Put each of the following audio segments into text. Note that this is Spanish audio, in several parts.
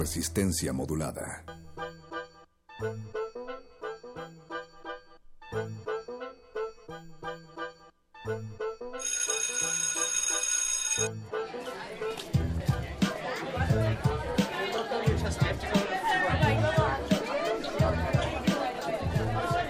resistencia modulada.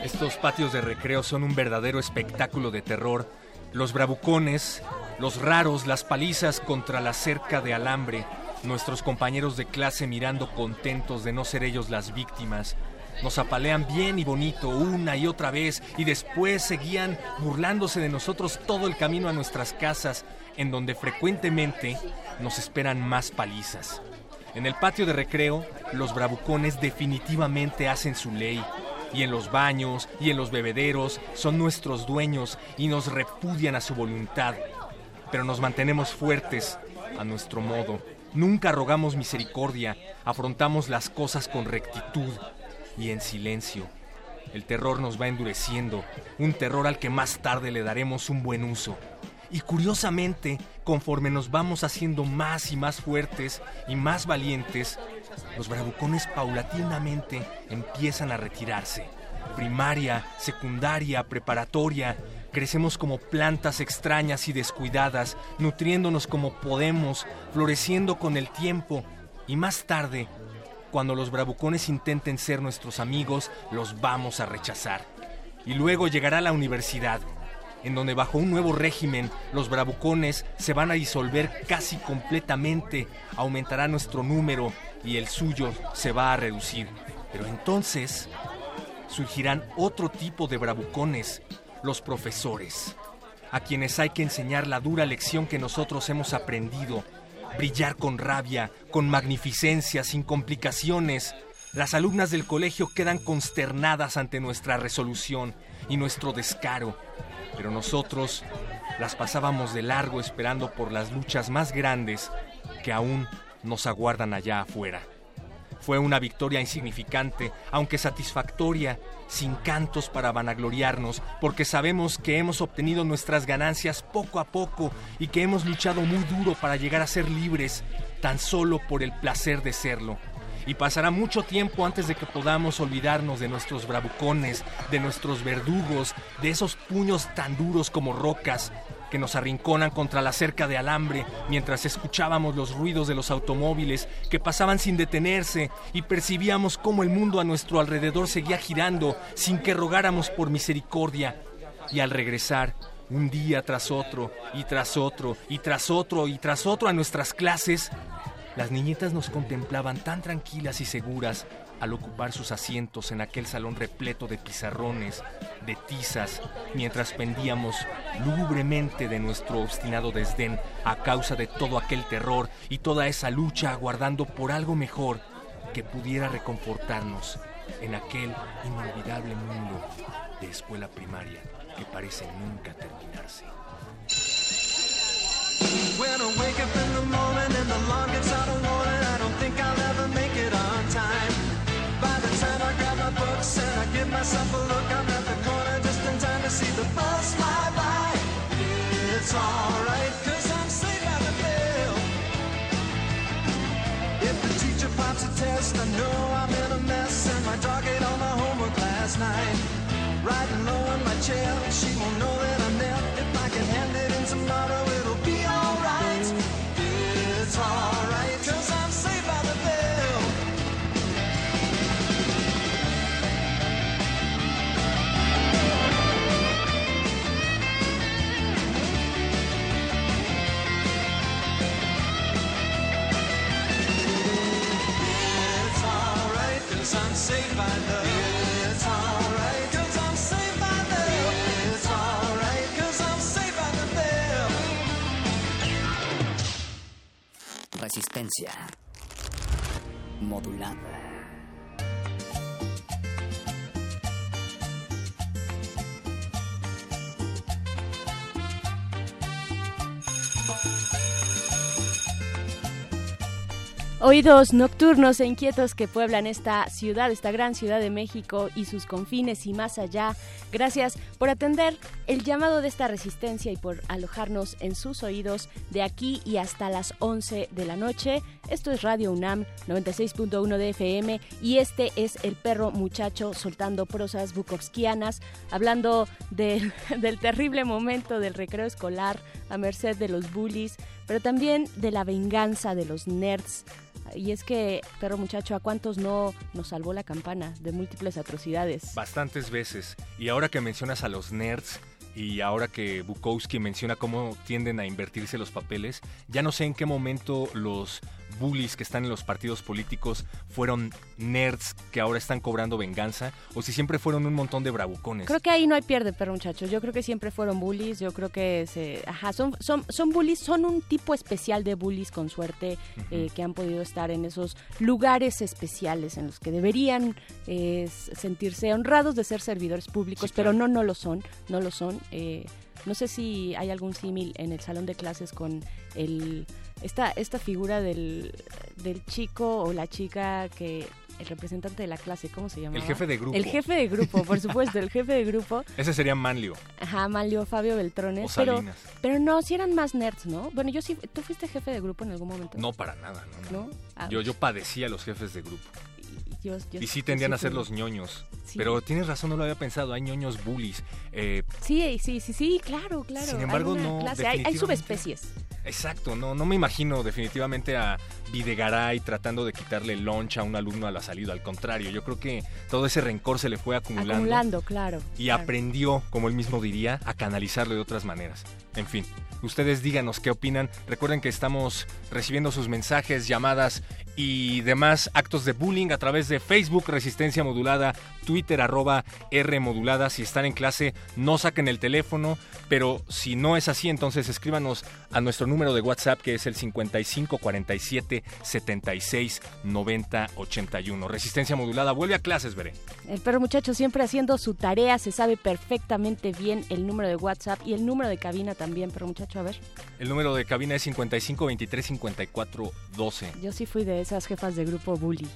Estos patios de recreo son un verdadero espectáculo de terror. Los bravucones, los raros, las palizas contra la cerca de alambre, nuestros compañeros de clase mirando contentos de no ser ellos las víctimas. Nos apalean bien y bonito una y otra vez y después seguían burlándose de nosotros todo el camino a nuestras casas, en donde frecuentemente nos esperan más palizas. En el patio de recreo, los bravucones definitivamente hacen su ley y en los baños y en los bebederos son nuestros dueños y nos repudian a su voluntad. Pero nos mantenemos fuertes a nuestro modo. Nunca rogamos misericordia, afrontamos las cosas con rectitud y en silencio. El terror nos va endureciendo, un terror al que más tarde le daremos un buen uso. Y curiosamente, conforme nos vamos haciendo más y más fuertes y más valientes, los bravucones paulatinamente empiezan a retirarse. Primaria, secundaria, preparatoria, crecemos como plantas extrañas y descuidadas, nutriéndonos como podemos, floreciendo con el tiempo, y más tarde, cuando los bravucones intenten ser nuestros amigos, los vamos a rechazar. Y luego llegará la universidad, en donde bajo un nuevo régimen los bravucones se van a disolver casi completamente, aumentará nuestro número y el suyo se va a reducir. Pero entonces surgirán otro tipo de bravucones, los profesores, a quienes hay que enseñar la dura lección que nosotros hemos aprendido, brillar con rabia, con magnificencia, sin complicaciones. Las alumnas del colegio quedan consternadas ante nuestra resolución y nuestro descaro pero nosotros las pasábamos de largo esperando por las luchas más grandes que aún nos aguardan allá afuera. Fue una victoria insignificante, aunque satisfactoria, sin cantos para vanagloriarnos, porque sabemos que hemos obtenido nuestras ganancias poco a poco y que hemos luchado muy duro para llegar a ser libres, tan solo por el placer de serlo. Y pasará mucho tiempo antes de que podamos olvidarnos de nuestros bravucones, de nuestros verdugos, de esos puños tan duros como rocas que nos arrinconan contra la cerca de alambre mientras escuchábamos los ruidos de los automóviles que pasaban sin detenerse y percibíamos cómo el mundo a nuestro alrededor seguía girando sin que rogáramos por misericordia. Y al regresar, un día tras otro, y tras otro, y tras otro, y tras otro a nuestras clases, las niñitas nos contemplaban tan tranquilas y seguras al ocupar sus asientos en aquel salón repleto de pizarrones, de tizas, mientras pendíamos lúgubremente de nuestro obstinado desdén a causa de todo aquel terror y toda esa lucha aguardando por algo mejor que pudiera reconfortarnos en aquel inolvidable mundo de escuela primaria que parece nunca terminarse. Myself a look, I'm at the corner just in time to see the bus fly by. It's alright, cause I'm safe by the bell. If the teacher pops a test, I know I'm in a mess and my dog ate all my homework last night. Riding low in my chair, she won't know that I'm there. If I can hand it in tomorrow, Resistencia modulada. Oídos nocturnos e inquietos que pueblan esta ciudad, esta gran ciudad de México y sus confines y más allá. Gracias por atender el llamado de esta resistencia y por alojarnos en sus oídos de aquí y hasta las 11 de la noche. Esto es Radio UNAM 96.1 de FM y este es El Perro Muchacho soltando prosas bukovskianas, hablando del, del terrible momento del recreo escolar a merced de los bullies, pero también de la venganza de los nerds y es que, perro muchacho, ¿a cuántos no nos salvó la campana de múltiples atrocidades? Bastantes veces. Y ahora que mencionas a los nerds, y ahora que Bukowski menciona cómo tienden a invertirse los papeles, ya no sé en qué momento los bullies que están en los partidos políticos fueron nerds que ahora están cobrando venganza o si siempre fueron un montón de bravucones. Creo que ahí no hay pierde, pero muchachos. Yo creo que siempre fueron bullies. Yo creo que se, ajá, son, son, son bullies, son un tipo especial de bullies con suerte eh, que han podido estar en esos lugares especiales en los que deberían eh, sentirse honrados de ser servidores públicos, pero no, no lo son, no lo son. Eh, no sé si hay algún símil en el salón de clases con el esta, esta figura del, del chico o la chica que el representante de la clase, ¿cómo se llama? El jefe de grupo. El jefe de grupo, por supuesto, el jefe de grupo. Ese sería Manlio. Ajá, Manlio, Fabio Beltrones. pero, pero no, si eran más nerds, ¿no? Bueno, yo sí, ¿tú fuiste jefe de grupo en algún momento? No, para nada, no. ¿No? Ah, yo, yo padecía los jefes de grupo. Yo, y sí tendían a ser los ñoños. Pero tienes razón, no lo había pensado. Hay ñoños bullies. Eh, sí, sí, sí, sí, claro, claro. Sin embargo, no. Hay, hay, subespecies. Exacto, no, no me imagino definitivamente a Videgaray tratando de quitarle lunch a un alumno a la salida. Al contrario, yo creo que todo ese rencor se le fue acumulando. Acumulando, claro. Y aprendió, como él mismo diría, a canalizarlo de otras maneras. En fin, ustedes díganos qué opinan. Recuerden que estamos recibiendo sus mensajes, llamadas y demás actos de bullying a través de Facebook Resistencia Modulada, Twitter arroba R Modulada. Si están en clase, no saquen el teléfono, pero si no es así, entonces escríbanos a nuestro número de WhatsApp que es el 5547 76 90 81. Resistencia Modulada vuelve a clases, veré. El perro muchacho siempre haciendo su tarea, se sabe perfectamente bien el número de WhatsApp y el número de cabina también, perro muchacho, a ver. El número de cabina es 55 23 54 12. Yo sí fui de esas jefas de grupo bully.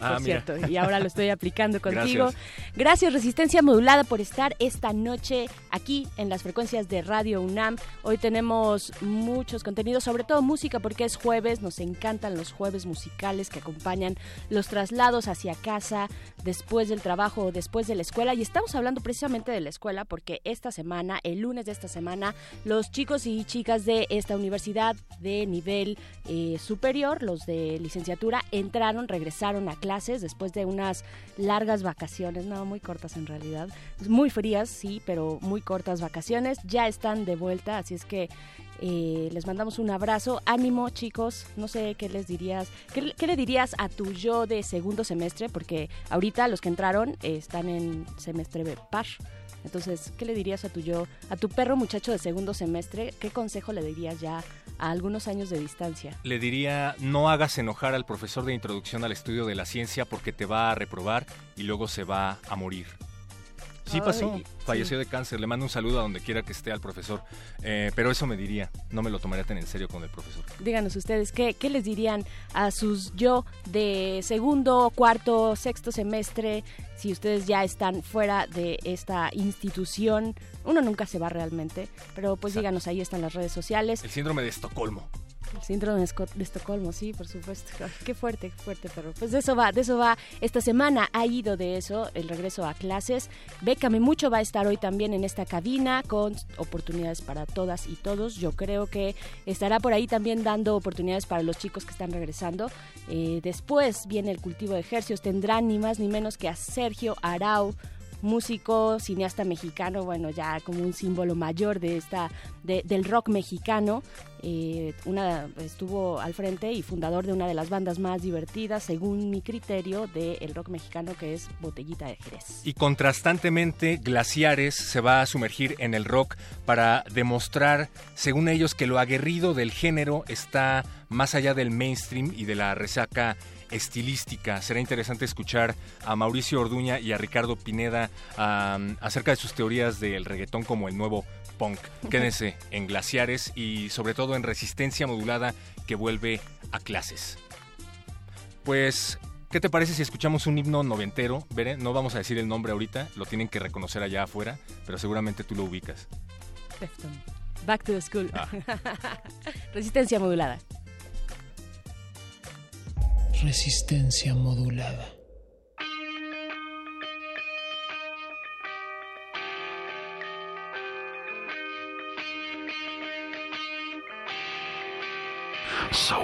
Ah, por cierto, y ahora lo estoy aplicando contigo. Gracias. Resistencia Modulada, por estar esta noche aquí en las frecuencias de Radio UNAM. Hoy tenemos muchos contenidos, sobre todo música, porque es jueves, nos encantan los jueves musicales que acompañan los traslados hacia casa, después del trabajo o después de la escuela. Y estamos hablando precisamente de la escuela, porque esta semana, el lunes de esta semana, los chicos y chicas de esta universidad de nivel eh, superior, los de licenciatura, entraron, regresaron a clase después de unas largas vacaciones, no, muy cortas en realidad, muy frías, sí, pero muy cortas vacaciones, ya están de vuelta, así es que eh, les mandamos un abrazo, ánimo chicos, no sé qué les dirías, qué, le dirías a tu yo de segundo semestre, porque ahorita los que entraron están en semestre par. Entonces, ¿qué le dirías a tu yo, a tu perro muchacho de segundo semestre? ¿Qué consejo le dirías ya a algunos años de distancia. Le diría, no hagas enojar al profesor de introducción al estudio de la ciencia porque te va a reprobar y luego se va a morir. Sí pasó, falleció de cáncer. Le mando un saludo a donde quiera que esté al profesor. Eh, pero eso me diría, no me lo tomaría tan en serio con el profesor. Díganos ustedes, ¿qué, ¿qué les dirían a sus yo de segundo, cuarto, sexto semestre si ustedes ya están fuera de esta institución? Uno nunca se va realmente, pero pues díganos, ahí están las redes sociales. El síndrome de Estocolmo. El síndrome de Estocolmo, sí, por supuesto. Qué fuerte, qué fuerte, pero pues de eso va, de eso va. Esta semana ha ido de eso, el regreso a clases. Bécame mucho va a estar hoy también en esta cabina con oportunidades para todas y todos. Yo creo que estará por ahí también dando oportunidades para los chicos que están regresando. Eh, después viene el cultivo de ejercicios. Tendrán ni más ni menos que a Sergio Arau músico, cineasta mexicano, bueno, ya como un símbolo mayor de esta, del rock mexicano. Eh, una, estuvo al frente y fundador de una de las bandas más divertidas, según mi criterio, del rock mexicano, que es Botellita de Jerez. Y contrastantemente, Glaciares se va a sumergir en el rock para demostrar, según ellos, que lo aguerrido del género está más allá del mainstream y de la resaca estilística. Será interesante escuchar a Mauricio Orduña y a Ricardo Pineda acerca de sus teorías del reggaetón como el nuevo punk. Quédense en Glaciares y sobre todo en Resistencia Modulada que vuelve a clases. Pues ¿Qué te parece si escuchamos un himno noventero? Veré, no vamos a decir el nombre ahorita, lo tienen que reconocer allá afuera, pero seguramente tú lo ubicas. Back to the school. Ah. Resistencia modulada. Resistencia modulada. So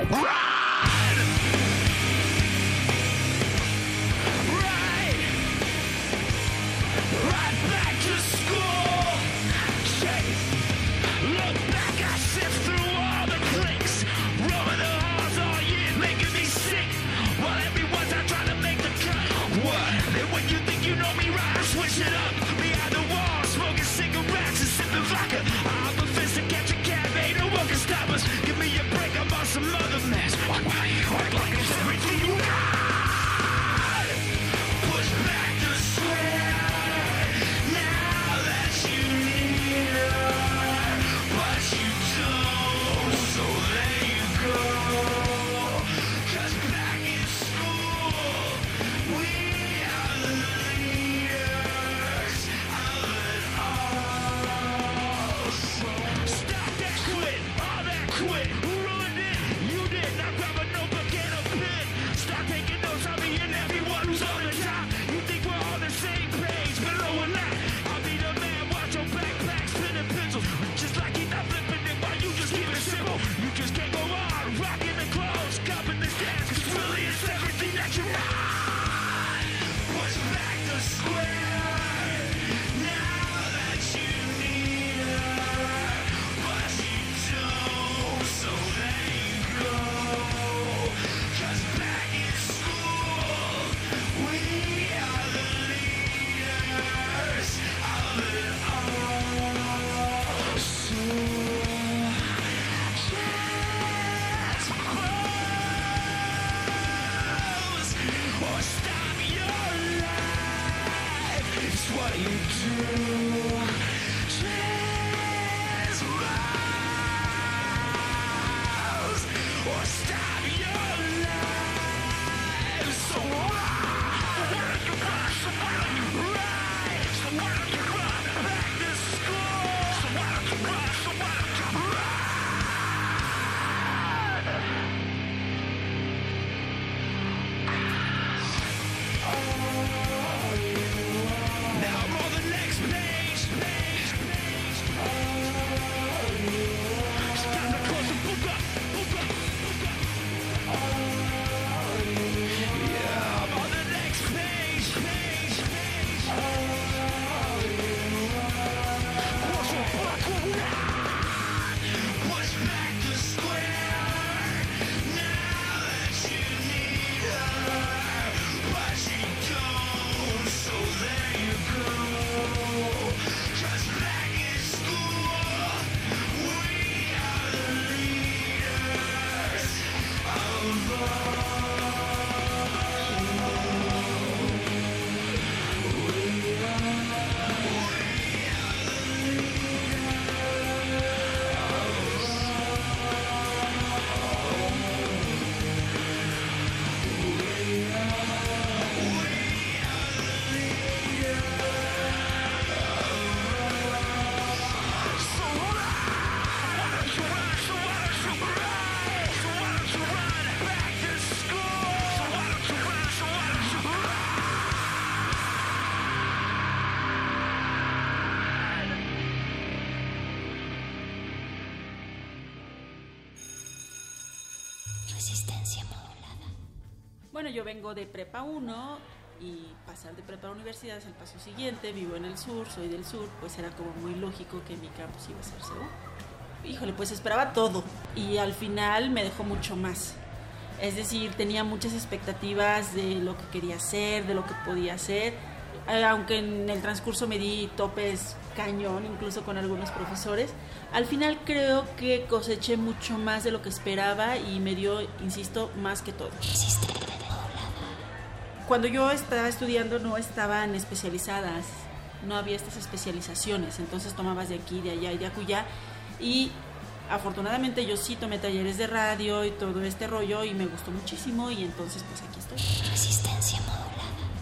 yo vengo de prepa 1 y pasar de prepa a universidad es el paso siguiente, vivo en el sur, soy del sur, pues era como muy lógico que mi campus iba a ser CEU. Híjole, pues esperaba todo y al final me dejó mucho más. Es decir, tenía muchas expectativas de lo que quería hacer, de lo que podía hacer, eh, aunque en el transcurso me di topes cañón, incluso con algunos profesores. Al final creo que coseché mucho más de lo que esperaba y me dio, insisto, más que todo cuando yo estaba estudiando no estaban especializadas, no había estas especializaciones, entonces tomabas de aquí, de allá y de acullá y afortunadamente yo sí tomé talleres de radio y todo este rollo y me gustó muchísimo y entonces pues aquí estoy. Resistencia modulada.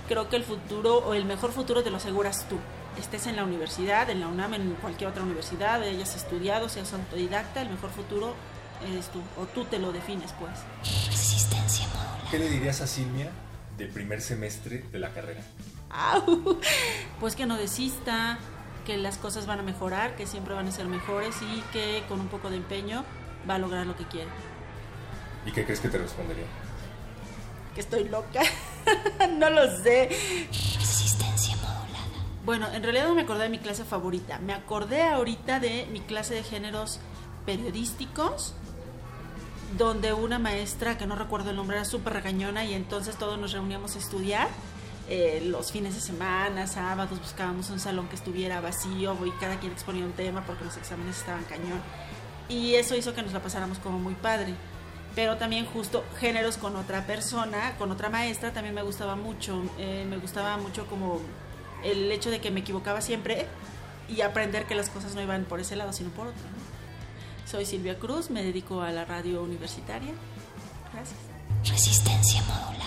Creo que el futuro o el mejor futuro te lo aseguras tú. Estés en la universidad, en la UNAM, en cualquier otra universidad, hayas estudiado, seas autodidacta, el mejor futuro eres tú o tú te lo defines pues. Resistencia modulada. ¿Qué le dirías a Silvia de primer semestre de la carrera? Pues que no desista, que las cosas van a mejorar, que siempre van a ser mejores y que con un poco de empeño va a lograr lo que quiere. ¿Y qué crees que te respondería? Que estoy loca. no lo sé. Resistencia modulada. Bueno, en realidad no me acordé de mi clase favorita. Me acordé ahorita de mi clase de géneros periodísticos, donde una maestra, que no recuerdo el nombre, era súper regañona y entonces todos nos reuníamos a estudiar. Eh, los fines de semana, sábados, buscábamos un salón que estuviera vacío y cada quien exponía un tema porque los exámenes estaban cañón. Y eso hizo que nos la pasáramos como muy padre. Pero también justo géneros con otra persona, con otra maestra, también me gustaba mucho. Eh, me gustaba mucho como el hecho de que me equivocaba siempre y aprender que las cosas no iban por ese lado, sino por otro. Soy Silvia Cruz, me dedico a la radio universitaria. Gracias. Resistencia modulada.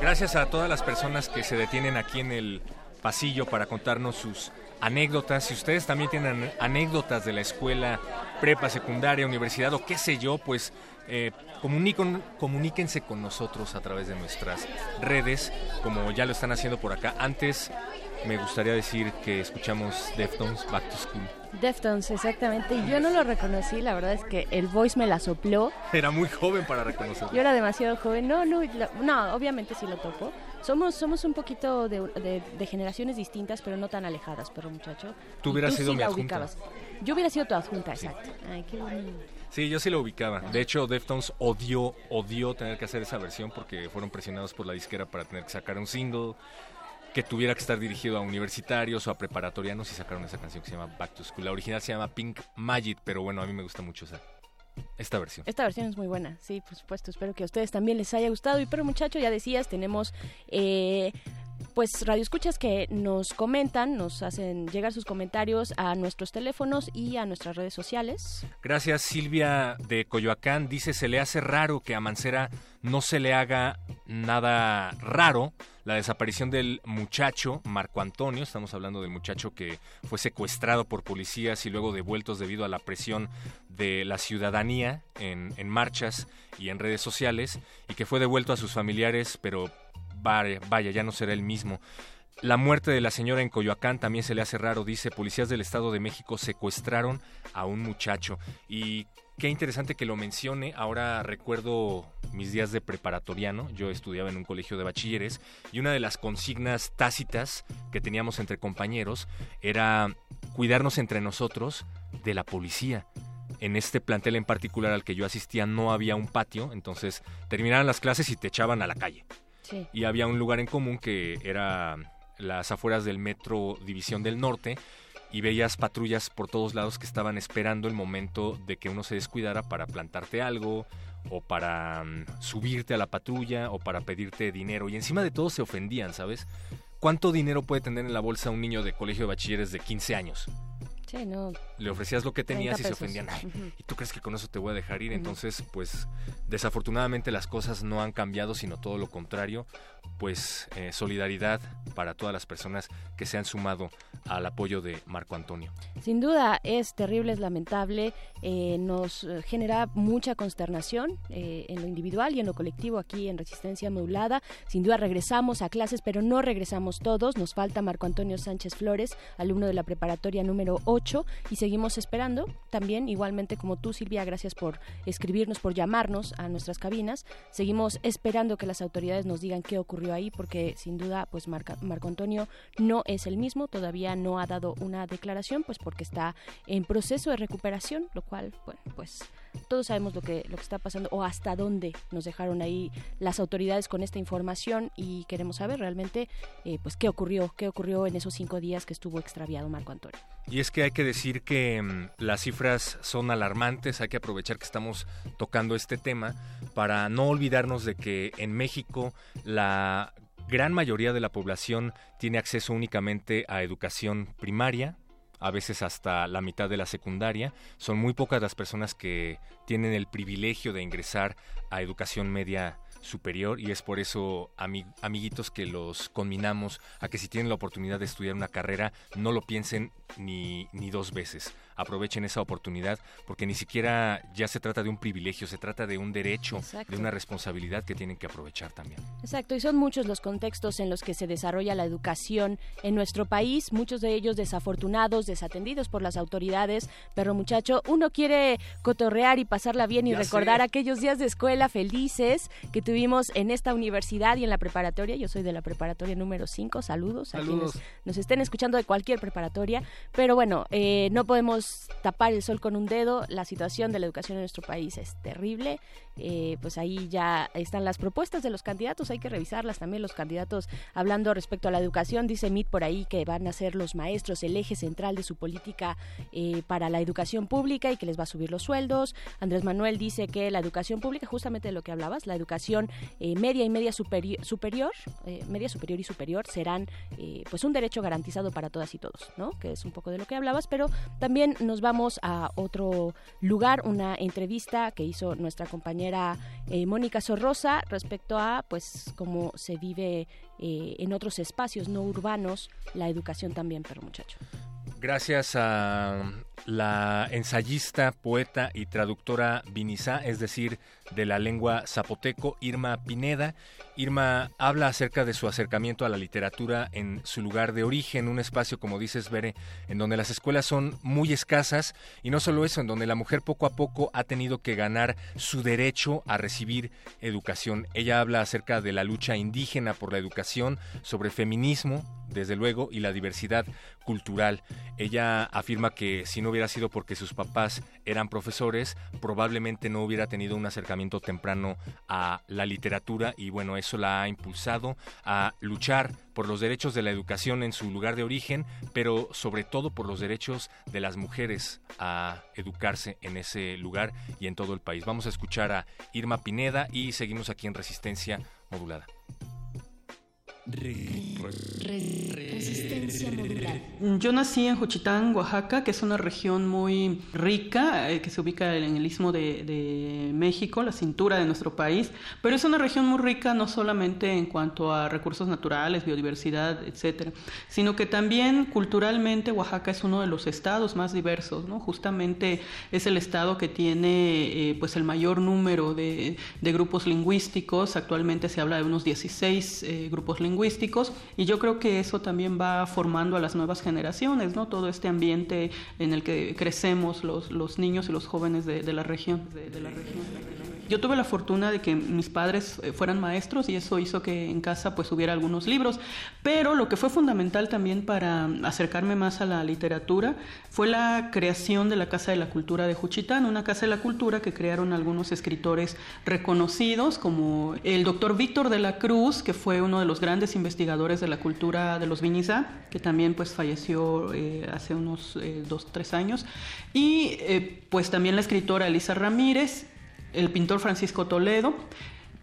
Gracias a todas las personas que se detienen aquí en el pasillo para contarnos sus anécdotas. Si ustedes también tienen anécdotas de la escuela, prepa, secundaria, universidad o qué sé yo, pues eh, comuníquense con nosotros a través de nuestras redes, como ya lo están haciendo por acá. Antes me gustaría decir que escuchamos Deftones Back to School. Deftones, exactamente. Y yo no lo reconocí, la verdad es que el voice me la sopló. Era muy joven para reconocerlo. Yo era demasiado joven. No, no, no, obviamente sí lo topo. Somos, somos un poquito de, de- de generaciones distintas, pero no tan alejadas, perro muchacho. Tú hubieras sí sido mi la adjunta. ubicabas. Yo hubiera sido tu adjunta, exacto. Ay, qué bonito. Sí, yo sí lo ubicaba. De hecho, Deftones odió, odió tener que hacer esa versión porque fueron presionados por la disquera para tener que sacar un single que tuviera que estar dirigido a universitarios o a preparatorianos y sacaron esa canción que se llama Back to School. La original se llama Pink Magic, pero bueno, a mí me gusta mucho esa, esta versión. Esta versión es muy buena, sí, por supuesto. Espero que a ustedes también les haya gustado. Y pero muchacho, ya decías, tenemos eh, pues radioescuchas que nos comentan, nos hacen llegar sus comentarios a nuestros teléfonos y a nuestras redes sociales. Gracias Silvia de Coyoacán. Dice, se le hace raro que a Mancera no se le haga nada raro la desaparición del muchacho Marco Antonio. Estamos hablando del muchacho que fue secuestrado por policías y luego devueltos debido a la presión de la ciudadanía en, en marchas y en redes sociales y que fue devuelto a sus familiares, pero vaya, vaya, ya no será el mismo. La muerte de la señora en Coyoacán también se le hace raro, dice, policías del Estado de México secuestraron a un muchacho. Y qué interesante que lo mencione, ahora recuerdo mis días de preparatoriano, yo estudiaba en un colegio de bachilleres y una de las consignas tácitas que teníamos entre compañeros era cuidarnos entre nosotros de la policía. En este plantel en particular al que yo asistía no había un patio, entonces terminaban las clases y te echaban a la calle Sí. y había un lugar en común que era las afueras del metro División del Norte y veías patrullas por todos lados que estaban esperando el momento de que uno se descuidara para plantarte algo o para mm, subirte a la patrulla o para pedirte dinero y encima de todo se ofendían, ¿sabes? ¿Cuánto dinero puede tener en la bolsa un niño de colegio de bachilleres de 15 años? Sí, no. Le ofrecías lo que tenías 30 y se ofendían. Ay. ¿Y tú crees que con eso te voy a dejar ir? Entonces, pues desafortunadamente las cosas no han cambiado, sino todo lo contrario. Pues eh, solidaridad para todas las personas que se han sumado al apoyo de Marco Antonio. Sin duda es terrible, es lamentable, eh, nos eh, genera mucha consternación eh, en lo individual y en lo colectivo aquí en Resistencia Modulada. Sin duda regresamos a clases, pero no regresamos todos. Nos falta Marco Antonio Sánchez Flores, alumno de la preparatoria número 8, y seguimos esperando también, igualmente como tú, Silvia, gracias por escribirnos, por llamarnos a nuestras cabinas. Seguimos esperando que las autoridades nos digan qué ocurrió ahí, porque sin duda, pues Marca- Marco Antonio no es el mismo, todavía no ha dado una declaración, pues porque está en proceso de recuperación, lo cual, bueno, pues todos sabemos lo que, lo que está pasando o hasta dónde nos dejaron ahí las autoridades con esta información y queremos saber realmente, eh, pues qué ocurrió, qué ocurrió en esos cinco días que estuvo extraviado Marco Antonio. Y es que hay que decir que mm, las cifras son alarmantes, hay que aprovechar que estamos tocando este tema para no olvidarnos de que en México la gran mayoría de la población tiene acceso únicamente a educación primaria, a veces hasta la mitad de la secundaria. Son muy pocas las personas que tienen el privilegio de ingresar a educación media superior y es por eso, amiguitos, que los combinamos a que si tienen la oportunidad de estudiar una carrera, no lo piensen ni, ni dos veces aprovechen esa oportunidad porque ni siquiera ya se trata de un privilegio, se trata de un derecho, de una responsabilidad que tienen que aprovechar también. Exacto, y son muchos los contextos en los que se desarrolla la educación en nuestro país, muchos de ellos desafortunados, desatendidos por las autoridades, pero muchacho, uno quiere cotorrear y pasarla bien y recordar aquellos días de escuela felices que tuvimos en esta universidad y en la preparatoria. Yo soy de la preparatoria número 5, saludos, a quienes nos estén escuchando de cualquier preparatoria, pero bueno, eh, no podemos tapar el sol con un dedo. La situación de la educación en nuestro país es terrible. Eh, pues ahí ya están las propuestas de los candidatos, hay que revisarlas también los candidatos hablando respecto a la educación. Dice Mit por ahí que van a ser los maestros el eje central de su política eh, para la educación pública y que les va a subir los sueldos. Andrés Manuel dice que la educación pública, justamente de lo que hablabas, la educación eh, media y media superior, media superior y superior serán pues un derecho garantizado para todas y todos, ¿no? Que es un poco de lo que hablabas, pero también nos vamos a otro lugar, una entrevista que hizo nuestra compañera eh, Mónica Sorrosa respecto a pues cómo se vive eh, en otros espacios no urbanos la educación también, pero muchacho. Gracias a la ensayista, poeta y traductora Vinizá, es decir, de la lengua zapoteco, Irma Pineda. Irma habla acerca de su acercamiento a la literatura en su lugar de origen, un espacio, como dices, Bere, en donde las escuelas son muy escasas y no solo eso, en donde la mujer poco a poco ha tenido que ganar su derecho a recibir educación. Ella habla acerca de la lucha indígena por la educación, sobre feminismo, desde luego, y la diversidad cultural. Ella afirma que si no hubiera sido porque sus papás eran profesores, probablemente no hubiera tenido un acercamiento temprano a la literatura y bueno, eso la ha impulsado a luchar por los derechos de la educación en su lugar de origen, pero sobre todo por los derechos de las mujeres a educarse en ese lugar y en todo el país. Vamos a escuchar a Irma Pineda y seguimos aquí en Resistencia Modulada. Resistencia Yo nací en Juchitán, Oaxaca, que es una región muy rica, eh, que se ubica en el istmo de, México, la cintura de nuestro país, pero es una región muy rica no solamente en cuanto a recursos naturales, biodiversidad, etcétera, sino que también culturalmente Oaxaca es uno de los estados más diversos, ¿no? Justamente es el estado que tiene eh, pues el mayor número de, grupos lingüísticos. Actualmente se habla de unos 16 eh, grupos lingüísticos lingüísticos y yo creo que eso también va formando a las nuevas generaciones, ¿no? Todo este ambiente en el que crecemos los, los niños y los jóvenes de, la región. de la región. Yo tuve la fortuna de que mis padres eh, fueran maestros y eso hizo que en casa pues hubiera algunos libros, pero lo que fue fundamental también para acercarme más a la literatura fue la creación de la Casa de la Cultura de Juchitán, una Casa de la Cultura que crearon algunos escritores reconocidos como el doctor Víctor de la Cruz, que fue uno de los grandes investigadores de la cultura de los Viñizá, que también pues falleció eh, hace unos eh, dos, tres años, y pues también la escritora Elisa Ramírez el pintor Francisco Toledo,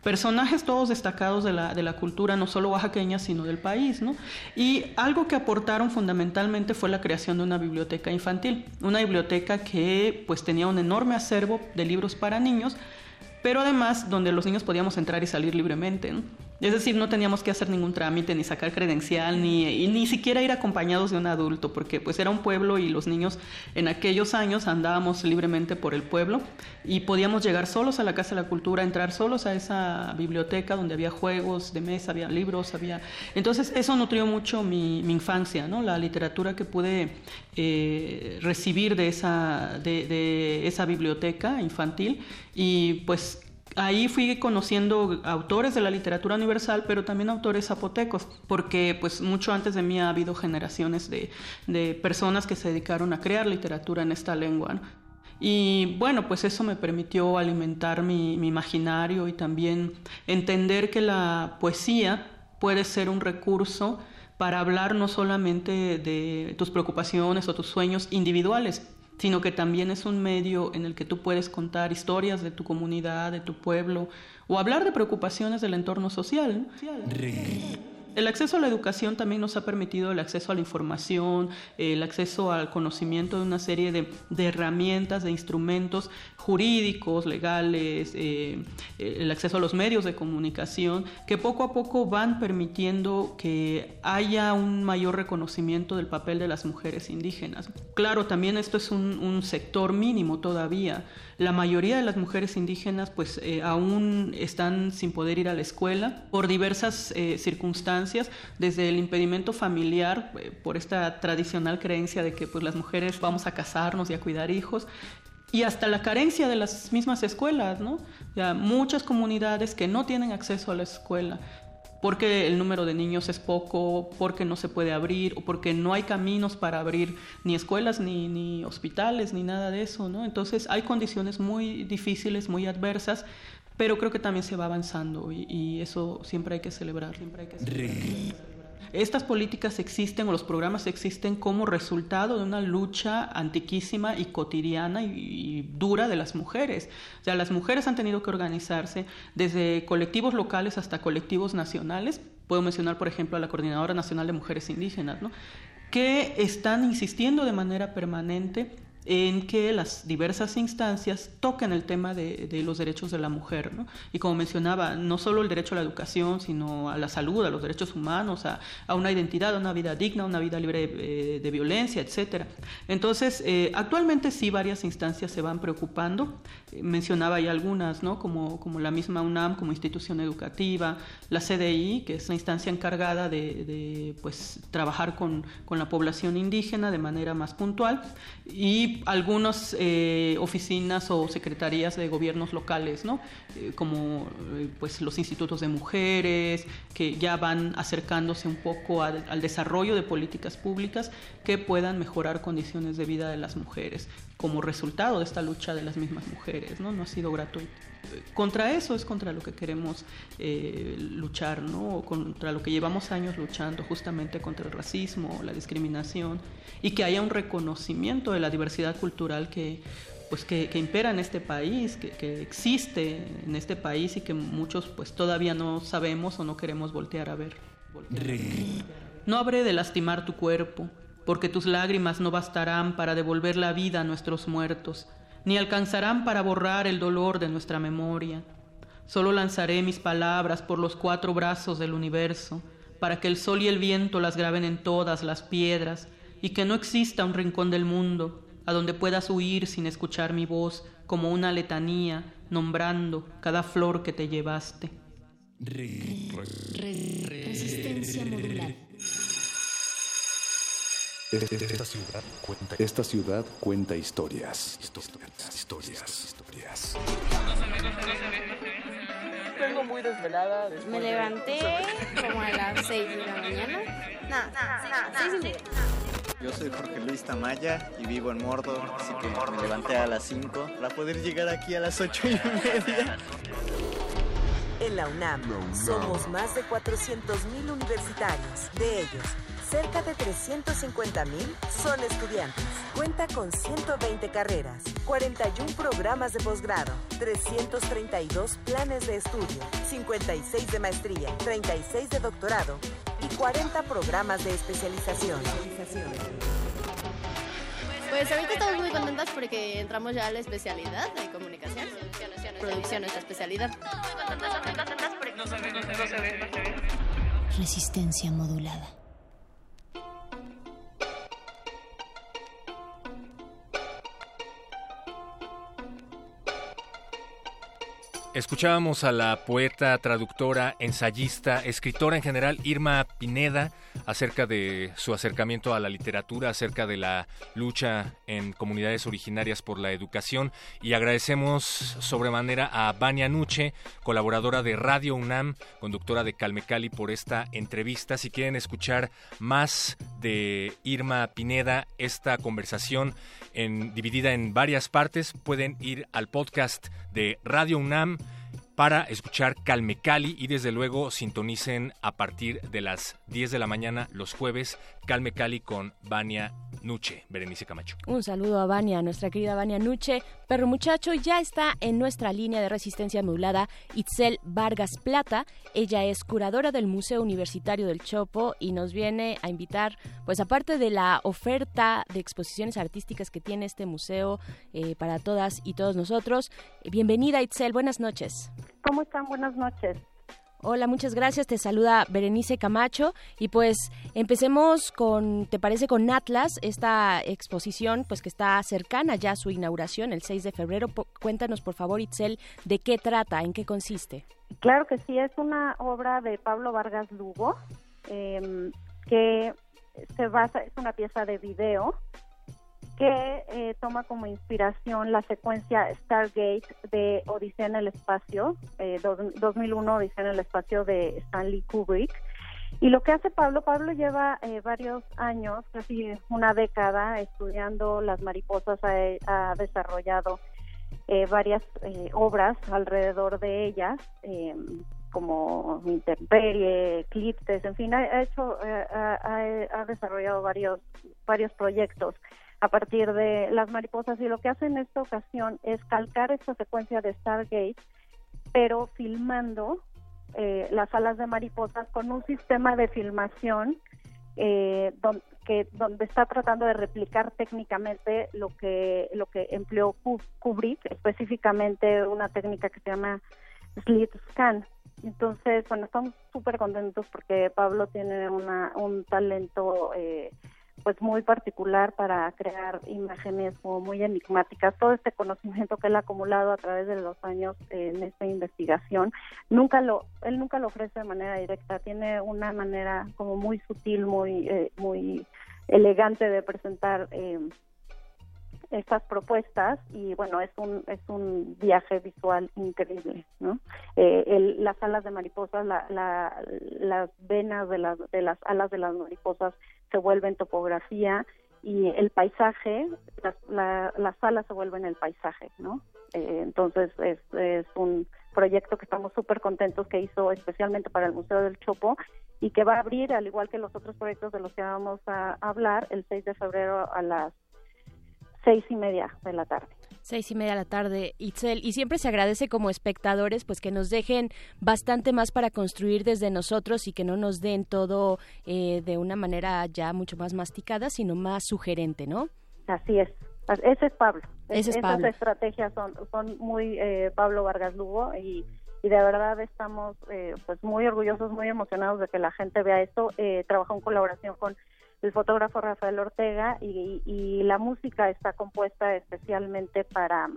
personajes todos destacados de la, de la, cultura, no solo oaxaqueña, sino del país. ¿no? Y algo que aportaron fundamentalmente fue la creación de una biblioteca infantil, una biblioteca que pues tenía un enorme acervo de libros para niños, pero además donde los niños podíamos entrar y salir libremente. Es decir, no teníamos que hacer ningún trámite, ni sacar credencial, ni, ni siquiera ir acompañados de un adulto, porque pues era un pueblo y los niños en aquellos años andábamos libremente por el pueblo y podíamos llegar solos a la Casa de la Cultura, entrar solos a esa biblioteca donde había juegos de mesa, había libros, había... Entonces eso nutrió mucho mi, infancia, ¿no? La literatura que pude eh, recibir de esa, de, de esa biblioteca infantil y pues ahí fui conociendo autores de la literatura universal, pero también autores zapotecos, porque pues mucho antes de mí ha habido generaciones de, personas que se dedicaron a crear literatura en esta lengua. Y bueno, pues eso me permitió alimentar mi, imaginario y también entender que la poesía puede ser un recurso para hablar no solamente de tus preocupaciones o tus sueños individuales, sino que también es un medio en el que tú puedes contar historias de tu comunidad, de tu pueblo, o hablar de preocupaciones del entorno social. El acceso a la educación también nos ha permitido el acceso a la información, el acceso al conocimiento de una serie de, herramientas, de instrumentos jurídicos, legales, eh, el acceso a los medios de comunicación, que poco a poco van permitiendo que haya un mayor reconocimiento del papel de las mujeres indígenas. Claro, también esto es un sector mínimo todavía. La mayoría de las mujeres indígenas pues eh, aún están sin poder ir a la escuela por diversas eh, circunstancias, desde el impedimento familiar, eh, por esta tradicional creencia de que pues las mujeres vamos a casarnos y a cuidar hijos, y hasta la carencia de las mismas escuelas, ¿no? Ya muchas comunidades que no tienen acceso a la escuela porque el número de niños es poco, porque no se puede abrir o porque no hay caminos para abrir ni escuelas ni, ni hospitales ni nada de eso, ¿no? Entonces hay condiciones muy difíciles, muy adversas, pero creo que también se va avanzando y, eso siempre hay que celebrar, siempre hay que celebrar. Estas políticas existen o los programas existen como resultado de una lucha antiquísima y cotidiana y, dura de las mujeres. O sea, las mujeres han tenido que organizarse desde colectivos locales hasta colectivos nacionales. Puedo mencionar, por ejemplo, a la Coordinadora Nacional de Mujeres Indígenas, ¿no? que están insistiendo de manera permanente en que las diversas instancias toquen el tema de, los derechos de la mujer. ¿no? Y como mencionaba, no solo el derecho a la educación, sino a la salud, a los derechos humanos, a, una identidad, a una vida digna, a una vida libre eh, de, violencia, etc. Entonces, eh, actualmente sí varias instancias se van preocupando. Eh, mencionaba ya algunas, ¿no? como, como la misma UNAM como institución educativa, la CDI, que es la instancia encargada de, pues, trabajar con, con la población indígena de manera más puntual, y algunas eh, oficinas o secretarías de gobiernos locales, ¿no? Eh, como eh, pues los institutos de mujeres, que ya van acercándose un poco al, desarrollo de políticas públicas que puedan mejorar condiciones de vida de las mujeres como resultado de esta lucha de las mismas mujeres, ¿no? No ha sido gratuito contra eso es contra lo que queremos luchar, ¿no? Contra lo que llevamos años luchando, justamente contra el racismo, la discriminación, y que haya un reconocimiento de la diversidad cultural que pues que, impera en este país, que, existe en este país y que muchos pues todavía no sabemos o no queremos voltear a ver. No habré de lastimar tu cuerpo, porque tus lágrimas no bastarán para devolver la vida a nuestros muertos, ni alcanzarán para borrar el dolor de nuestra memoria. Solo lanzaré mis palabras por los cuatro brazos del universo, para que el sol y el viento las graben en todas las piedras, y que no exista un rincón del mundo a donde puedas huir sin escuchar mi voz como una letanía nombrando cada flor que te llevaste. resistencia modulada. Esta ciudad cuenta, esta ciudad cuenta historias. Historias. Historias. historias. Vengo muy desvelada. Me levanté como a las 6 de la mañana. No, no, no, 6 y media. Yo soy Jorge Luis Tamaya y vivo en Mordor, así que me levanté a las 5 para poder llegar aquí a las 8 y media. En la UNAM somos más de 400.000 universitarios. De ellos, cerca de 350.000 son estudiantes. Cuenta con 120 carreras, 41 programas de posgrado, 332 planes de estudio, 56 de maestría, 36 de doctorado y 40 programas de especialización. Pues ahorita estamos muy contentas porque entramos ya a la especialidad de comunicación. Producción es la especialidad. Resistencia modulada. Escuchábamos a la poeta, traductora, ensayista, escritora en general, Irma Pineda, acerca de su acercamiento a la literatura, acerca de la lucha en comunidades originarias por la educación. Y agradecemos sobremanera a Vania Nuche, colaboradora de Radio UNAM, conductora de Calmecali, por esta entrevista. Si quieren escuchar más de Irma Pineda, esta conversación dividida en varias partes, pueden ir al podcast de Radio UNAM para escuchar Calme Cali y desde luego sintonicen a partir de las 10 de la mañana los jueves Calme Cali con Vania Nuche, Berenice Camacho. Un saludo a Vania, nuestra querida Vania Nuche. Perro muchacho, ya está en nuestra línea de resistencia modulada Itzel Vargas Plata. Ella es curadora del Museo Universitario del Chopo y nos viene a invitar, pues aparte de la oferta de exposiciones artísticas que tiene este museo eh, para todas y todos nosotros. bienvenida Itzel, buenas noches. ¿Cómo están? Buenas noches. Hola, muchas gracias. Te saluda Berenice Camacho y pues empecemos con, ¿te parece con Atlas? Esta exposición pues que está cercana ya a su inauguración el 6 de febrero. cuéntanos por favor, Itzel, de qué trata, en qué consiste. Claro que sí, es una obra de Pablo Vargas Lugo em, que se basa, es una pieza de video que eh, toma como inspiración la secuencia Stargate de Odisea en el Espacio, 2001 eh, Odisea en el Espacio de Stanley Kubrick. Y lo que hace Pablo, Pablo lleva eh, varios años, casi una década, estudiando las mariposas, ha, desarrollado varias obras alrededor de ellas, como Intemperie, Eclipses, en fin, ha, hecho, ha, desarrollado varios, varios proyectos a partir de las mariposas y lo que hace en esta ocasión es calcar esta secuencia de Stargate, pero filmando eh, las alas de mariposas con un sistema de filmación eh, que, donde está tratando de replicar técnicamente lo que lo que empleó Kubrick, específicamente una técnica que se llama slit scan. Entonces, bueno, estamos súper contentos porque Pablo tiene una, un talento eh, pues muy particular para crear imágenes muy enigmáticas. Todo este conocimiento que él ha acumulado a través de los años en esta investigación, nunca lo, él nunca lo ofrece de manera directa. Tiene una manera como muy sutil, muy, eh, muy elegante de presentar eh, estas propuestas y bueno es un es un viaje visual increíble no eh, las alas de mariposas la, las venas de las de las alas de las mariposas se vuelven topografía y el paisaje, las, las salas se vuelven el paisaje, ¿no? Eh, entonces es, es un proyecto que estamos súper contentos que hizo especialmente para el Museo del Chopo y que va a abrir, al igual que los otros proyectos de los que vamos a hablar, el 6 de febrero a las seis y media de la tarde seis y media de la tarde, Itzel, y siempre se agradece como espectadores pues que nos dejen bastante más para construir desde nosotros y que no nos den todo eh, de una manera ya mucho más masticada, sino más sugerente, ¿no? Así es. Ese es Pablo. Ese es Esas estrategias son, son muy eh, Pablo Vargas Lugo y, y de verdad estamos eh, pues muy orgullosos, muy emocionados de que la gente vea esto. Eh, trabajó en colaboración con el fotógrafo Rafael Ortega y, la música está compuesta especialmente para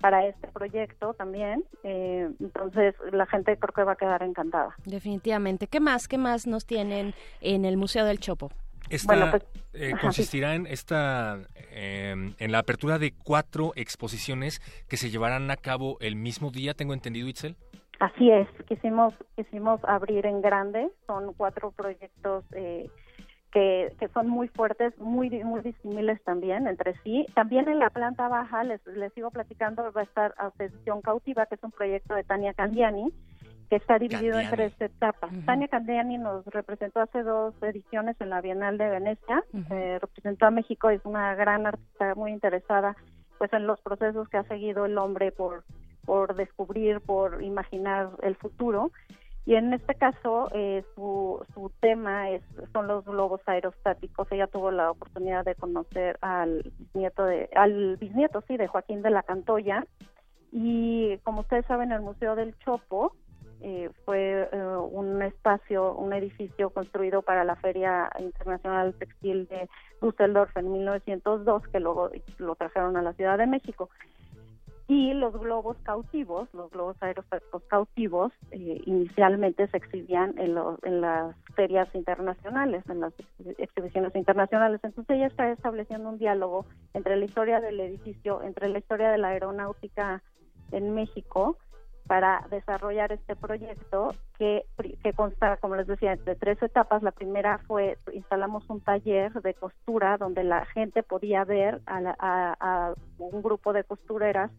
para este proyecto también. Eh, entonces, la gente creo que va a quedar encantada. Definitivamente. ¿Qué más? ¿Qué más nos tienen en el Museo del Chopo? Esta, pues, eh, consistirá en esta em, en la apertura de cuatro exposiciones que se llevarán a cabo el mismo día, tengo entendido, Itzel. Así es, quisimos quisimos abrir en grande, son cuatro proyectos eh, que, que, son muy fuertes, muy muy disímiles también entre sí. También en la planta baja, les, les sigo platicando, va a estar Ascensión Cautiva, que es un proyecto de Tania Candiani, que está dividido en tres etapas. Tania Candiani nos representó hace dos ediciones en la Bienal de Venecia, eh, representó a México, es una gran artista muy interesada pues en los procesos que ha seguido el hombre por, por descubrir, por imaginar el futuro y en este caso eh, su, su tema es, son los globos aerostáticos. Ella tuvo la oportunidad de conocer al bisnieto de, al bisnieto sí de Joaquín de la Cantoya y como ustedes saben el Museo del Chopo eh, fue eh, un espacio, un edificio construido para la Feria Internacional Textil de Düsseldorf en 1902 que luego lo trajeron a la Ciudad de México y los globos cautivos, los globos aerostáticos cautivos, eh, inicialmente se exhibían en, en las ferias internacionales, en las exhibiciones internacionales. Entonces ella está estableciendo un diálogo entre la historia del edificio, entre la historia de la aeronáutica en México, para desarrollar este proyecto que, que consta, como les decía, de tres etapas. La primera fue, instalamos un taller de costura donde la gente podía ver a, a un grupo de costureras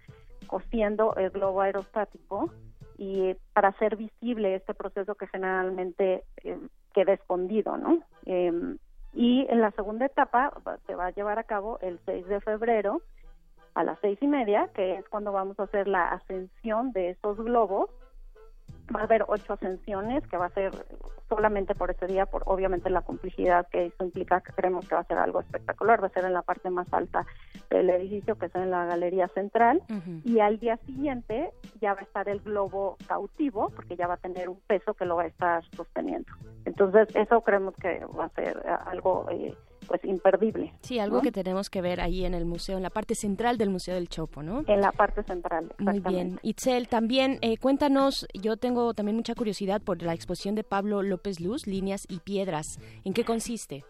cosiendo el globo aerostático y para hacer visible este proceso que generalmente eh, queda escondido, ¿no? Em, y en la segunda etapa se va a llevar a cabo el 6 de febrero a las seis y media, que es cuando vamos a hacer la ascensión de esos globos va a haber ocho ascensiones que va a ser solamente por ese día, por obviamente la complejidad que eso implica, que creemos que va a ser algo espectacular, va a ser en la parte más alta del edificio, que es en la galería central, y al día siguiente ya va a estar el globo cautivo, porque ya va a tener un peso que lo va a estar sosteniendo. Entonces, eso creemos que va a ser algo... Eh, pues imperdible. Sí, algo que tenemos que ver ahí en el museo, en la parte central del Museo del Chopo, ¿no? En la parte central, Muy bien. Itzel, también eh, cuéntanos, yo tengo también mucha curiosidad por la exposición de Pablo López Luz, Líneas y Piedras. ¿En qué consiste?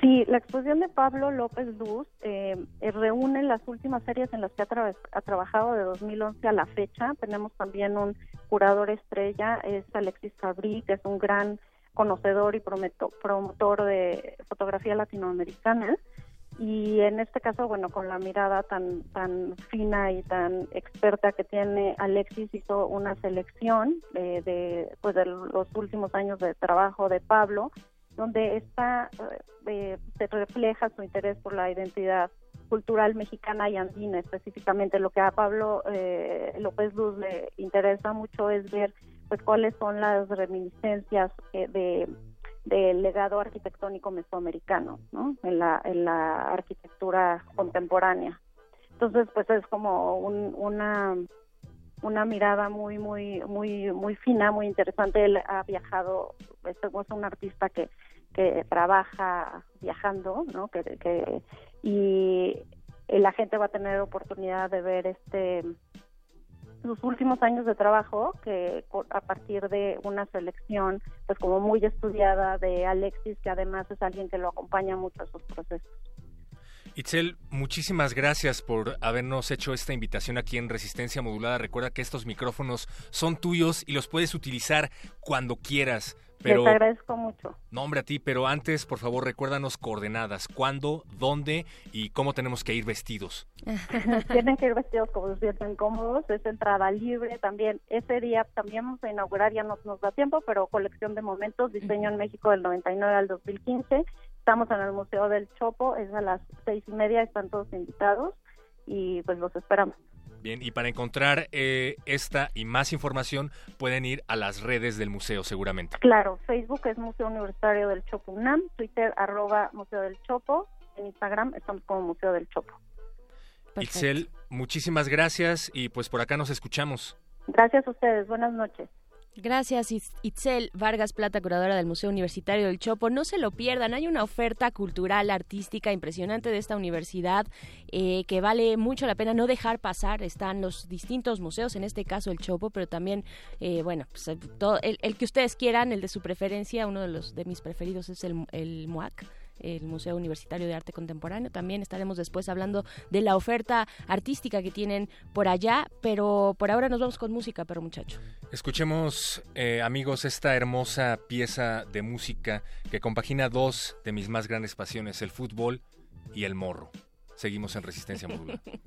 Sí, la exposición de Pablo López Luz eh, eh, reúne las últimas series en las que ha, ha, trabajado de 2011 a la fecha. Tenemos también un curador estrella, es Alexis Fabri, que es un gran conocedor y promotor de fotografía latinoamericana y en este caso, bueno, con la mirada tan tan fina y tan experta que tiene Alexis hizo una selección de, de pues de los últimos años de trabajo de Pablo, donde está eh, se refleja su interés por la identidad cultural mexicana y andina específicamente. Lo que a Pablo eh, López Luz le interesa mucho es ver pues cuáles son las reminiscencias eh, de del legado arquitectónico mesoamericano ¿no? en, la, en la arquitectura contemporánea. Entonces, pues es como una una mirada muy muy muy muy fina, muy interesante. Él ha viajado, es un artista que que trabaja viajando, ¿no? Que y la gente va a tener oportunidad de ver este sus últimos años de trabajo, que a partir de una selección, pues como muy estudiada de Alexis, que además es alguien que lo acompaña mucho a sus procesos. Itzel, muchísimas gracias por habernos hecho esta invitación aquí en Resistencia Modulada. Recuerda que estos micrófonos son tuyos y los puedes utilizar cuando quieras. Pero, Les agradezco mucho. Nombre a ti, pero antes, por favor, recuérdanos coordenadas. ¿Cuándo, dónde y cómo tenemos que ir vestidos? Tienen que ir vestidos como se sienten cómodos. Es entrada libre también. Ese día también vamos a inaugurar, ya no nos da tiempo, pero colección de momentos, diseño en México del 99 al 2015. Estamos en el Museo del Chopo, es a las seis y media, están todos invitados y pues los esperamos. Bien, y para encontrar eh, esta y más información pueden ir a las redes del museo seguramente. Claro, Facebook es Museo Universitario del Chopo UNAM, Twitter arroba Museo del Chopo, en Instagram estamos como Museo del Chopo. Perfecto. muchísimas gracias y pues por acá nos escuchamos. Gracias a ustedes, buenas noches. Gracias, Itzel Vargas Plata, curadora del Museo Universitario del Chopo. No se lo pierdan, hay una oferta cultural, artística impresionante de esta universidad eh, que vale mucho la pena no dejar pasar. Están los distintos museos, en este caso el Chopo, pero también, eh, bueno, pues, todo, el, que ustedes quieran, el de su preferencia, uno de los de mis preferidos es el, el MUAC el Museo Universitario de Arte Contemporáneo. También estaremos después hablando de la oferta artística que tienen por allá, pero por ahora nos vamos con música, pero muchacho. Escuchemos, eh, amigos, esta hermosa pieza de música que compagina dos de mis más grandes pasiones, el fútbol y el morro. Seguimos en Resistencia Modular.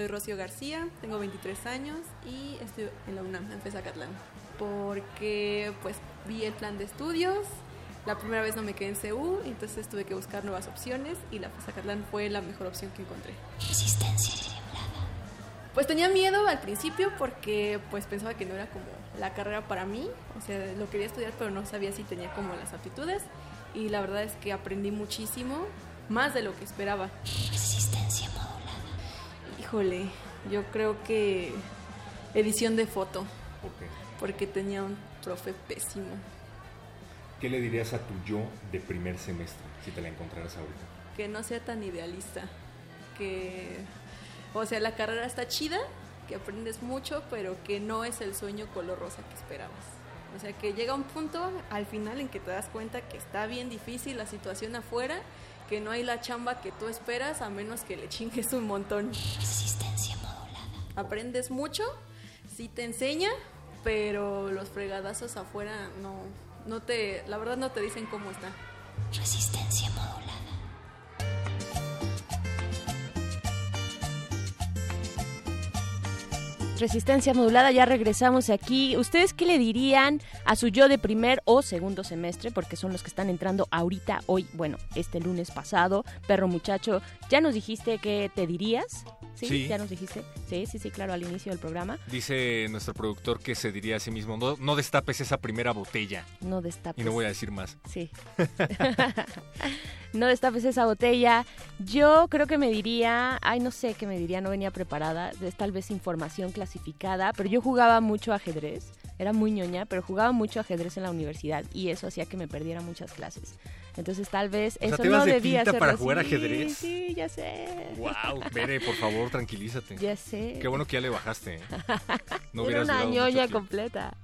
Soy Rocío García, tengo 23 años y estoy en la UNAM, en Fezacatlán. Porque pues vi el plan de estudios, la primera vez no me quedé en CU, entonces tuve que buscar nuevas opciones y la Fezacatlán fue la mejor opción que encontré. Resistencia modulada. Pues tenía miedo al principio porque pues pensaba que no era como la carrera para mí, o sea, lo quería estudiar pero no sabía si tenía como las aptitudes y la verdad es que aprendí muchísimo, más de lo que esperaba. Resistencia. Híjole, yo creo que edición de foto, ¿Por qué? porque tenía un profe pésimo. ¿Qué le dirías a tu yo de primer semestre si te la encontraras ahorita? Que no sea tan idealista, que, o sea, la carrera está chida, que aprendes mucho, pero que no es el sueño color rosa que esperabas. O sea, que llega un punto al final en que te das cuenta que está bien difícil la situación afuera, que no hay la chamba que tú esperas a menos que le chingues un montón. Resistencia modulada. Aprendes mucho, sí te enseña, pero los fregadazos afuera no, no te, la verdad no te dicen cómo está. Resistencia modulada. Resistencia modulada, ya regresamos aquí. ¿Ustedes qué le dirían a su yo de primer o segundo semestre? Porque son los que están entrando ahorita, hoy, bueno, este lunes pasado. Perro muchacho, ¿ya nos dijiste qué te dirías? ¿Sí? Sí. ¿Ya nos dijiste? Sí, sí, sí, claro, al inicio del programa. Dice nuestro productor que se diría a sí mismo, no, no destapes esa primera botella. No destapes. Y no voy a decir más. Sí. no destapes esa botella. Yo creo que me diría, ay, no sé qué me diría, no venía preparada, es tal vez información clasificada, pero yo jugaba mucho ajedrez, era muy ñoña, pero jugaba mucho ajedrez en la universidad y eso hacía que me perdiera muchas clases. Entonces tal vez O sea, eso ¿te ibas no de debía ser para jugar ajedrez? Sí, ya sé. Wow, Bere, por favor, tranquilízate. Ya sé. Qué bueno que ya le bajaste. ¿eh? No Era una ñoña completa.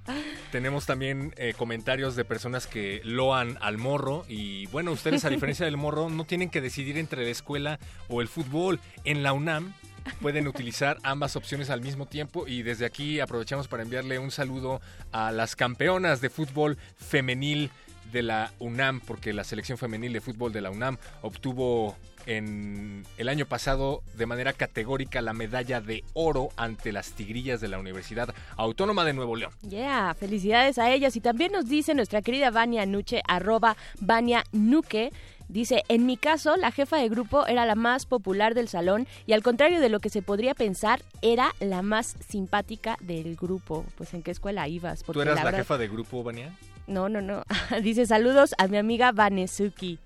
Tenemos también eh, comentarios de personas que loan al morro y bueno, ustedes a diferencia del morro no tienen que decidir entre la escuela o el fútbol. En la UNAM pueden utilizar ambas opciones al mismo tiempo y desde aquí aprovechamos para enviarle un saludo a las campeonas de fútbol femenil de la UNAM porque la selección femenil de fútbol de la UNAM obtuvo en el año pasado de manera categórica la medalla de oro ante las tigrillas de la Universidad Autónoma de Nuevo León. Yeah, felicidades a ellas. Y también nos dice nuestra querida Vania Nuche, arroba Vania Nuque. Dice, en mi caso, la jefa de grupo era la más popular del salón y al contrario de lo que se podría pensar, era la más simpática del grupo. Pues, ¿en qué escuela ibas? ¿Tú Porque eras la, jefa de grupo, Vania? No, no, no. Dice, saludos a mi amiga Vanesuki.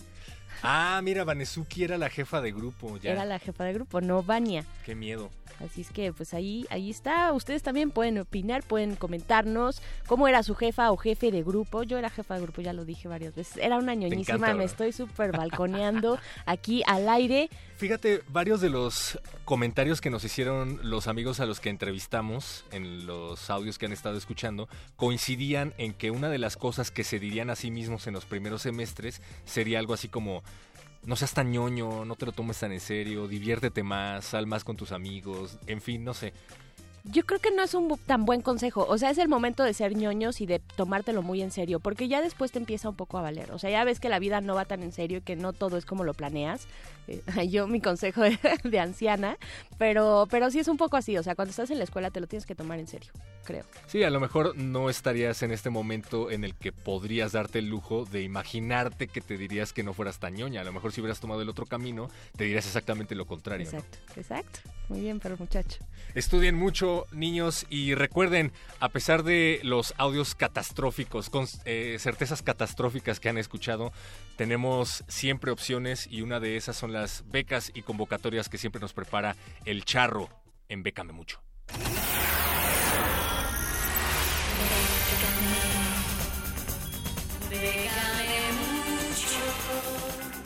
Ah, mira, Vanesuki era la jefa de grupo, ya. Era la jefa de grupo, no Vania. Qué miedo. Así es que pues ahí, ahí está. Ustedes también pueden opinar, pueden comentarnos cómo era su jefa o jefe de grupo. Yo era jefa de grupo, ya lo dije varias veces. Era una ñoñísima, encanta, me estoy súper balconeando aquí al aire. Fíjate, varios de los comentarios que nos hicieron los amigos a los que entrevistamos en los audios que han estado escuchando coincidían en que una de las cosas que se dirían a sí mismos en los primeros semestres sería algo así como no seas tan ñoño, no te lo tomes tan en serio, diviértete más, sal más con tus amigos, en fin, no sé. Yo creo que no es un tan buen consejo. O sea, es el momento de ser ñoños y de tomártelo muy en serio, porque ya después te empieza un poco a valer. O sea, ya ves que la vida no va tan en serio y que no todo es como lo planeas. Eh, yo mi consejo de, de anciana, pero pero sí es un poco así. O sea, cuando estás en la escuela te lo tienes que tomar en serio, creo. Sí, a lo mejor no estarías en este momento en el que podrías darte el lujo de imaginarte que te dirías que no fueras tan ñoña. A lo mejor si hubieras tomado el otro camino, te dirías exactamente lo contrario. ¿no? Exacto, exacto. Muy bien, pero muchacho. Estudien mucho, niños, y recuerden, a pesar de los audios catastróficos, con eh, certezas catastróficas que han escuchado, tenemos siempre opciones y una de esas son las becas y convocatorias que siempre nos prepara el charro en Bécame Mucho.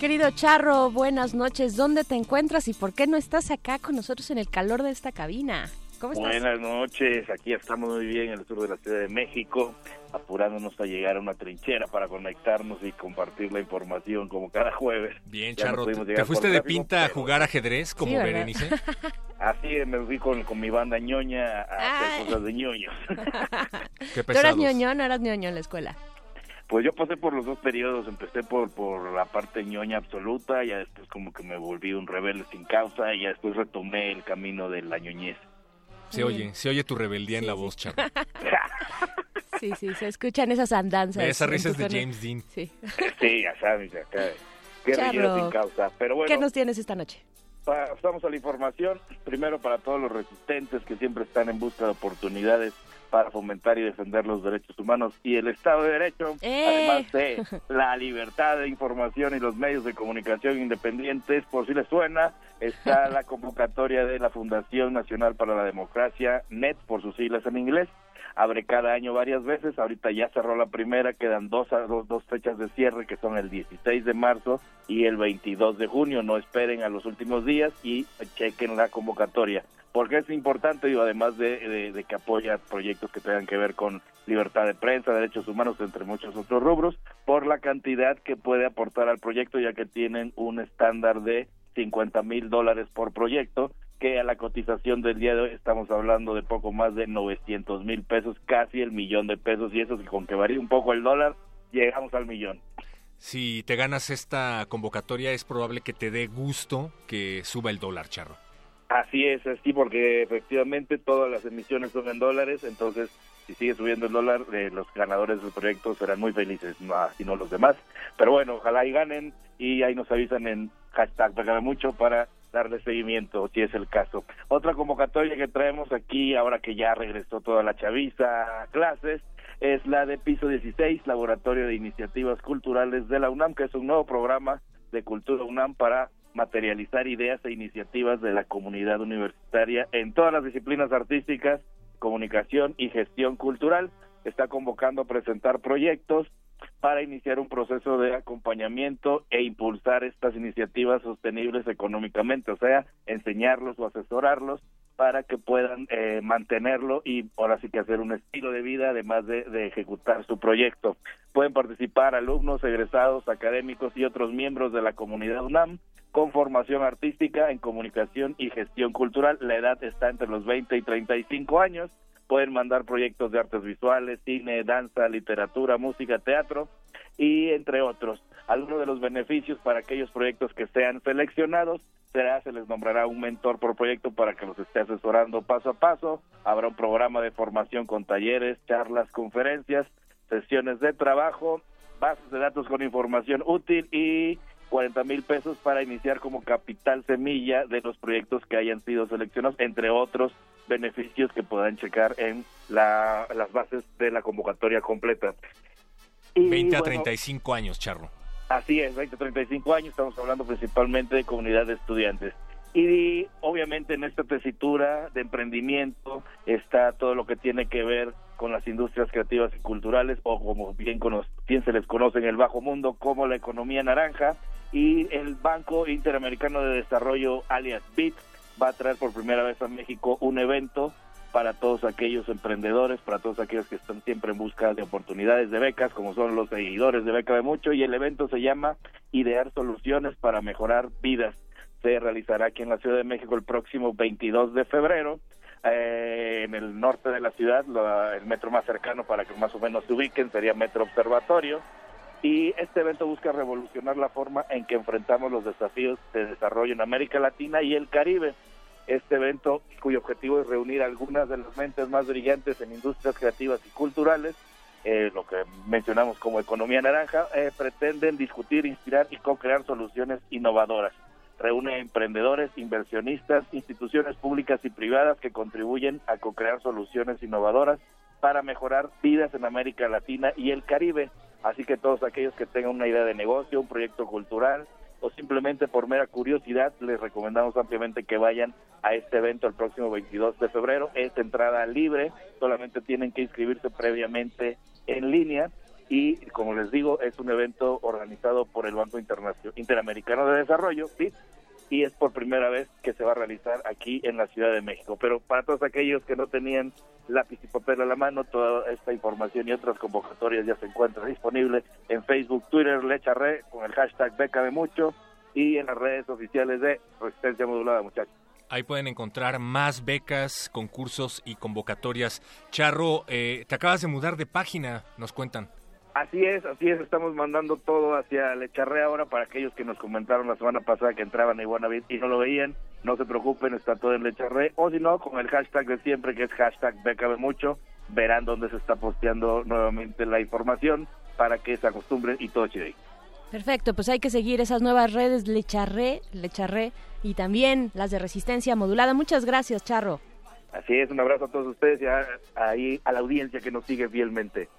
Querido Charro, buenas noches. ¿Dónde te encuentras y por qué no estás acá con nosotros en el calor de esta cabina? ¿Cómo estás? Buenas noches, aquí estamos muy bien en el sur de la Ciudad de México, apurándonos a llegar a una trinchera para conectarnos y compartir la información como cada jueves. Bien, Ya Charro, ¿te, fuiste de tráfico, pinta a jugar ajedrez como Sí. Berenice? Así es, me fui con, con mi banda ñoña a hacer cosas de ñoños. ¿Tú eras ñoño o no eras ñoño en la escuela? Pues yo pasé por los dos periodos, empecé por, por la parte ñoña absoluta, ya después como que me volví un rebelde sin causa y ya después retomé el camino de la ñoñez. Se oye, se oye tu rebeldía en la voz, Charro. Sí, sí, se escuchan esas andanzas. Esa en risa tu es de. James Dean. Sí. Sí, ya sabes, acá, guerrillero Charro. sin causa. Pero bueno, ¿Qué nos tienes esta noche? pasamos a la información. Primero para todos los resistentes que siempre están en busca de oportunidades para fomentar y defender los derechos humanos y el Estado de Derecho, ¡Eh! además de la libertad de información y los medios de comunicación independientes, por si les suena, está la convocatoria de la Fundación Nacional para la Democracia, NET, por sus siglas en inglés. Abre cada año varias veces, ahorita ya cerró la primera, quedan dos, dos, dos fechas de cierre que son el 16 de marzo y el 22 de junio. No esperen a los últimos días y chequen la convocatoria. Porque es importante, digo, además de, de- de que apoya proyectos que tengan que ver con libertad de prensa, derechos humanos, entre muchos otros rubros, por la cantidad que puede aportar al proyecto, ya que tienen un estándar de 50 mil dólares por proyecto, que a la cotización del día de hoy estamos hablando de poco más de 900 mil pesos, casi el millón de pesos, y eso que con que varía un poco el dólar, llegamos al millón. Si te ganas esta convocatoria, es probable que te dé gusto que suba el dólar, Charro. Así es, así porque efectivamente todas las emisiones son en dólares, entonces si sigue subiendo el dólar, eh, los ganadores del proyecto serán muy felices, no, así no los demás. Pero bueno, ojalá y ganen y ahí nos avisan en hashtag Mucho para darle seguimiento, si es el caso. Otra convocatoria que traemos aquí, ahora que ya regresó toda la chaviza clases, es la de Piso 16, Laboratorio de Iniciativas Culturales de la UNAM, que es un nuevo programa de Cultura UNAM para materializar ideas e iniciativas de la comunidad universitaria en todas las disciplinas artísticas, comunicación y gestión cultural. Está convocando a presentar proyectos para iniciar un proceso de acompañamiento e impulsar estas iniciativas sostenibles económicamente, o sea, enseñarlos o asesorarlos para que puedan eh, mantenerlo y ahora sí que hacer un estilo de vida además de, de ejecutar su proyecto. Pueden participar alumnos, egresados, académicos y otros miembros de la comunidad UNAM con formación artística en comunicación y gestión cultural. La edad está entre los 20 y 35 años. Pueden mandar proyectos de artes visuales, cine, danza, literatura, música, teatro y entre otros. Algunos de los beneficios para aquellos proyectos que sean seleccionados será, se les nombrará un mentor por proyecto para que los esté asesorando paso a paso. Habrá un programa de formación con talleres, charlas, conferencias, sesiones de trabajo, bases de datos con información útil y 40 mil pesos para iniciar como capital semilla de los proyectos que hayan sido seleccionados, entre otros beneficios que puedan checar en la- las bases de la convocatoria completa. Y, 20 a bueno, 35 años, Charro. Así es, 20, 35 años, estamos hablando principalmente de comunidad de estudiantes. Y obviamente en esta tesitura de emprendimiento está todo lo que tiene que ver con las industrias creativas y culturales, o como bien, cono- bien se les conoce en el bajo mundo, como la economía naranja. Y el Banco Interamericano de Desarrollo, alias BIT, va a traer por primera vez a México un evento para todos aquellos emprendedores, para todos aquellos que están siempre en busca de oportunidades de becas, como son los seguidores de Beca de Mucho, y el evento se llama Idear Soluciones para Mejorar Vidas. Se realizará aquí en la Ciudad de México el próximo 22 de febrero, eh, en el norte de la ciudad, la- el metro más cercano para que más o menos se ubiquen sería Metro Observatorio, y este evento busca revolucionar la forma en que enfrentamos los desafíos de desarrollo en América Latina y el Caribe este evento cuyo objetivo es reunir algunas de las mentes más brillantes en industrias creativas y culturales, eh, lo que mencionamos como economía naranja, eh, pretenden discutir, inspirar y co-crear soluciones innovadoras. Reúne emprendedores, inversionistas, instituciones públicas y privadas que contribuyen a co-crear soluciones innovadoras para mejorar vidas en América Latina y el Caribe. Así que todos aquellos que tengan una idea de negocio, un proyecto cultural, o simplemente por mera curiosidad, les recomendamos ampliamente que vayan a este evento el próximo 22 de febrero. Es entrada libre, solamente tienen que inscribirse previamente en línea y como les digo, es un evento organizado por el Banco Interamericano de Desarrollo, ¿sí? Y es por primera vez que se va a realizar aquí en la Ciudad de México. Pero para todos aquellos que no tenían lápiz y papel a la mano, toda esta información y otras convocatorias ya se encuentran disponibles en Facebook, Twitter, Lecharre, con el hashtag Bécame Mucho y en las redes oficiales de Resistencia Modulada, muchachos. Ahí pueden encontrar más becas, concursos y convocatorias. Charro, eh, te acabas de mudar de página, nos cuentan. Así es, así es, estamos mandando todo hacia Lecharre ahora para aquellos que nos comentaron la semana pasada que entraban a Iguanavit y no lo veían, no se preocupen, está todo en Lecharre, o si no, con el hashtag de siempre que es hashtag Bécame Mucho, verán dónde se está posteando nuevamente la información para que se acostumbren y todo chido. Perfecto, pues hay que seguir esas nuevas redes Lecharre, Lecharre y también las de resistencia modulada. Muchas gracias, Charro. Así es, un abrazo a todos ustedes y a, ahí a la audiencia que nos sigue fielmente.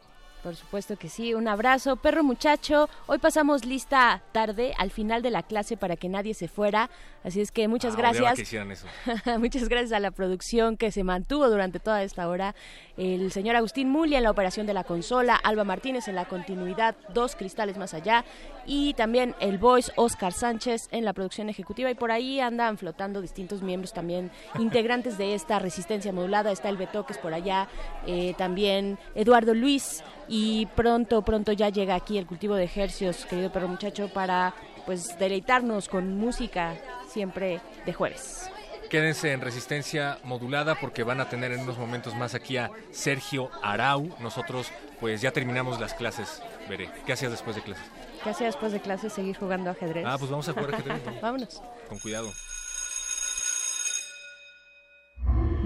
Por supuesto que sí, un abrazo, perro muchacho. Hoy pasamos lista tarde al final de la clase para que nadie se fuera, así es que muchas Ah, gracias. que hicieran eso. muchas gracias a la producción que se mantuvo durante toda esta hora. El señor Agustín Mulia en la operación de la consola, Alba Martínez en la continuidad, dos cristales más allá y también el voice Oscar Sánchez en la producción ejecutiva y por ahí andan flotando distintos miembros también integrantes de esta resistencia modulada. Está el Betoques por allá, eh, también Eduardo Luis y pronto, pronto ya llega aquí el cultivo de ejercios, querido perro muchacho, para pues deleitarnos con música siempre de jueves. Quédense en resistencia modulada porque van a tener en unos momentos más aquí a Sergio Arau. Nosotros pues ya terminamos las clases, veré. ¿Qué hacías después de clases? ¿Qué hacía después de clase? Seguir jugando ajedrez. Ah, pues vamos a jugar ajedrez. ¿no? Vámonos. Con cuidado.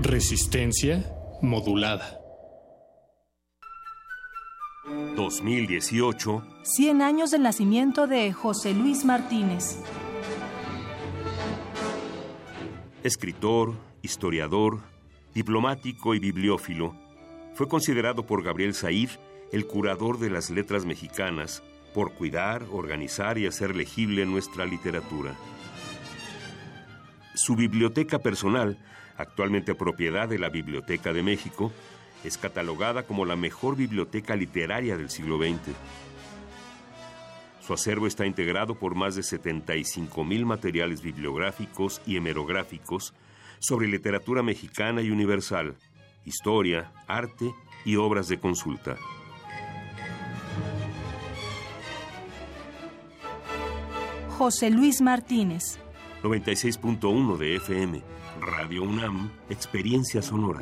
Resistencia modulada. 2018, 100 años del nacimiento de José Luis Martínez. escritor, historiador, diplomático y bibliófilo, fue considerado por Gabriel Said el curador de las letras mexicanas por cuidar, organizar y hacer legible nuestra literatura. Su biblioteca personal, actualmente propiedad de la Biblioteca de México, es catalogada como la mejor biblioteca literaria del siglo XX. Su acervo está integrado por más de 75 mil materiales bibliográficos y hemerográficos sobre literatura mexicana y universal, historia, arte y obras de consulta. José Luis Martínez. 96.1 de FM, Radio UNAM, Experiencia Sonora.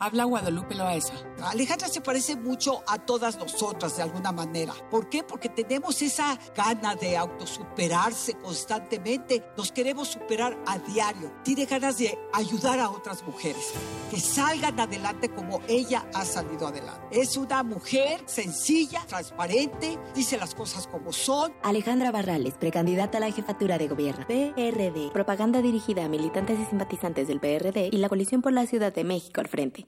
Habla Guadalupe Loaesa. Alejandra se parece mucho a todas nosotras de alguna manera. ¿Por qué? Porque tenemos esa gana de autosuperarse constantemente. Nos queremos superar a diario. Tiene ganas de ayudar a otras mujeres que salgan adelante como ella ha salido adelante. Es una mujer sencilla, transparente, dice las cosas como son. Alejandra Barrales, precandidata a la jefatura de gobierno. PRD. Propaganda dirigida a militantes y simpatizantes del PRD y la coalición por la Ciudad de México al frente.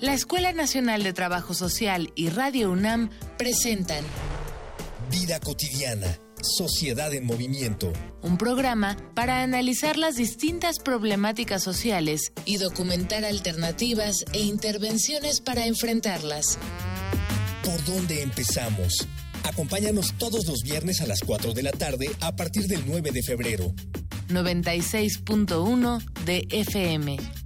La Escuela Nacional de Trabajo Social y Radio UNAM presentan Vida cotidiana, sociedad en movimiento. un programa para analizar las distintas problemáticas sociales y documentar alternativas e intervenciones para enfrentarlas. ¿Por dónde empezamos? Acompáñanos todos los viernes a las 4 de la tarde a partir del 9 de febrero. 96.1 de FM.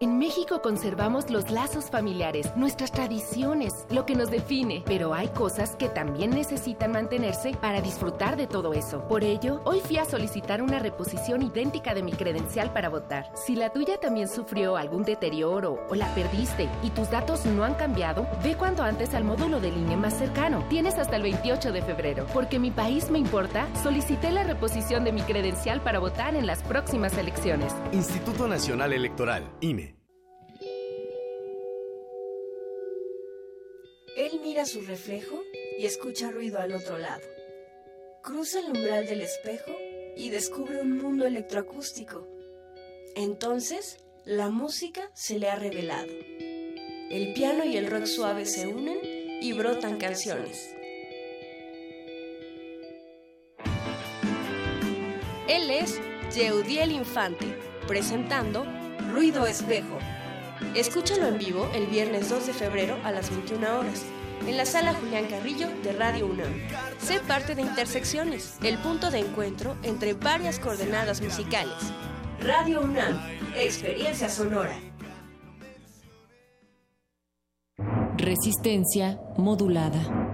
En México conservamos los lazos familiares, nuestras tradiciones, lo que nos define, pero hay cosas que también necesitan mantenerse para disfrutar de todo eso. Por ello, hoy fui a solicitar una reposición idéntica de mi credencial para votar. Si la tuya también sufrió algún deterioro o la perdiste y tus datos no han cambiado, ve cuanto antes al módulo de línea más cercano. Tienes hasta el 28 de febrero. Porque mi país me importa, solicité la reposición de mi credencial para votar en las próximas elecciones. Instituto Nacional Electoral, INE. Él mira su reflejo y escucha ruido al otro lado. Cruza el umbral del espejo y descubre un mundo electroacústico. Entonces, la música se le ha revelado. El piano y el rock suave se unen y brotan canciones. Él es Yeudiel Infante, presentando Ruido Espejo. Escúchalo en vivo el viernes 2 de febrero a las 21 horas, en la sala Julián Carrillo de Radio UNAM. Sé parte de Intersecciones, el punto de encuentro entre varias coordenadas musicales. Radio UNAM, experiencia sonora. Resistencia modulada.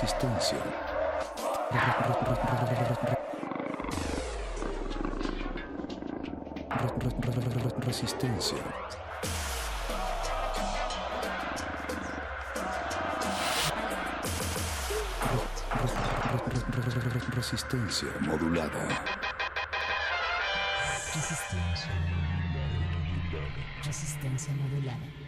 Resistencia. Resistencia. Resistencia modulada. Resistencia. Resistencia modulada.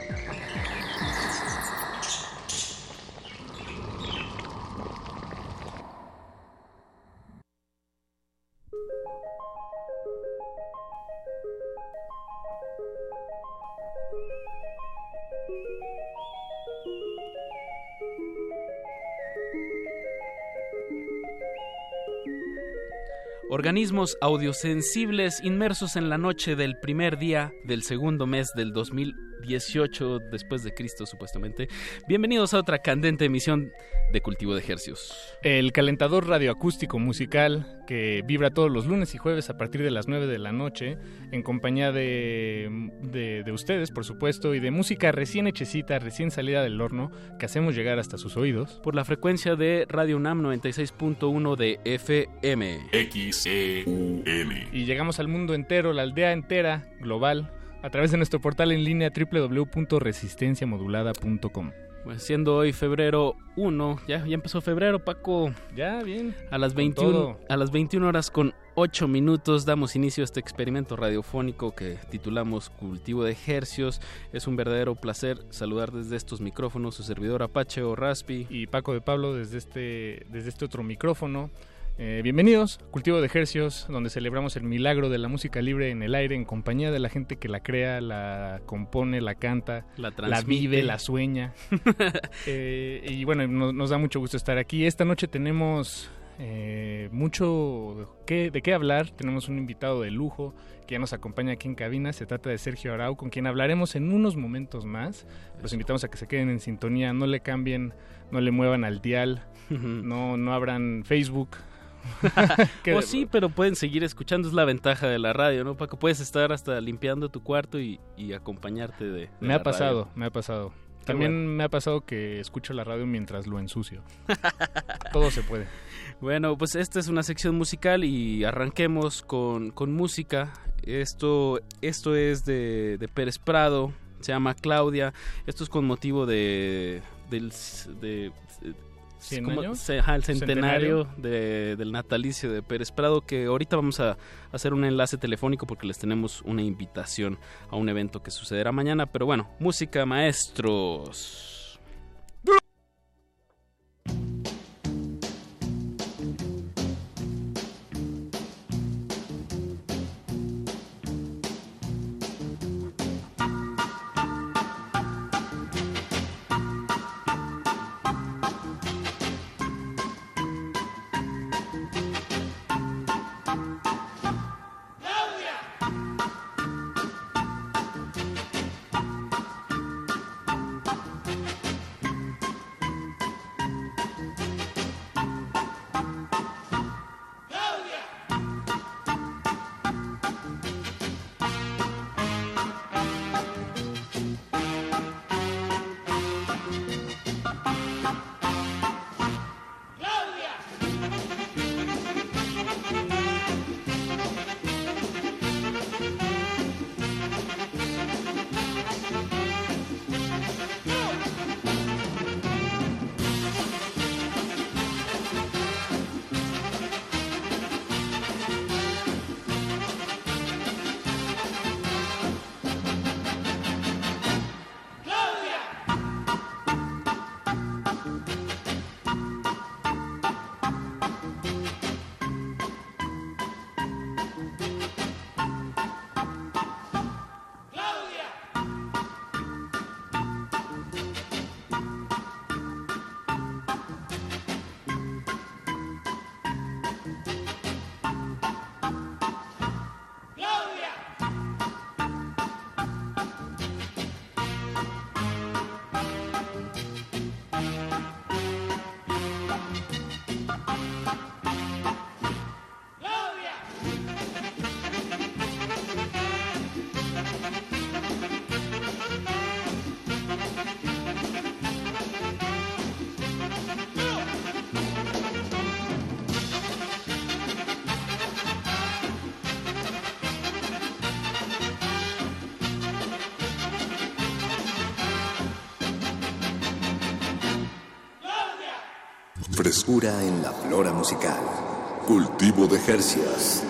Organismos audiosensibles inmersos en la noche del primer día del segundo mes del 2000 18 después de Cristo supuestamente. Bienvenidos a otra candente emisión de Cultivo de Hercios. El calentador radioacústico musical que vibra todos los lunes y jueves a partir de las 9 de la noche en compañía de, de, ustedes, por supuesto, y de música recién hechecita, recién salida del horno que hacemos llegar hasta sus oídos. Por la frecuencia de Radio UNAM 96.1 de FM. XEUN. Y llegamos al mundo entero, la aldea entera, global, a través de nuestro portal en línea www.resistenciamodulada.com. Pues siendo hoy febrero 1, ya, ya empezó febrero, Paco. Ya, bien. A las, 21, a las 21 horas con 8 minutos damos inicio a este experimento radiofónico que titulamos Cultivo de Ejercios. Es un verdadero placer saludar desde estos micrófonos su servidor Apache o Raspi. Y Paco de Pablo desde este, desde este otro micrófono. Eh, bienvenidos, Cultivo de Ejercios, donde celebramos el milagro de la música libre en el aire en compañía de la gente que la crea, la compone, la canta, la, vive, la sueña. Eh, y bueno, nos, da mucho gusto estar aquí. Esta noche tenemos eh, mucho de qué hablar. Tenemos un invitado de lujo que ya nos acompaña aquí en cabina. Se trata de Sergio Arau, con quien hablaremos en unos momentos más. Los invitamos a que se queden en sintonía, no le cambien, no le muevan al dial, no, no abran Facebook, o sí, pero pueden seguir escuchando, es la ventaja de la radio, ¿no? Paco, puedes estar hasta limpiando tu cuarto y, acompañarte de, Me ha pasado, me ha pasado. También me ha pasado que escucho la radio mientras lo ensucio. Todo se puede. Bueno, pues esta es una sección musical y arranquemos con, música. Esto, esto es de, de Pérez Prado, se llama Claudia. Esto es con motivo de, del, de el centenario, del natalicio de Pérez Prado, que ahorita vamos a hacer un enlace telefónico porque les tenemos una invitación a un evento que sucederá mañana. Pero bueno, música maestros. Frescura en la flora musical. Cultivo de Jercias.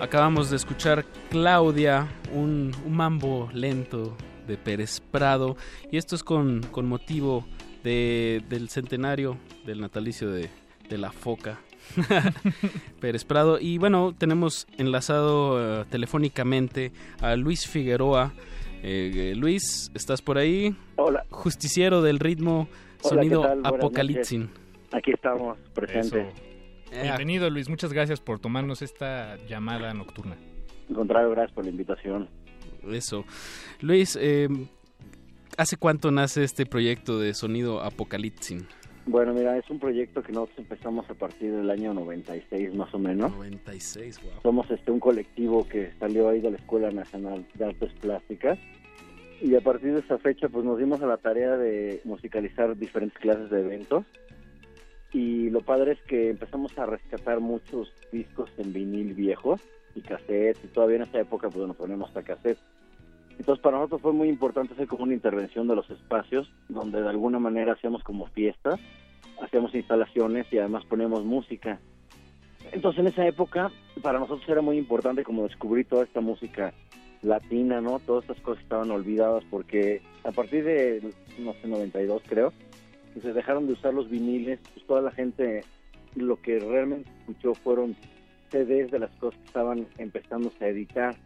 Acabamos de escuchar Claudia, un, mambo lento de Pérez Prado, y esto es con, motivo del centenario del natalicio de la foca Pérez Prado. Y bueno, tenemos enlazado eh, telefónicamente a Luis Figueroa. Eh, Luis, ¿estás por ahí? Hola. Justiciero del ritmo, sonido Apocalipsis. Aquí estamos, presentes. Bienvenido Luis, muchas gracias por tomarnos esta llamada nocturna. Al contrario, gracias por la invitación. Eso. Luis, eh, ¿hace cuánto nace este proyecto de sonido Apocalipsin? Bueno, mira, es un proyecto que nosotros empezamos a partir del año 96 más o menos. 96, wow. Somos este un colectivo que salió ahí de la Escuela Nacional de Artes Plásticas y a partir de esa fecha pues nos dimos a la tarea de musicalizar diferentes clases de eventos y lo padre es que empezamos a rescatar muchos discos en vinil viejos y cassettes y todavía en esa época pues nos ponemos hasta cassettes. Entonces para nosotros fue muy importante hacer como una intervención de los espacios donde de alguna manera hacíamos como fiestas, hacíamos instalaciones y además poníamos música. Entonces en esa época para nosotros era muy importante como descubrir toda esta música latina, ¿no? Todas estas cosas estaban olvidadas porque a partir de, no sé, 92 creo, se dejaron de usar los viniles, pues toda la gente lo que realmente escuchó fueron CDs de las cosas que estaban empezándose a editar.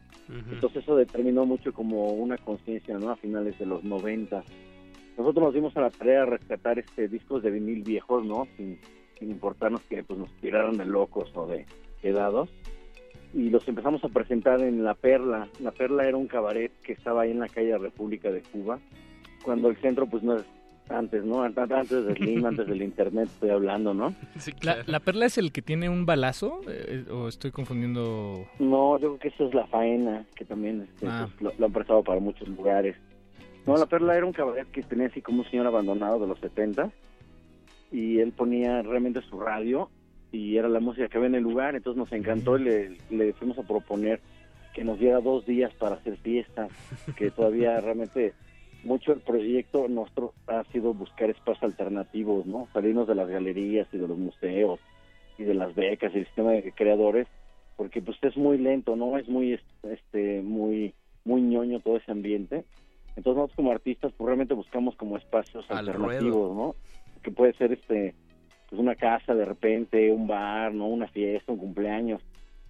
Entonces eso determinó mucho como una conciencia, ¿no? A finales de los 90. Nosotros nos dimos a la tarea de rescatar este discos de vinil viejos, ¿no? Sin, sin importarnos que pues nos tiraran de locos o de quedados. Y los empezamos a presentar en La Perla. La Perla era un cabaret que estaba ahí en la calle República de Cuba, cuando el centro pues no antes, ¿no? Antes del Lima, antes del internet estoy hablando, ¿no? ¿La, perla es el que tiene un balazo? Eh, ¿O estoy confundiendo...? No, yo creo que eso es la faena, que también este, Ah. pues, lo, lo han prestado para muchos lugares. No, la perla era un cabaret que tenía así como un señor abandonado de los 70 y él ponía realmente su radio y era la música que había en el lugar, entonces nos encantó y le, le fuimos a proponer que nos diera dos días para hacer fiestas, que todavía realmente mucho el proyecto nuestro ha sido buscar espacios alternativos, ¿no? Salirnos de las galerías y de los museos y de las becas y el sistema de creadores, porque pues es muy lento, ¿no? Es muy, este, muy, muy ñoño todo ese ambiente. Entonces nosotros como artistas pues realmente buscamos como espacios Al alternativos, ¿no? Que puede ser este, pues una casa de repente, un bar, ¿no? Una fiesta, un cumpleaños.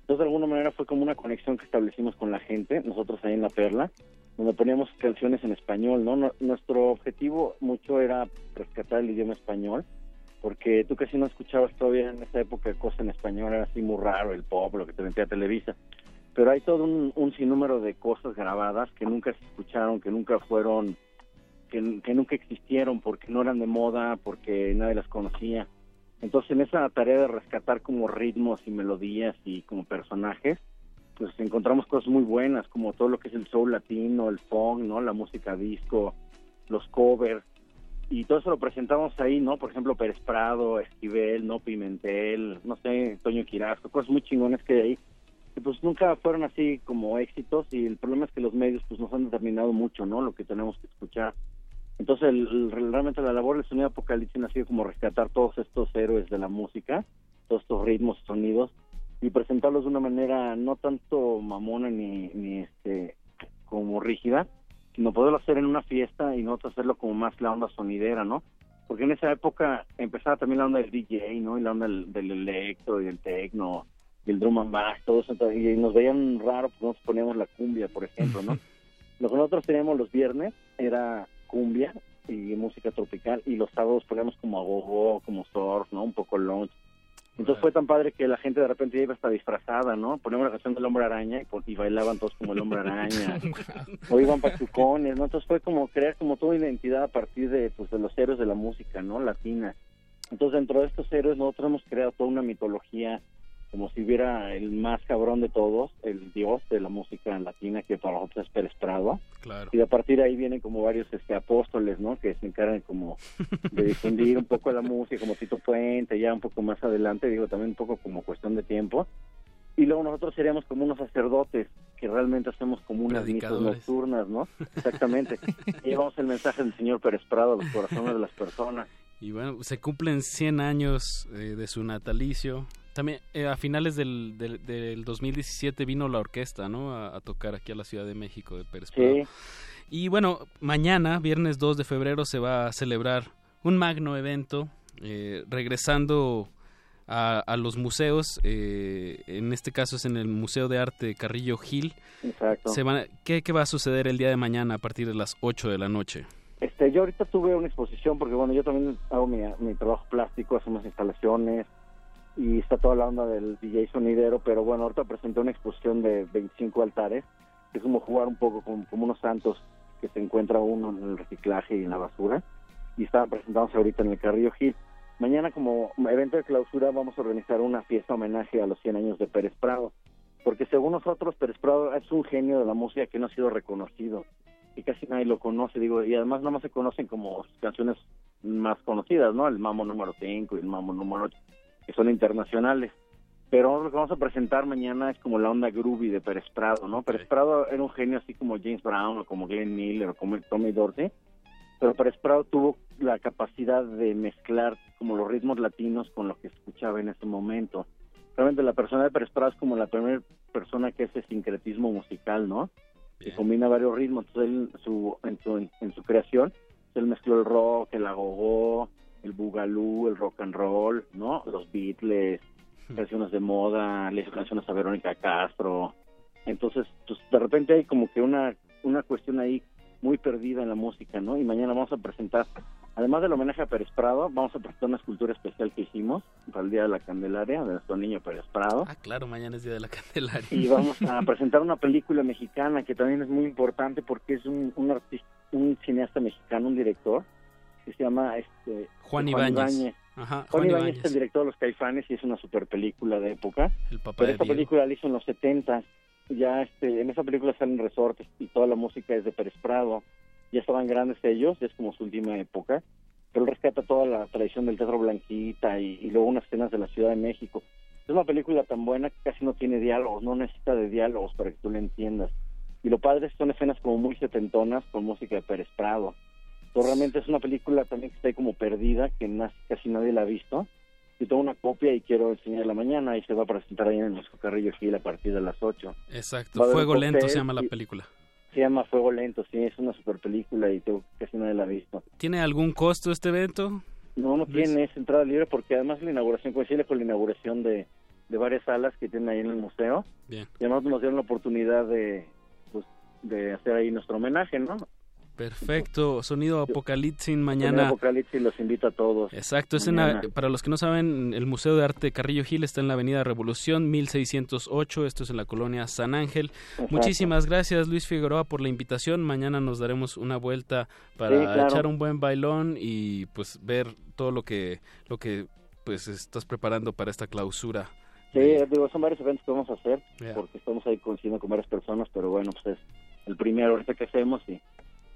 Entonces de alguna manera fue como una conexión que establecimos con la gente, nosotros ahí en La Perla, donde poníamos canciones en español, ¿no? Nu- Nuestro objetivo mucho era rescatar el idioma español, porque tú casi no escuchabas todavía en esa época cosas en español, era así muy raro el pop, lo que te metía Televisa. Pero hay todo un, un sinnúmero de cosas grabadas que nunca se escucharon, que nunca fueron, que nunca existieron, porque no eran de moda, porque nadie las conocía. Entonces, en esa tarea de rescatar como ritmos y melodías y como personajes, pues encontramos cosas muy buenas, como todo lo que es el soul latino, el funk, ¿no? La música disco, los covers, y todo eso lo presentamos ahí, ¿no? Por ejemplo, Pérez Prado, Esquivel, ¿no? Pimentel, no sé, Toño Quirasco, cosas muy chingones que hay ahí, que pues nunca fueron así como éxitos, y el problema es que los medios pues nos han determinado mucho, ¿no? Lo que tenemos que escuchar. Entonces, el- el- realmente la labor del sonido apocalipsis ha sido como rescatar todos estos héroes de la música, todos estos ritmos, sonidos, y presentarlos de una manera no tanto mamona ni, ni este como rígida, sino poderlo hacer en una fiesta y nosotros hacerlo como más la onda sonidera, ¿no? Porque en esa época empezaba también la onda del DJ, ¿no? Y la onda del, del electro y del techno y el drum and bass, todo eso, y nos veían raro porque nosotros poníamos la cumbia, por ejemplo, ¿no? Lo que nosotros teníamos los viernes era cumbia y música tropical y los sábados poníamos como agogó, como surf, ¿no? Un poco lounge. Entonces fue tan padre que la gente de repente iba hasta disfrazada, ¿no? Poníamos la canción del hombre araña y, bailaban todos como el hombre araña. o iban pachucones, ¿no? Entonces fue como crear como toda una identidad a partir de, pues, de los héroes de la música, ¿no? Latina. Entonces dentro de estos héroes nosotros hemos creado toda una mitología como si hubiera el más cabrón de todos, el dios de la música latina que para nosotros es Pérez Prado. Claro. Y a partir de ahí vienen como varios este apóstoles, ¿no? Que se encargan como de difundir un poco la música, como Tito Puente, ya un poco más adelante, digo, también un poco como cuestión de tiempo. Y luego nosotros seríamos como unos sacerdotes que realmente hacemos como unas misas nocturnas, ¿no? Exactamente. llevamos el mensaje del señor Pérez Prado a los corazones de las personas. Y bueno, se cumplen 100 años eh, de su natalicio. También eh, a finales del, del, del 2017 vino la orquesta, ¿no? A, a tocar aquí a la Ciudad de México de Pérez Sí. Prado. Y bueno, mañana, viernes 2 de febrero, se va a celebrar un magno evento, eh, regresando a, a los museos. eh, en este caso es en el Museo de Arte Carrillo Gil. Exacto. Se van a- ¿qué, qué va a suceder el día de mañana a partir de las 8 de la noche? Este, yo ahorita tuve una exposición porque bueno, yo también hago mi, mi trabajo plástico, hacemos instalaciones y está toda la onda del DJ sonidero, pero bueno, ahorita presenté una exposición de 25 altares, que es como jugar un poco como, como unos santos que se encuentra uno en el reciclaje y en la basura y estaban presentándose ahorita en el Carrillo Gil. Mañana como evento de clausura vamos a organizar una fiesta homenaje a los 100 años de Pérez Prado, porque según nosotros Pérez Prado es un genio de la música que no ha sido reconocido y casi nadie lo conoce, digo, y además nada más se conocen como canciones más conocidas, ¿no? El Mamo número 5 y el Mamo número 8, que son internacionales. Pero lo que vamos a presentar mañana es como la onda groovy de Pérez Prado, ¿no? Pérez Prado era un genio así como James Brown o como Glenn Miller o como Tommy Dorsey, pero Pérez Prado tuvo la capacidad de mezclar como los ritmos latinos con lo que escuchaba en ese momento. Realmente la persona de Pérez Prado es como la primera persona que hace sincretismo musical, ¿no? Que combina varios ritmos. Entonces él, su, en, su, en su creación, él mezcló el rock, el agogó, el bugalú, el rock and roll, ¿no? Los Beatles, canciones de moda, le hizo canciones a Verónica Castro. Entonces, pues de repente hay como que una, una cuestión ahí muy perdida en la música, ¿no? Y mañana vamos a presentar, además del homenaje a Pérez Prado, vamos a presentar una escultura especial que hicimos para el Día de la Candelaria de nuestro niño Pérez Prado. Ah, claro, mañana es Día de la Candelaria. Y vamos a presentar una película mexicana que también es muy importante porque es un, un artista, un cineasta mexicano, un director, que se llama este Juan, Ibáñez. Ajá, Juan, Ibáñez, es el director de Los Caifanes y es una super película de época. El papá Pero de esta Diego. película la hizo en los 70 ya este, en esa película salen resortes y toda la música es de Pérez Prado. Ya estaban grandes ellos, ya es como su última época. Pero rescata toda la tradición del Teatro Blanquita y, y luego unas escenas de la Ciudad de México. Es una película tan buena que casi no tiene diálogos, no necesita de diálogos para que tú la entiendas. Y lo padre es que son escenas como muy setentonas con música de Pérez Prado. Entonces, realmente es una película también que está ahí como perdida, que casi nadie la ha visto. Yo tengo una copia y quiero enseñarla mañana y se va a presentar ahí en el Museo Carrillo Gil a partir de las 8. Exacto, Fuego Lento se llama la película. Se llama Fuego Lento, sí, es una super película y tengo, casi nadie la ha visto. ¿Tiene algún costo este evento? No, no tiene, es entrada libre porque además la inauguración coincide con la inauguración de, de varias salas que tienen ahí en el museo. Bien. Y además nos dieron la oportunidad de, pues, de hacer ahí nuestro homenaje, ¿no? Perfecto, Sonido Apocalipsis mañana. Apocalipsis los invito a todos. Exacto, es en la- para los que no saben, el Museo de Arte Carrillo Gil está en la Avenida Revolución 1608, esto es en la colonia San Ángel. Exacto. Muchísimas gracias Luis Figueroa por la invitación, mañana nos daremos una vuelta para Sí, claro. echar un buen bailón y pues ver todo lo que lo que pues estás preparando para esta clausura. Sí, digo, son varios eventos que vamos a hacer porque estamos ahí coincidiendo con varias personas, pero bueno, pues es el primero ahorita que hacemos y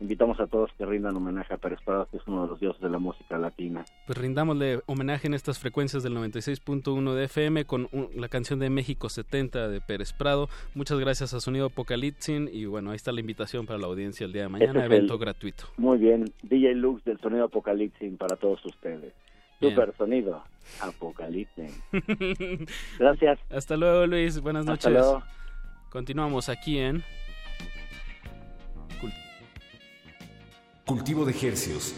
invitamos a todos que rindan homenaje a Pérez Prado, que es uno de los dioses de la música latina. Pues rindámosle homenaje en estas frecuencias del 96.1 de FM con un- la canción de México 70 de Pérez Prado. Muchas gracias a Sonido Apocalipsis y bueno, ahí está la invitación para la audiencia el día de mañana, Ese es evento el- gratuito. Muy bien, DJ Lux del sonido Apocalipsis para todos ustedes. Bien. Super sonido Apocalipsis. Gracias. Hasta luego Luis, buenas Hasta noches. luego. Continuamos aquí en Cultivo de Hercios.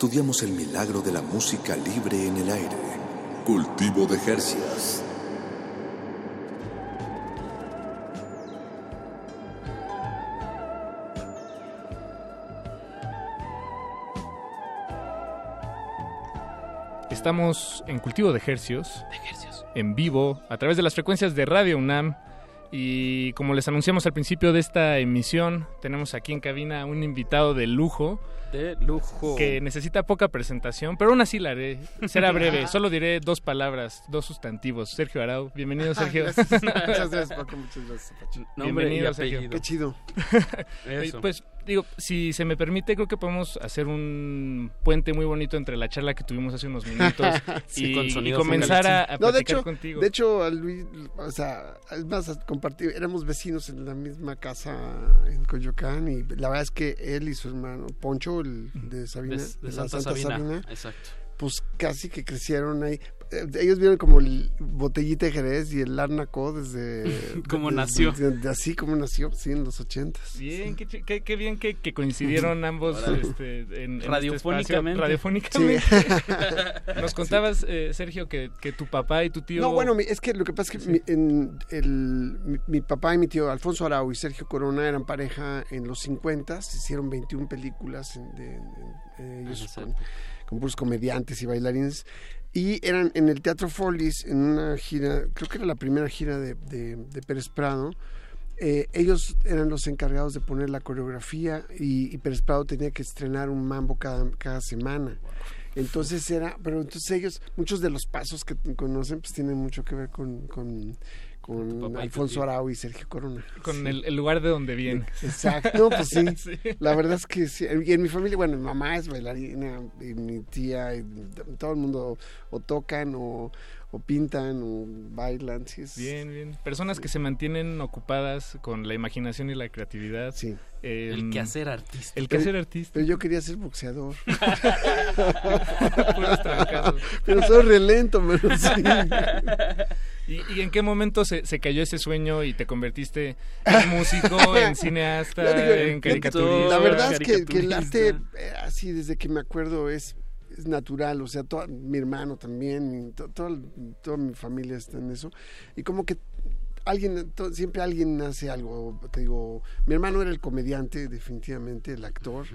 Estudiamos el milagro de la música libre en el aire. Cultivo de Jercias. Estamos en Cultivo de Hercios. En vivo, a través de las frecuencias de Radio UNAM. Y como les anunciamos al principio de esta emisión, tenemos aquí en cabina un invitado de lujo. De lujo. Que necesita poca presentación, pero aún así la haré. Será breve. Solo diré dos palabras, dos sustantivos. Sergio Arau. Bienvenido, Sergio. Gracias. Muchas gracias, Paco. Muchas gracias, Bienvenido, Sergio. Qué chido. Eso. Pues digo, si se me permite, creo que podemos hacer un puente muy bonito entre la charla que tuvimos hace unos minutos Sí, y, con y sonido comenzar a, a No, de platicar hecho, contigo. de hecho, a Luis, o sea, es más, compartí, éramos vecinos en la misma casa en Coyoacán y la verdad es que él y su hermano Poncho, el de Sabina, de, de de la Santa, Sabina. Exacto. pues casi que crecieron ahí. Eh, Ellos vieron como el botellita de Jerez y el Arnaco desde... Cómo desde- nació. de- así como nació, sí, en los ochentas. Bien, qué, qué- qué bien que, que coincidieron ambos este, en, en este Radiofónicamente. espacio. Radiofónicamente. Nos contabas, eh, Sergio, que, que tu papá y tu tío... No, bueno, es que lo que pasa es que mi, en el, mi, mi papá y mi tío Alfonso Arau y Sergio Corona eran pareja en los 50, se hicieron 21 películas en- de, en- eh, ellos con puros comediantes y bailarines. Y eran en el Teatro Follis, en una gira, creo que era la primera gira de, de, de Pérez Prado. eh, ellos eran los encargados de poner la coreografía y, y Pérez Prado tenía que estrenar un mambo cada, cada semana. Entonces era, pero entonces ellos, muchos de los pasos que conocen, pues tienen mucho que ver con, con, con papá Alfonso. Arau y Sergio Corona. Con Sí. el, el lugar de donde viene. Exacto, pues sí. Sí. La verdad es que sí. Y en mi familia, bueno, mi mamá es bailarina, y mi tía, y todo el mundo o tocan o, o pintan o bailan. Sí, es- Bien, bien. Personas que se mantienen ocupadas con la imaginación y la creatividad. Sí. El quehacer artístico. El quehacer artístico. Pero yo quería ser boxeador. Pero soy re lento, pero sí. ¿Y, y en qué momento se, se cayó ese sueño y te convertiste en músico, en cineasta, digo, en caricaturista? La verdad es que, que el arte, eh, así desde que me acuerdo, es, es natural. O sea, toda- mi hermano también, to- toda, toda mi familia está en eso. Y como que alguien, to- siempre alguien hace algo. Te digo, mi hermano era el comediante, definitivamente, el actor.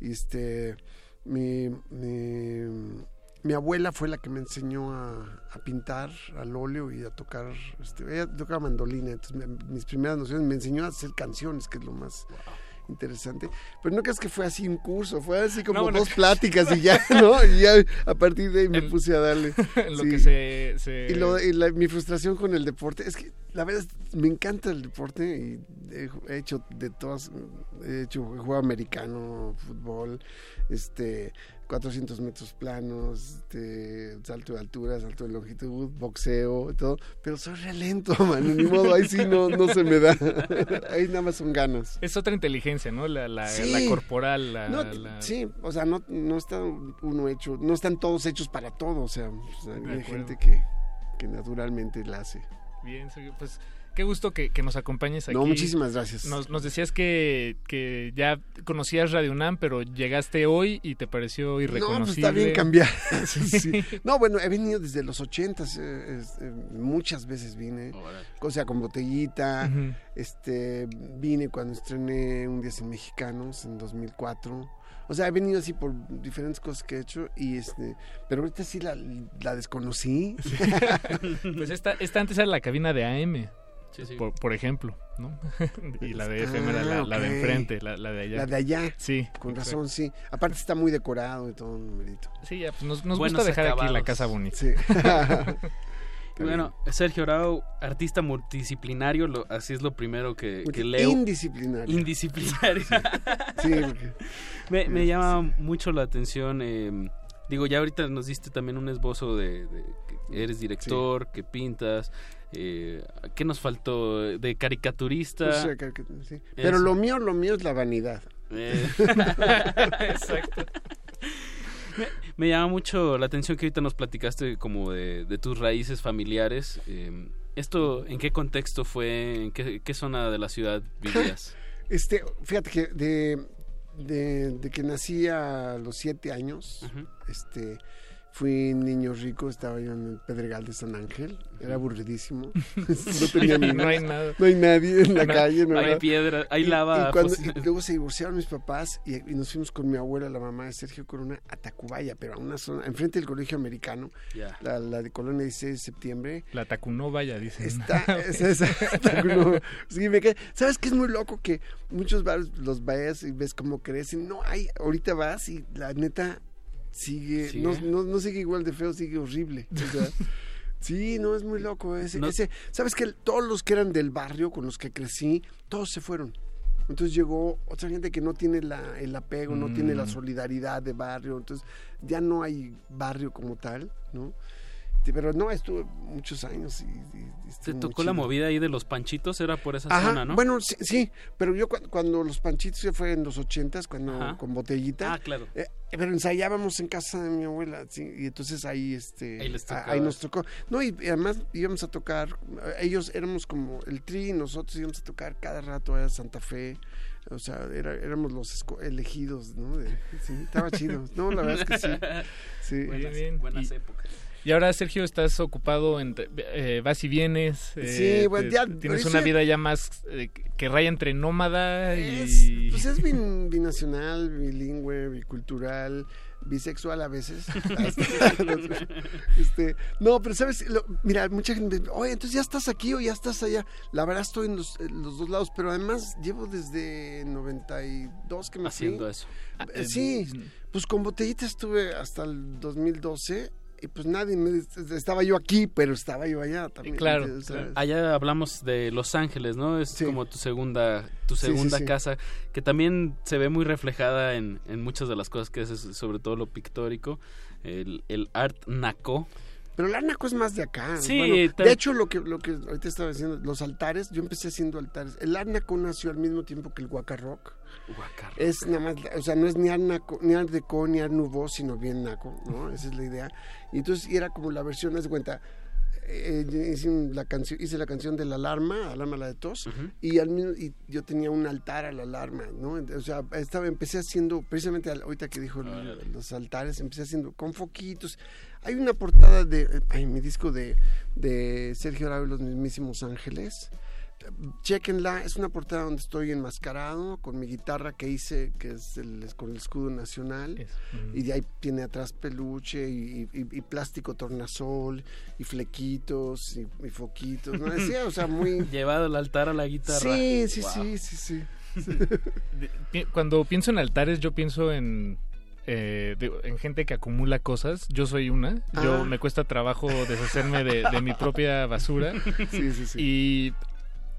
Y este, mi, mi, mi abuela fue la que me enseñó a, a pintar al óleo y a tocar, este, ella tocaba mandolina, entonces me- mis primeras nociones me enseñó a hacer canciones, que es lo más interesante. Pero no creas que fue así un curso, fue así como No, bueno, dos pláticas y ya, ¿no? Y ya a partir de ahí me puse a darle. lo Sí. que se... se- Y, lo- y la- mi frustración con el deporte es que la verdad, me encanta el deporte y he, hecho de todas, he hecho juego americano, fútbol, este, 400 metros planos, este, salto de altura, salto de longitud, boxeo, todo, pero soy re lento, man, ni modo, ahí sí no, no se me da, ahí nada más son ganas. Es otra inteligencia, ¿no? La, la, corporal, la, Sí, o sea, no, no está uno hecho, no están todos hechos para todo, o sea, hay gente que, que naturalmente la hace. Bien, pues qué gusto que, nos acompañes aquí. No, muchísimas gracias. Nos, decías que, que, ya conocías Radio UNAM, pero llegaste hoy y te pareció irreconocible. No, pues está bien cambiar. No, bueno, he venido desde los ochentas, eh, eh, muchas veces vine, o sea, con botellita, este, vine cuando estrené Un Día sin Mexicanos en 2004. O sea, he venido así por diferentes cosas que he hecho y este, pero ahorita sí la, desconocí. pues esta, esta antes era la cabina de AM. Por, ejemplo, ¿no? y la de FM era la, de enfrente, la, de allá. La de allá. Sí. Con razón, sí. Aparte está muy decorado y todo, numerito. Sí, ya, pues nos, nos gusta dejar aquí la casa bonita. Sí. bueno, Sergio Rao, artista multidisciplinario, lo, así es lo primero que, que leo. Indisciplinario. Indisciplinario. sí, me, me, llama mucho la atención. Eh, digo, ya ahorita nos diste también un esbozo de, que eres director, que pintas. Eh, ¿Qué nos faltó? De caricaturista. sí. Pero lo mío, lo mío es la vanidad. Eh. Exacto. Me, llama mucho la atención que ahorita nos platicaste como de, tus raíces familiares. Eh, ¿Esto en qué contexto fue? ¿En qué, zona de la ciudad vivías? Este, fíjate que de, de, que nací a los siete años, este, fui niño rico, estaba yo en el Pedregal de San Ángel, era aburridísimo. no, tenía no hay nada. No hay nadie en la calle. No hay piedra, hay lava. Y, luego se divorciaron mis papás y, nos fuimos con mi abuela, la mamá de Sergio Corona, a Tacubaya, pero a una zona, enfrente del colegio americano, la, la, de Colonia 16 de septiembre. La Tacunova, dicen. Está, esa, sí, me ¿Sabes qué es muy loco? Que muchos bares los vayas y ves cómo crecen. No, hay, ahorita vas y la neta sigue, No, no, sigue igual de feo, sigue horrible. sí, no, es muy loco ese, ¿Sabes que Todos los que eran del barrio con los que crecí, todos se fueron. Entonces llegó otra gente que no tiene la, el apego, no tiene la mm. solidaridad de barrio. Entonces ya no hay barrio como tal, ¿no? Pero no, estuve muchos años y... ¿Te tocó la movida ahí de los panchitos? Era por esa zona, ¿no? Bueno, sí, pero yo cuando, los panchitos se fue en los ochentas, cuando con botellita. Ah, claro. Eh, pero ensayábamos en casa de mi abuela, sí, y entonces ahí, este... Ahí, nos tocó. No, y, además íbamos a tocar, ellos éramos como el tri, nosotros íbamos a tocar cada rato a Santa Fe o sea, era, éramos los elegidos, ¿no? sí, estaba chido. No, la verdad es que sí. sí. bien. buenas épocas. Y ahora, Sergio, estás ocupado en... Eh, vas y vienes. Eh, sí, bueno, ya... Tienes una vida ya más eh, que raya entre nómada y... pues es binacional, bilingüe, bicultural, bisexual a veces. este, no, pero sabes, mira, mucha gente oye, entonces ya estás aquí o ya estás allá. La verdad estoy en los, dos lados, pero además llevo desde 92 que me Haciendo eso. sí, pues con botellita estuve hasta el 2012 y pues nadie me, estaba yo aquí, pero estaba yo allá también. Claro, allá hablamos de Los Ángeles, ¿no? Es como tu segunda tu segunda casa, que también se ve muy reflejada en, en muchas de las cosas que haces, sobre todo lo pictórico, el, el art naco. Pero el naco es más de acá. Sí, de hecho, lo que, lo que ahorita estaba diciendo, los altares, yo empecé haciendo altares. El naco nació al mismo tiempo que el guacarrock. Es nada más, o sea, no es ni Art, ni Art Deco, ni Nouveau, sino bien naco, ¿no? Esa es la idea. Y entonces era como la versión, haz de cuenta, eh, hice, la canción, hice la canción de la alarma, alarma la de tos, y, al mismo, y yo tenía un altar a la alarma, ¿no? O sea, estaba, empecé haciendo, precisamente ahorita que dijo los altares, empecé haciendo con foquitos. Hay una portada de, ay, mi disco de, de Sergio Arau los mismísimos ángeles chequenla, es una portada donde estoy enmascarado con mi guitarra que hice, que es el, con el escudo nacional, y de ahí tiene atrás peluche y, plástico tornasol y flequitos y, foquitos, ¿no? Decía, o sea, muy... Llevado el altar a la guitarra. Sí, sí, sí, sí, sí. Cuando pienso en altares, yo pienso en eh, en gente que acumula cosas. Yo soy una. Yo Ah. me cuesta trabajo deshacerme de, de mi propia basura. Sí, sí, sí. Y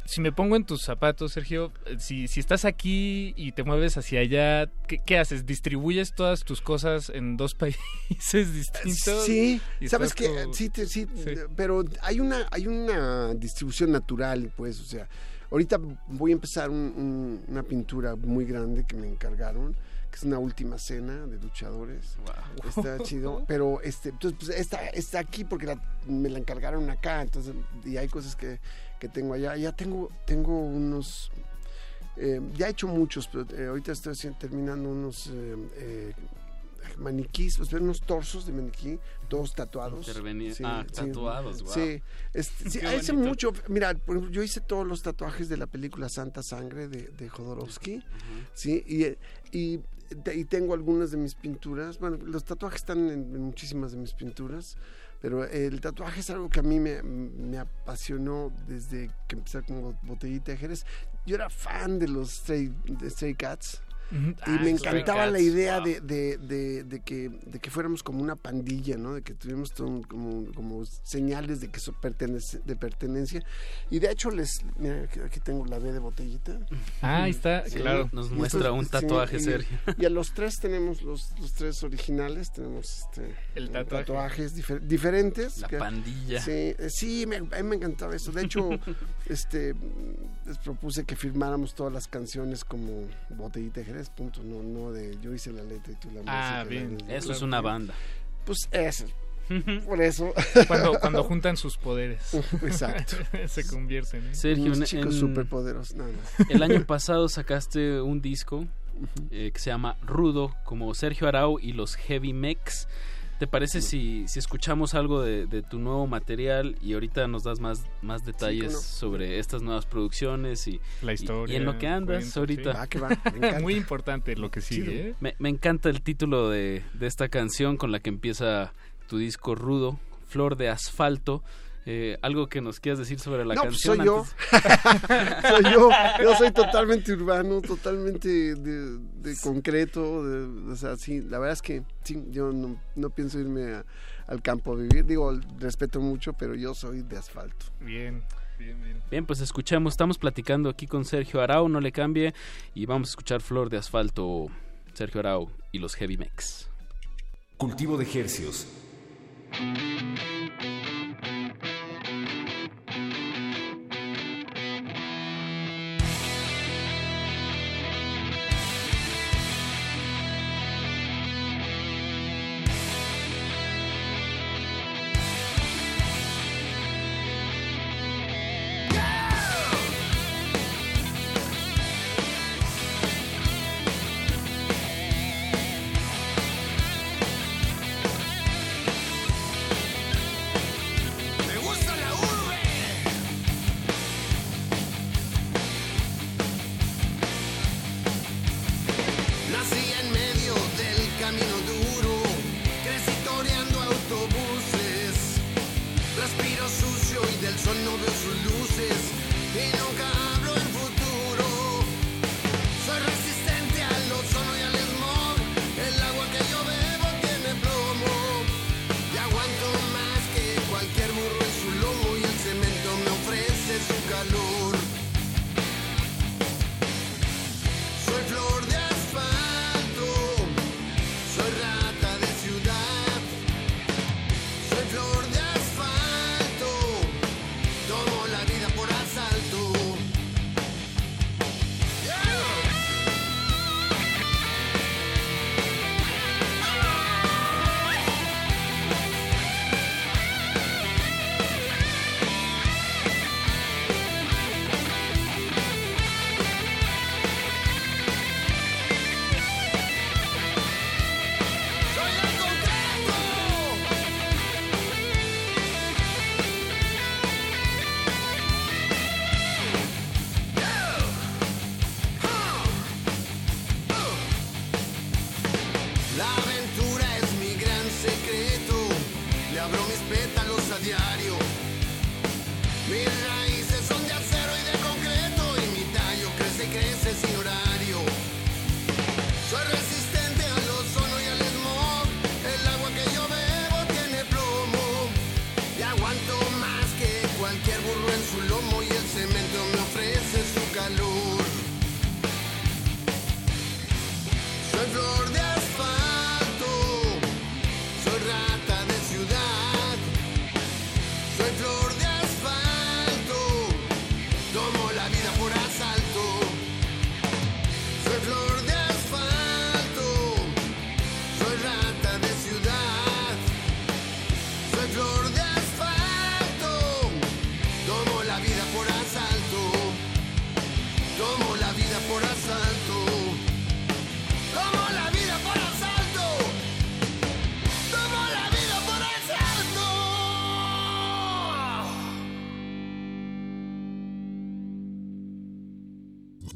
si me pongo en tus zapatos, Sergio, eh, si, si estás aquí y te mueves hacia allá, ¿qué, qué haces? ¿Distribuyes todas tus cosas en dos países distintos? Sí, sabes que como- sí, te- sí, Sí. pero hay una hay una distribución natural, pues, o sea, ahorita voy a empezar un- un- una pintura muy grande que me encargaron, que es una última cena de luchadores. Está chido, pero este, entonces, pues, está, está aquí porque la- me la encargaron acá, entonces, y hay cosas que, que tengo allá. Ya tengo, tengo unos, eh, ya he hecho muchos, pero eh, ahorita estoy terminando unos eh, eh, maniquís, o sea, unos torsos de maniquí, todos tatuados. Sí, ah, sí. tatuados, guau. Sí, este, sí, hace mucho. Mira, por ejemplo, yo hice todos los tatuajes de la película Santa Sangre de, de Jodorowsky, sí, y, y tengo algunas de mis pinturas. Bueno, los tatuajes están en, en muchísimas de mis pinturas. Pero el tatuaje es algo que a mí me, me apasionó desde que empecé como botellita de Jerez. Yo era fan de los Stray, de Stray Cats. Y Ah, me encantaba la idea wow. de, de, de, de que, de que fuéramos como una pandilla, ¿no? De que tuviéramos todo un- como, como señales de que so- pertenece, de pertenencia. Y de hecho, les mira, aquí- tengo la B de botellita. Ah, ahí está, Sí, claro. nos Y muestra estos- un sí, tatuaje, y- Sergio. Y a los tres tenemos los, los tres originales, tenemos este, El tatuaje. tatuajes difer- diferentes. La que- pandilla. Sí, eh, sí me, a mí me encantaba eso. De hecho, este les propuse que firmáramos todas las canciones como Botellita de Punto. No, no de yo hice la letra y tú la Ah, música. bien. la- Eso es una banda. Pues eso. Por eso. Cuando, cuando juntan sus poderes. Exacto. Se convierten. ¿eh? Sergio, Unos en- chicos superpoderosos. No, no. el año pasado sacaste un disco eh, que se llama Rudo, como Sergio Arau y los Heavy Mex. ¿Te parece si, si escuchamos algo de, de tu nuevo material y ahorita nos das más, más detalles no. sobre estas nuevas producciones y, La historia. y en lo que andas ahorita? sí. Va, que va. Me encanta. Muy importante lo que sigue. ¿eh? Me, me encanta el título de, de esta canción con la que empieza tu disco Rudo, Flor de Asfalto. Eh, algo que nos quieras decir sobre la no, pues canción. soy yo. soy yo. Yo soy totalmente urbano, totalmente de, de concreto. de- o sea, sí, la verdad es que sí, yo no, no pienso irme a- al campo a vivir. Digo, respeto mucho, pero yo soy de asfalto. Bien, bien, bien. Bien, pues escuchamos, estamos platicando aquí con Sergio Arau, no le cambie, y vamos a escuchar Flor de Asfalto, Sergio Arau y los Heavy Mex. Cultivo de hercios.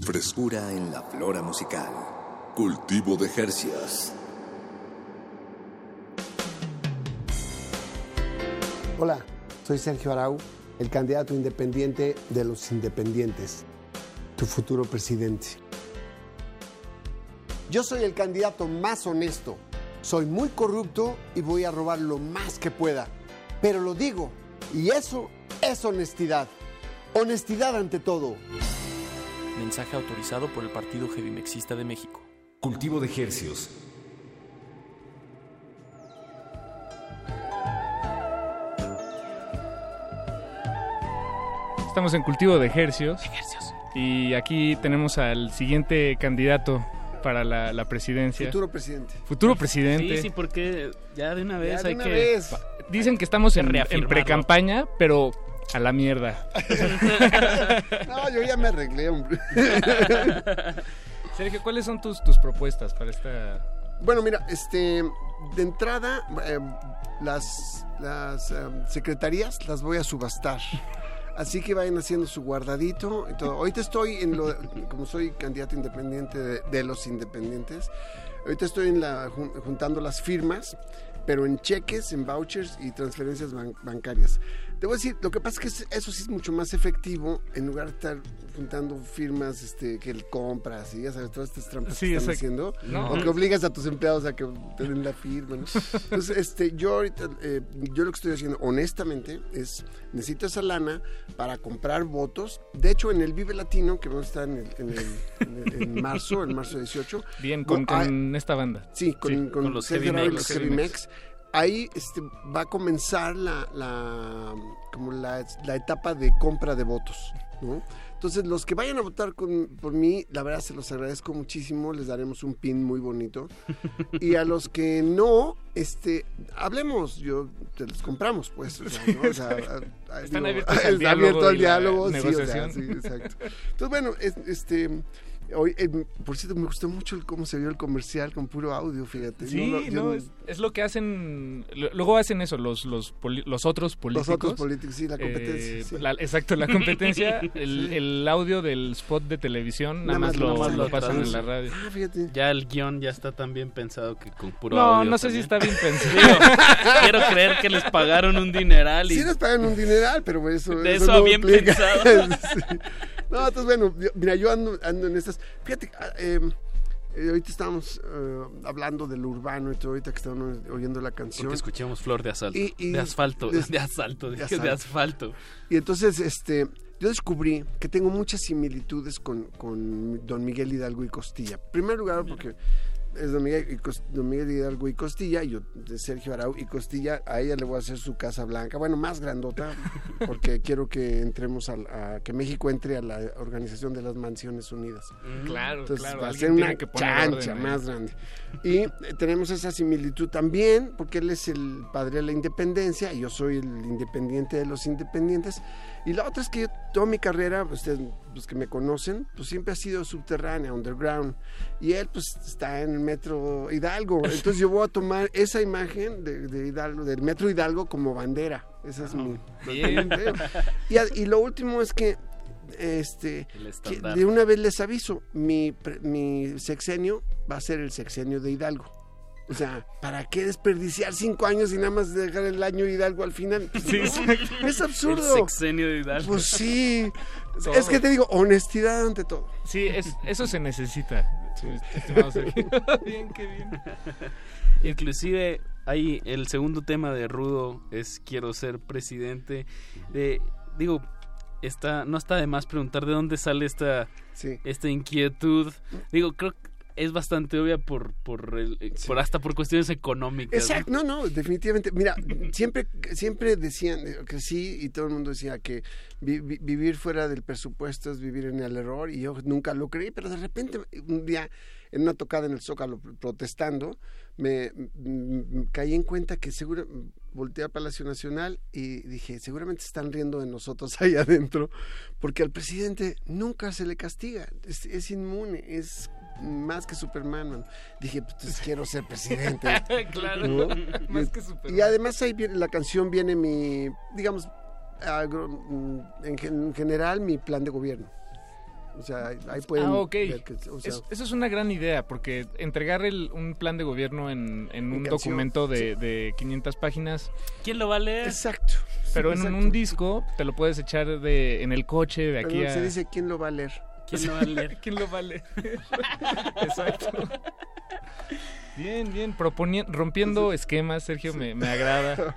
Frescura en la flora musical. Cultivo de Jercias. Hola, soy Sergio Arau, el candidato independiente de los independientes, tu futuro presidente. Yo soy el candidato más honesto. Soy muy corrupto y voy a robar lo más que pueda. Pero lo digo, y eso es honestidad. Honestidad ante todo. Mensaje autorizado por el Partido Mexista de México. Cultivo de Hercios. Estamos en cultivo de ejercios. Y aquí tenemos al siguiente candidato para la, la presidencia. Futuro presidente. Futuro presidente. Sí, sí, porque ya de una vez Ya de hay una que... vez. Dicen que estamos en, en pre-campaña, pero a la mierda. No, yo ya me arreglé, hombre. Sergio, ¿cuáles son tus, tus propuestas para esta...? Bueno, mira, este, de entrada, eh, las, las eh, secretarías las voy a subastar. Así que vayan haciendo su guardadito y todo. Ahorita estoy en lo, como soy candidato independiente de, de los independientes, ahorita estoy en la, jun- juntando las firmas, pero en cheques, en vouchers y transferencias ban- bancarias. Te voy a decir, lo que pasa es que es- eso sí es mucho más efectivo en lugar de estar juntando firmas este, que el compras y ya sabes, todas estas trampas Sí, que están haciendo. No. O que obligas a tus empleados a que te den la firma. ¿no? Entonces, este, yo ahorita, eh, yo lo que estoy haciendo, honestamente, es necesito esa lana para comprar votos. De hecho, en el Vive Latino, que vamos a estar en, el- en el- en el- en marzo, en marzo 18. Bien, con, esta banda. Sí, con, Sí, con con los Heavy Mex. Ahí este, va a comenzar la, la, como la, la etapa de compra de votos. ¿no? Entonces, los que vayan a votar con- por mí, la verdad se los agradezco muchísimo. Les daremos un pin muy bonito. Y a los que no, este, hablemos. Yo te los compramos, pues. o sea, ¿no? O sea, a- a- Están digo, abiertos al diálogo abierto al diálogo. sí, o sea, sí, exacto. Entonces, bueno, es- este. Hoy, eh, por cierto, me gustó mucho el cómo se vio el comercial con puro audio, fíjate. Sí, no, es, es lo que hacen. lo- Luego hacen eso los los, poli- los otros políticos. otros políticos, sí, la competencia, Eh, sí. la- exacto, la competencia. el, Sí. el audio del spot de televisión, nada, Nada más lo, lo- lo lo pasan en la radio. Ya el guion ya está tan bien pensado que con puro No, audio no sé si está bien pensado. Quiero creer que les pagaron un dineral y... Sí nos pagan un dineral, pero eso, De eso eso no bien implica. pensado. Sí. No, entonces bueno, yo- mira, yo ando, ando en estas... Fíjate, ah, eh, eh, ahorita estábamos eh, hablando del urbano y todo, ahorita que estábamos oyendo la canción. Porque escuchamos Flor de Asalto. Y- y- de asfalto. de- De, asalto. de de asalto. asfalto. Y entonces, este, yo descubrí que tengo muchas similitudes con, con don Miguel Hidalgo y Costilla. En primer lugar, porque es don Miguel, y Cos- don Miguel Hidalgo y Costilla, y yo de Sergio Arau y Costilla, a ella le voy a hacer su casa blanca, bueno, más grandota, porque quiero que entremos al- a, que México entre a la Organización de las Mansiones Unidas. Claro, Entonces claro, va a ser una que chancha orden más grande. Y tenemos esa similitud también, porque él es el padre de la independencia y yo soy el independiente de los independientes. Y la otra es que yo, toda mi carrera, ustedes los que me conocen, pues siempre ha sido subterránea, underground. Y él pues está en el metro Hidalgo. Entonces yo voy a tomar esa imagen de, de Hidalgo, del metro Hidalgo como bandera. Esa es mi... bien. Y, y lo último es que este que de una vez les aviso, mi, mi sexenio va a ser el sexenio de Hidalgo. O sea, ¿para qué desperdiciar cinco años y nada más dejar el año Hidalgo al final? Sí, no, exacto. es absurdo. El sexenio de Hidalgo. Pues sí. Todo. Es que te digo, honestidad ante todo. Sí, es, eso se necesita. bien, qué bien. Inclusive ahí el segundo tema de Rudo es quiero ser presidente. De, digo, está, no está de más preguntar de dónde sale esta, esta inquietud. Digo, creo que es bastante obvia por, por, el, eh, por hasta por cuestiones económicas. Exacto, no, no, definitivamente. Mira, siempre, siempre decían que sí y todo el mundo decía que vi- vi- vivir fuera del presupuesto es vivir en el error y yo nunca lo creí, pero de repente un día en una tocada en el Zócalo protestando me mm, caí en cuenta que seguro volteé a Palacio Nacional y dije, seguramente están riendo de nosotros ahí adentro, porque al presidente nunca se le castiga, es, es inmune, es más que Superman. man. Dije, pues quiero ser presidente. Claro, ¿no? más Y- que Superman. Y además ahí viene, la canción viene mi, digamos, agro- mm, en general mi plan de gobierno. O sea, ahí, ahí pueden Ah, ok. ver que- o sea, Es- eso es una gran idea, porque entregar el- un plan de gobierno en, en un canción, documento de, sí. de 500 páginas. ¿Quién lo va a leer? Exacto. Pero en exacto. un disco te lo puedes echar de, en el coche de aquí Perdón, a... se dice quién lo va a leer. ¿Quién lo va a leer? ¿Quién lo va a leer? Exacto. Bien, bien, proponi- rompiendo esquemas, Sergio, me, me agrada.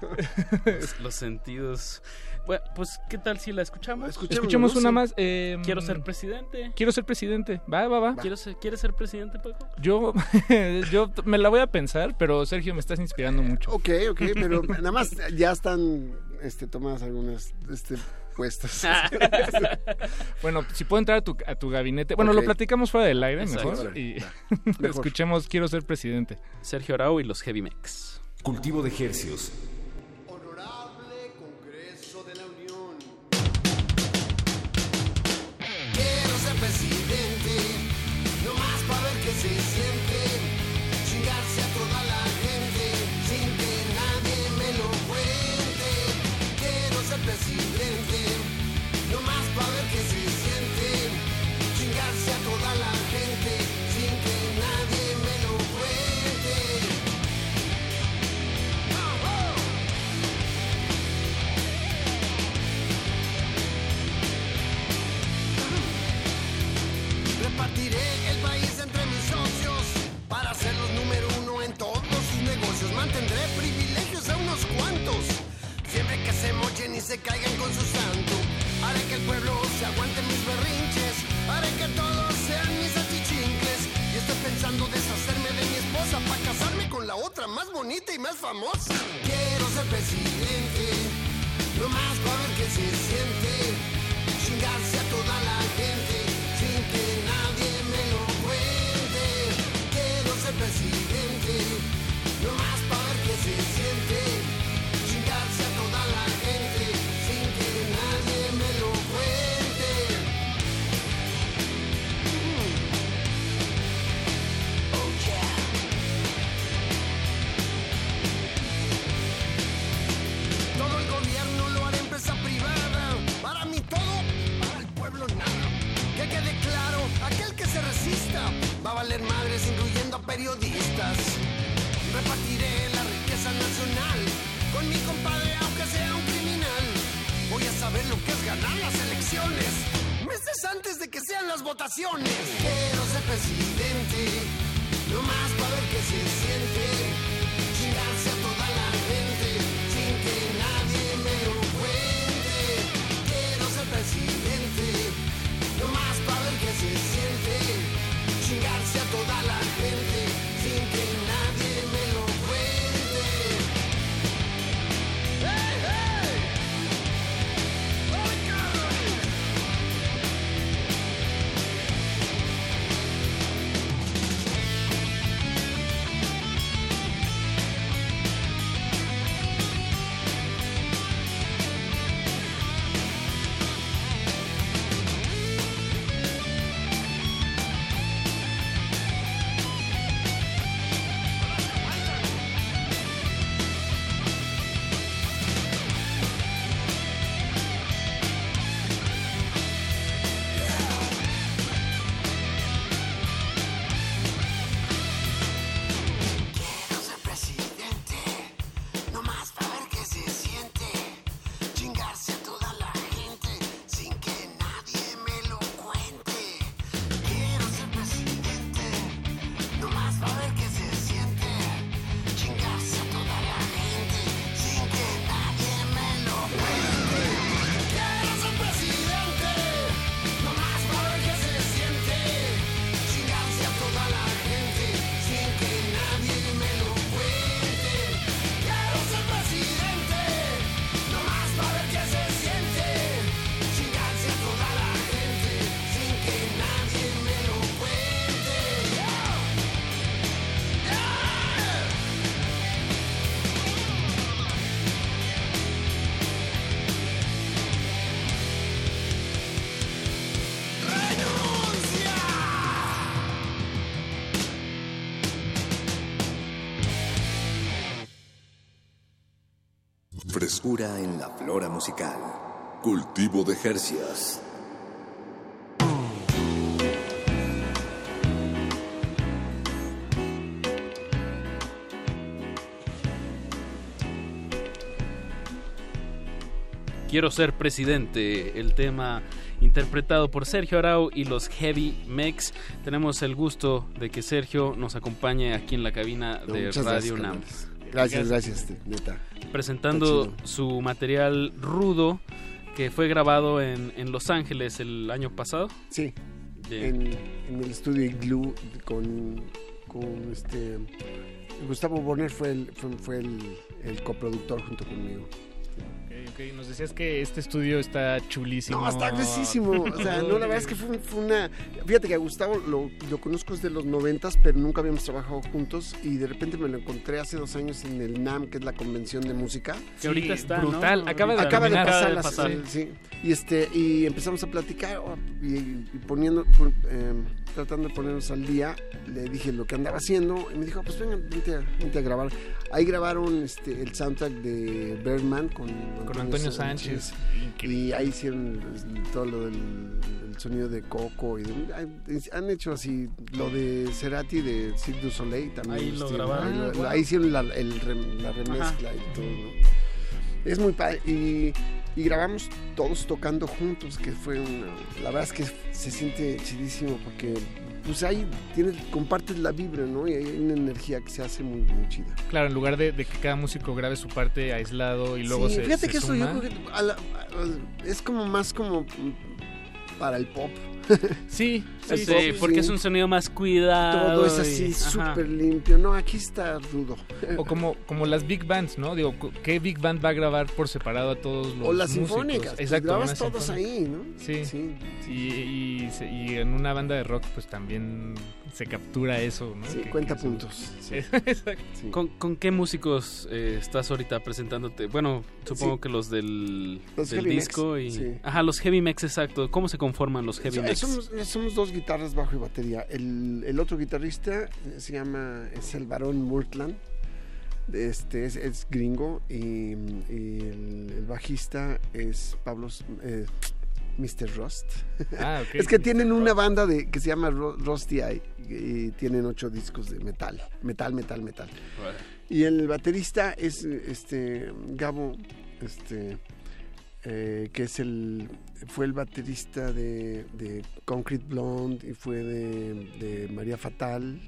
Los sentidos. Bueno, pues, ¿qué tal si la escuchamos? Escuchemos una más. eh, Quiero ser presidente. Quiero ser presidente. Va, va, va. ¿Quiero ser- ¿Quieres ser presidente, Paco? Yo, yo me la voy a pensar, pero Sergio, me estás inspirando mucho. Ok, ok, pero nada más ya están este, tomadas algunas este, puestas. Bueno, si puedo entrar a tu, a tu gabinete. Bueno, lo platicamos fuera del aire, Exacto. mejor. Y Mejor. escuchemos Quiero ser presidente. Sergio Arau y los Heavy Mex. Cultivo de Hercios. Se caigan con su santo. Haré que el pueblo se aguante mis berrinches, haré que todos sean mis achichincles. Y estoy pensando deshacerme de mi esposa para casarme con la otra más bonita y más famosa. Quiero ser presidente, no más para ver qué se siente. Va a valer madres incluyendo a periodistas. Repartiré la riqueza nacional con mi compadre aunque sea un criminal. Voy a saber lo que es ganar las elecciones. Meses antes de que sean las votaciones. Quiero ser presidente, no más para ver qué se en la flora musical. Cultivo de Jercias. Quiero ser presidente, el tema interpretado por Sergio Arau y los Heavy Mex. Tenemos el gusto de que Sergio nos acompañe aquí en la cabina de Radio gracias, Gracias, gracias, este, neta. Presentando su material rudo que fue grabado en, en Los Ángeles el año pasado. Sí, en, en el estudio Igloo con, con este Gustavo Borner fue el, fue, fue el, el coproductor junto conmigo. Ok, Nos decías que este estudio está chulísimo. No, está gruesísimo. O sea, no, la verdad es que fue, fue una. Fíjate que a Gustavo lo, lo conozco desde los noventas, pero nunca habíamos trabajado juntos. Y de repente me lo encontré hace dos años en el NAM, que es la convención de música. Que ahorita está, ¿no? brutal. Acaba de Acaba de terminar. pasar, Acaba de las- pasar. sí, sí. Y este y empezamos a platicar oh, y, y poniendo eh, tratando de ponernos al día. Le dije lo que andaba haciendo y me dijo pues venga vente a, vente a grabar. Ahí grabaron este el soundtrack de Birdman con, Con Antonio Sánchez. y ahí hicieron todo lo del el sonido de Coco y de- han- han hecho así lo de Cerati de Cirque du Soleil también Ahí lo grabaron. ahí, lo- Ah, ahí hicieron la, el rem- la remezcla y todo ¿no? es muy padre y, y grabamos todos tocando juntos que fue una, la verdad es que se siente chidísimo porque pues ahí tienes compartes la vibra no y hay una energía que se hace muy, muy chida. Claro, en lugar de, de que cada músico grabe su parte aislado y luego Sí, se fíjate se que eso yo suma. creo que a la- a- es como más como para el pop Sí, porque es un sonido más cuidado. todo es así súper limpio no aquí está rudo O como, como las big bands, ¿no? Digo, ¿qué big band va a grabar por separado a todos los o las músicos? sinfónicas pues Exacto, grabas todos sinfónica. ahí no Sí. sí, Y, y en una banda de rock, pues también se captura eso, ¿no? Sí, Que- cuenta que- puntos sí. Exacto. Sí. ¿Con, con qué músicos eh, estás ahorita presentándote? Bueno, supongo Sí. que los del, Los del disco y... sí. Ajá, los Heavy Mex, exacto. ¿Cómo se conforman los Heavy Mex? Somos, somos dos guitarras, bajo y batería. El, el otro guitarrista eh, se llama, es el varón Murtland. Este es, es gringo y, y el, el bajista es Pablo eh, Mr. Rust. Ah, es que tienen una banda de, que se llama Ru- Rusty Eye y tienen ocho discos de metal, metal, metal, metal. Y el baterista es este Gabo, este eh, que es el fue el baterista de, de Concrete Blonde y fue de, de María Fatal.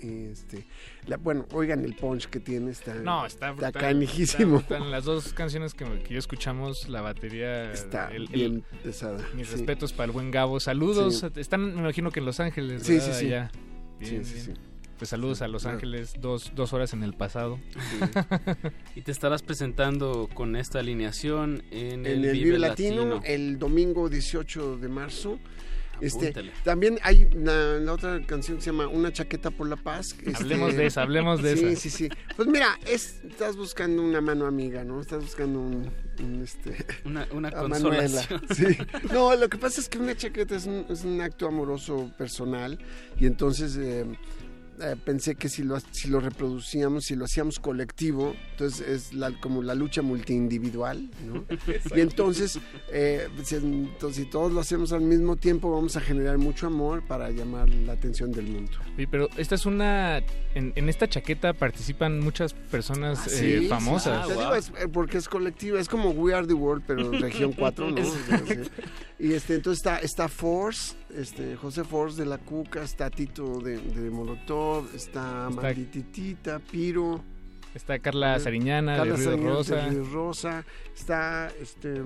Este, la- bueno, oigan el punch que tiene, está, No, está brutal. canijísimo. está. En las dos canciones que, que yo escuchamos, la batería... Está el- el- bien pesada. mis sí. respetos para el buen Gabo. Saludos. Sí. Están, me imagino que en Los Ángeles, Sí, ¿verdad? sí, sí. Allá. Sí, Bien, sí, bien. sí. Pues saludos a Los. Ángeles, dos, dos horas en el pasado. Y te estarás presentando con esta alineación en, En el Vive Latino, el domingo 18 de marzo. Este, Apúntale. también hay una, la otra canción que se llama Una chaqueta por la paz. este- Hablemos de esa, hablemos de sí, esa. Sí, sí, Pues mira, es, estás buscando una mano amiga, ¿no? Estás buscando un, un, este... Una, una consolación. Sí. No, lo que pasa es que una chaqueta es un, es un acto amoroso personal y entonces eh, eh, pensé que si lo, si lo reproducíamos, si lo hacíamos colectivo, entonces es la, como la lucha multiindividual, ¿no? y entonces, eh, si, entonces, si todos lo hacemos al mismo tiempo, vamos a generar mucho amor para llamar la atención del mundo. Sí, pero esta es una... En, en esta chaqueta participan muchas personas Ah, eh, sí, sí, famosas. sí. Te digo, es, eh, porque es colectiva, es como We Are the World, pero región 4, ¿no? Y este, entonces está, está Force, este, José Force de la Cuca, está Tito de, de Molotov, está, Está- Maldititita, Piro. Está Carla Sariñana Carla de Río Sariñana Rosa. de Río Rosa, está este,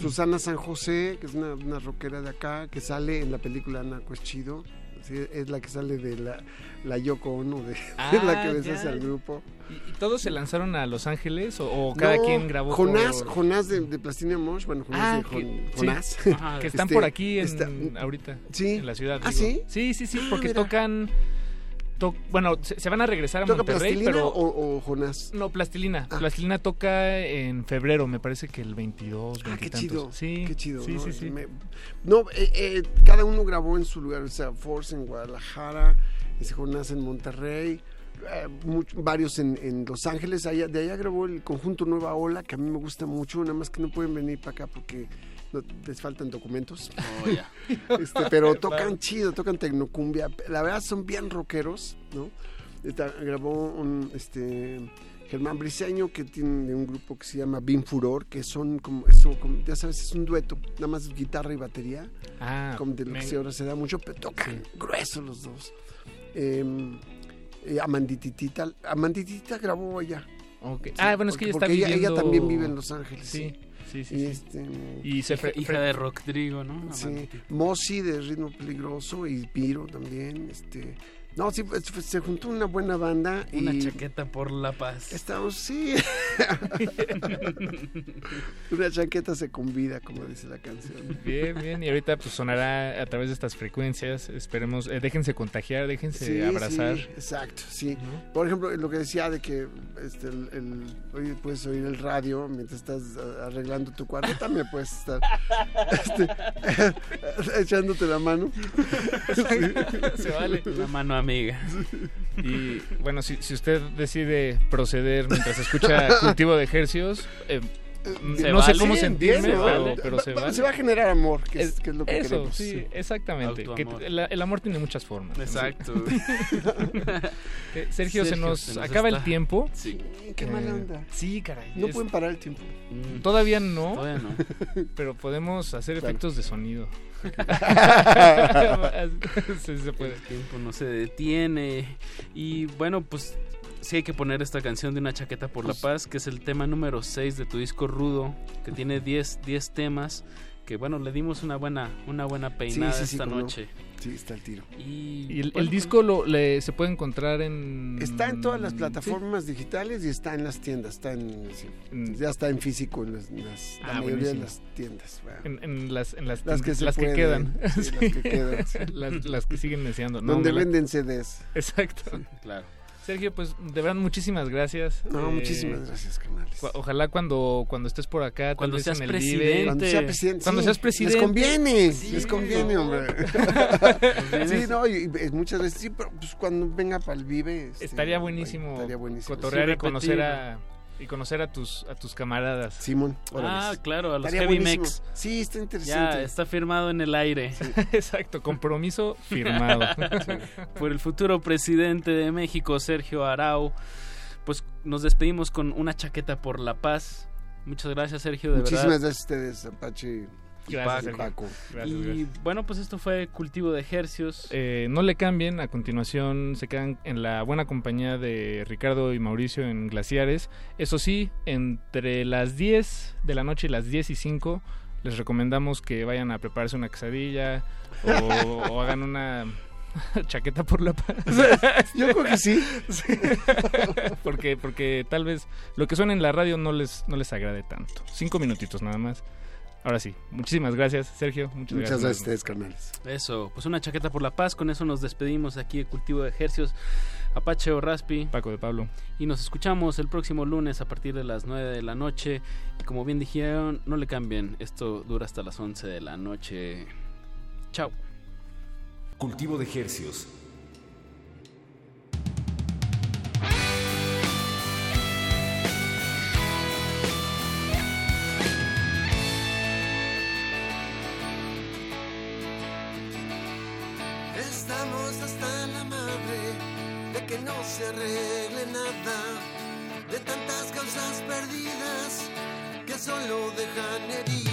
Susana San José, que es una, una rockera de acá, que sale en la película Naco es chido. Sí, es la que sale de la, la Yoko Ono, de, Ah, de la que deshace al grupo. ¿Y, y todos se lanzaron a Los Ángeles o, o cada No, quien grabó Jonás, por- Jonás de, de Plastilina Mosh, bueno, Jonás Ah, de que- sí. Jonás. Ajá, que están Este, por aquí en, está- ahorita. Sí. En la ciudad. ¿Ah, digo. sí? Sí, sí, sí, Ah, porque tocan... to- bueno, se, se van a regresar a ¿Toca Monterrey, Plastilina pero... o, o Jonás? No, Plastilina. Ah. Plastilina toca en febrero, me parece que el 22, Ah, qué 20 chido. Sí, Qué chido. Sí, ¿no? sí, sí. Me- no, eh, eh, cada uno grabó en su lugar. O sea, Force en Guadalajara, ese Jonás en Monterrey, eh, varios en, en Los Ángeles. Allá, de allá grabó el conjunto Nueva Ola, que a mí me gusta mucho. Nada más que no pueden venir para acá porque les faltan documentos. Oh. Este, pero tocan chido, tocan tecnocumbia. La verdad son bien rockeros, ¿no? Está- grabó un, este, Germán Briseño, que tiene un grupo que se llama Bin Furor, que son como, eso, como, ya sabes, es un dueto, nada más guitarra y batería, Ah, como de lo que ahora se da mucho, pero tocan grueso los dos. Eh, eh, Amandititita, Amandititita grabó allá. Sí, ah, bueno, es que ella está porque ella- viviendo... ella también vive en Los Ángeles, Sí, sí, sí. Y, sí. este, Y se hija, fre- hija de Rodrigo, ¿no? Sí, Mosi de Ritmo Peligroso y Piro también. Este, no, sí, pues, se juntó una buena banda. Una y chaqueta por la paz. Estamos, sí. una chaqueta se convida, como dice la canción. Bien, bien. Y ahorita pues sonará a través de estas frecuencias. Esperemos, eh, déjense contagiar, déjense Sí, abrazar. sí, exacto, sí. Por ejemplo, lo que decía de que este, el, el- oye, puedes oír el radio mientras estás a- arreglando tu cuarto, también puedes estar este, echándote la mano. Se vale. La mano amiga. Y bueno, si, si usted decide proceder mientras escucha cultivo de ejercios, eh, ¿Se no sé vale? cómo sentirme, pero, ¿no? pero Va- se va- vale. se va a generar amor, que es, que es lo que Eso, queremos. sí, exactamente. Que el, el amor tiene muchas formas. Exacto. Eh, Sergio, se nos, se nos acaba el tiempo. Sí. Qué Eh, mala onda. Sí, caray. No es- pueden parar el tiempo. Mm, Todavía no, Todavía no. pero podemos hacer Claro. efectos de sonido. sí, se puede. El tiempo no se detiene. Y bueno, pues sí hay que poner esta canción de una chaqueta por la paz, que es el tema número 6 de tu disco Rudo, que tiene 10, 10 temas. Que bueno, le dimos una buena, una buena peinada sí, sí, esta cómo no. noche. Sí, está el tiro. Y, Y el, el bueno, disco lo, le, se puede encontrar en... Está en todas las Sí. plataformas digitales y está en las tiendas. Está en, sí, ya está en físico en las, en las- la Ah, mayoría de las tiendas. bueno. En, en las, en las, Las que se las que pueden, quedan. sí, las que quedan, sí. las, las que siguen deseando. No, Donde la- venden CDs. Exacto. Claro. Sergio, pues de verdad muchísimas gracias. No, Eh, muchísimas gracias, canales. Ojalá cuando, cuando estés por acá, tal Cuando vez seas en el presidente. Vive, Cuando sea presidente. Cuando sí, seas presidente. Les conviene, Sí, les conviene, no. hombre. sí, no, y, y muchas veces, sí, pero pues cuando venga para el Vive. este, Estaría buenísimo, Estaría buenísimo. cotorrear Sí, y conocer a y conocer a tus a tus camaradas. Simón, Ah, claro, a los Estaría Heavy. Mex. Sí, está Ya, interesante. está firmado en el aire. Exacto, compromiso firmado. Por el futuro presidente de México, Sergio Arau. Pues nos despedimos con una chaqueta por la paz. Muchas gracias, Sergio, de Muchísimas verdad. gracias a ustedes, Apache Gracias, Paco. Gracias, y gracias. bueno, pues esto fue Cultivo de Hercios. Eh, no le cambien, a continuación se quedan en la buena compañía de Ricardo y Mauricio en Glaciares. Eso sí, entre las 10 de la noche y las 10 y 5 les recomendamos que vayan a prepararse una quesadilla o, o hagan una chaqueta por la paz. Yo creo que sí. porque, porque tal vez lo que suena en la radio no les, no les agrade tanto. Cinco minutitos nada más. Ahora sí, muchísimas gracias, Sergio. Muchas, Muchas gracias a ustedes, carnales. Eso, pues una chaqueta por la paz. Con eso nos despedimos aquí de Cultivo de Hercios. Apache o Raspi. Paco de Pablo. Y nos escuchamos el próximo lunes a partir de las 9 de la noche. Y como bien dijeron, no le cambien. Esto dura hasta las 11 de la noche. Chao. Cultivo de Hercios. Que no se arregle nada, de tantas causas perdidas que solo dejan heridas,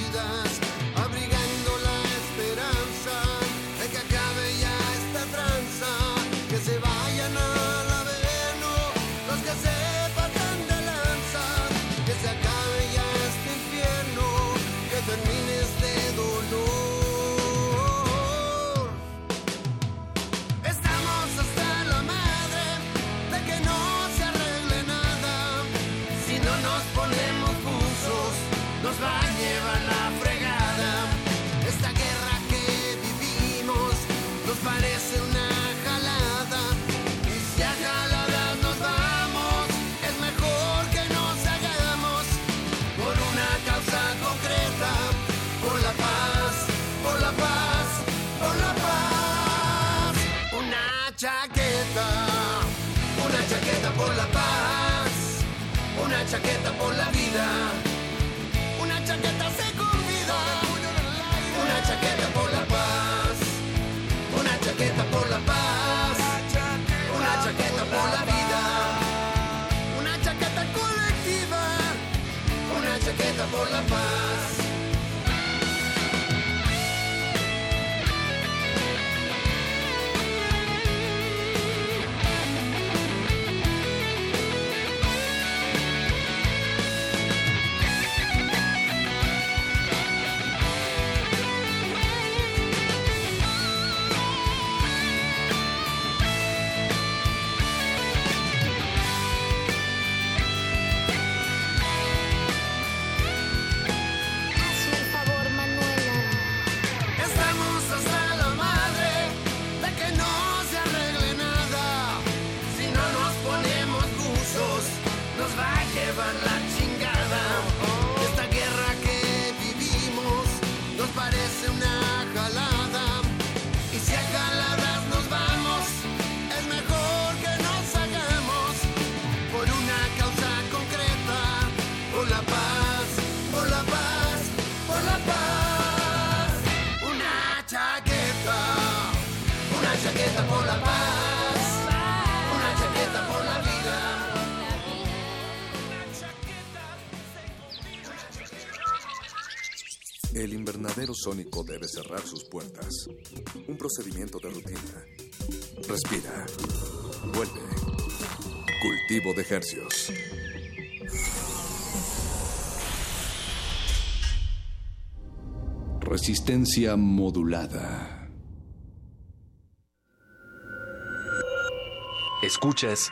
El invernadero sónico debe cerrar sus puertas. Un procedimiento de rutina. Respira. Vuelve. Cultivo de hercios. Resistencia modulada. Escuchas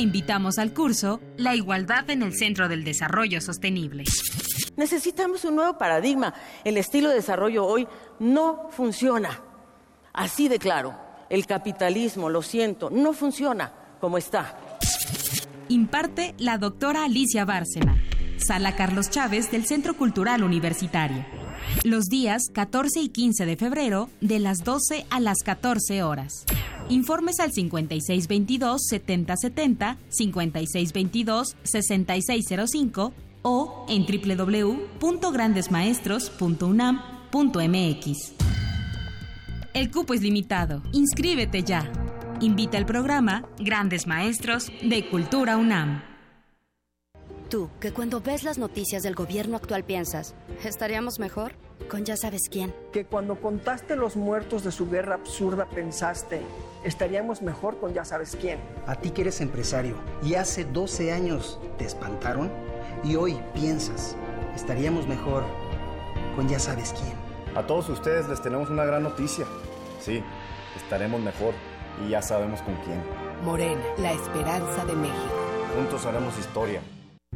Invitamos al curso La igualdad en el Centro del Desarrollo Sostenible. Necesitamos un nuevo paradigma. El estilo de desarrollo hoy no funciona. Así de claro, el capitalismo, lo siento, no funciona como está. Imparte la doctora Alicia Bárcena, Sala Carlos Chávez del Centro Cultural Universitario. Los días 14 y 15 de febrero, de las 12 a las 14 horas. Informes al 5622-7070, 5622-6605 o en www.grandesmaestros.unam.mx. El cupo es limitado. Inscríbete ya. Invita al programa Grandes Maestros de Cultura UNAM. Tú, que cuando ves las noticias del gobierno actual piensas, ¿estaríamos mejor? Con ya sabes quién. Que cuando contaste los muertos de su guerra absurda pensaste, estaríamos mejor con ya sabes quién. A ti que eres empresario y hace 12 años te espantaron y hoy piensas, estaríamos mejor con ya sabes quién. A todos ustedes les tenemos una gran noticia. Sí, estaremos mejor y ya sabemos con quién. Morena, la esperanza de México. Juntos haremos historia.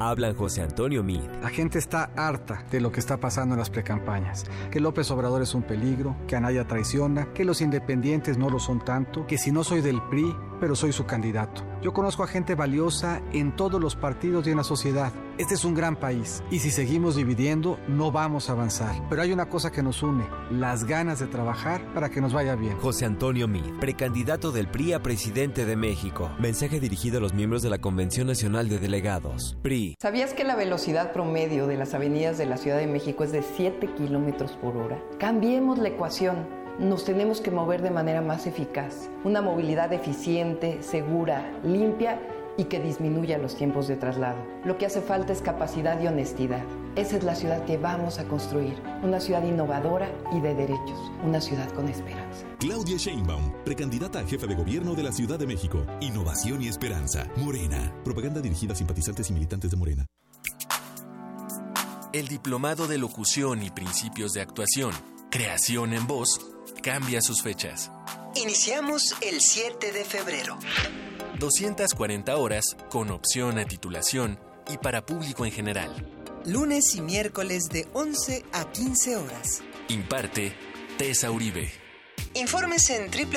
Hablan José Antonio Mid. La gente está harta de lo que está pasando en las precampañas. Que López Obrador es un peligro, que Anaya traiciona, que los independientes no lo son tanto, que si no soy del PRI, pero soy su candidato. Yo conozco a gente valiosa en todos los partidos y en la sociedad. Este es un gran país y si seguimos dividiendo no vamos a avanzar. Pero hay una cosa que nos une, las ganas de trabajar para que nos vaya bien. José Antonio Mid, precandidato del PRI a presidente de México. Mensaje dirigido a los miembros de la Convención Nacional de Delegados. PRI. ¿Sabías que la velocidad promedio de las avenidas de la Ciudad de México es de 7 kilómetros por hora? Cambiemos la ecuación nos tenemos que mover de manera más eficaz. Una movilidad eficiente, segura, limpia y que disminuya los tiempos de traslado. Lo que hace falta es capacidad y honestidad. Esa es la ciudad que vamos a construir. Una ciudad innovadora y de derechos. Una ciudad con esperanza. Claudia Sheinbaum, precandidata a jefe de gobierno de la Ciudad de México. Innovación y esperanza. Morena. Propaganda dirigida a simpatizantes y militantes de Morena. El Diplomado de Locución y Principios de Actuación. Creación en voz cambia sus fechas. Iniciamos el 7 de febrero. 240 horas con opción a titulación y para público en general. Lunes y miércoles de 11 a 15 horas. Imparte Tessa Uribe. Informes en PAN.mx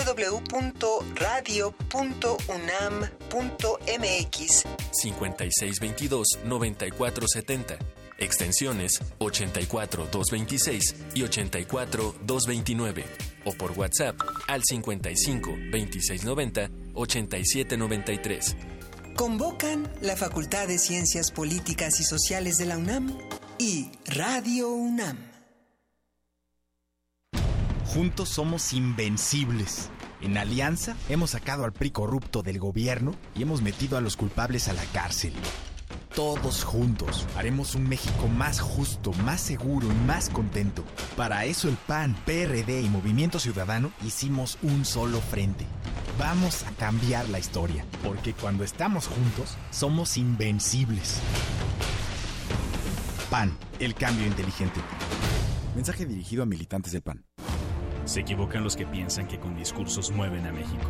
5622-9470, extensiones 84226 y 84229 o por WhatsApp al 55 2690 8793. Convocan la Facultad de Ciencias Políticas y Sociales de la UNAM y Radio UNAM. Juntos somos invencibles. En Alianza hemos sacado al PRI corrupto del gobierno y hemos metido a los culpables a la cárcel. Todos juntos haremos un México más justo, más seguro y más contento. Para eso el PAN, PRD y Movimiento Ciudadano hicimos un solo frente. Vamos a cambiar la historia, porque cuando estamos juntos somos invencibles. PAN, el cambio inteligente. Mensaje dirigido a militantes del PAN. Se equivocan los que piensan que con discursos mueven a México.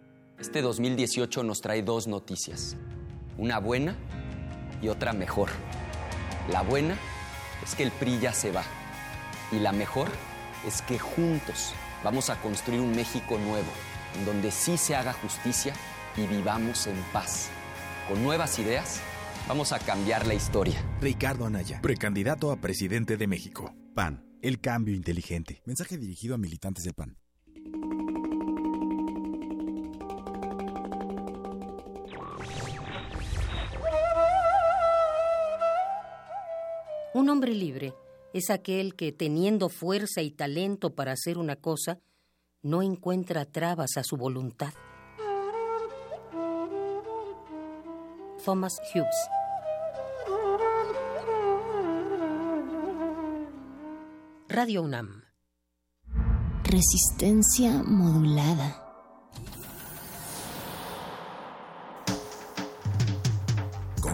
este 2018 nos trae dos noticias. Una buena y otra mejor. La buena es que el PRI ya se va. Y la mejor es que juntos vamos a construir un México nuevo, en donde sí se haga justicia y vivamos en paz. Con nuevas ideas, vamos a cambiar la historia. Ricardo Anaya, precandidato a presidente de México. PAN, el cambio inteligente. Mensaje dirigido a militantes del PAN. Un hombre libre es aquel que, teniendo fuerza y talento para hacer una cosa, no encuentra trabas a su voluntad. Thomas Hughes Radio UNAM Resistencia modulada.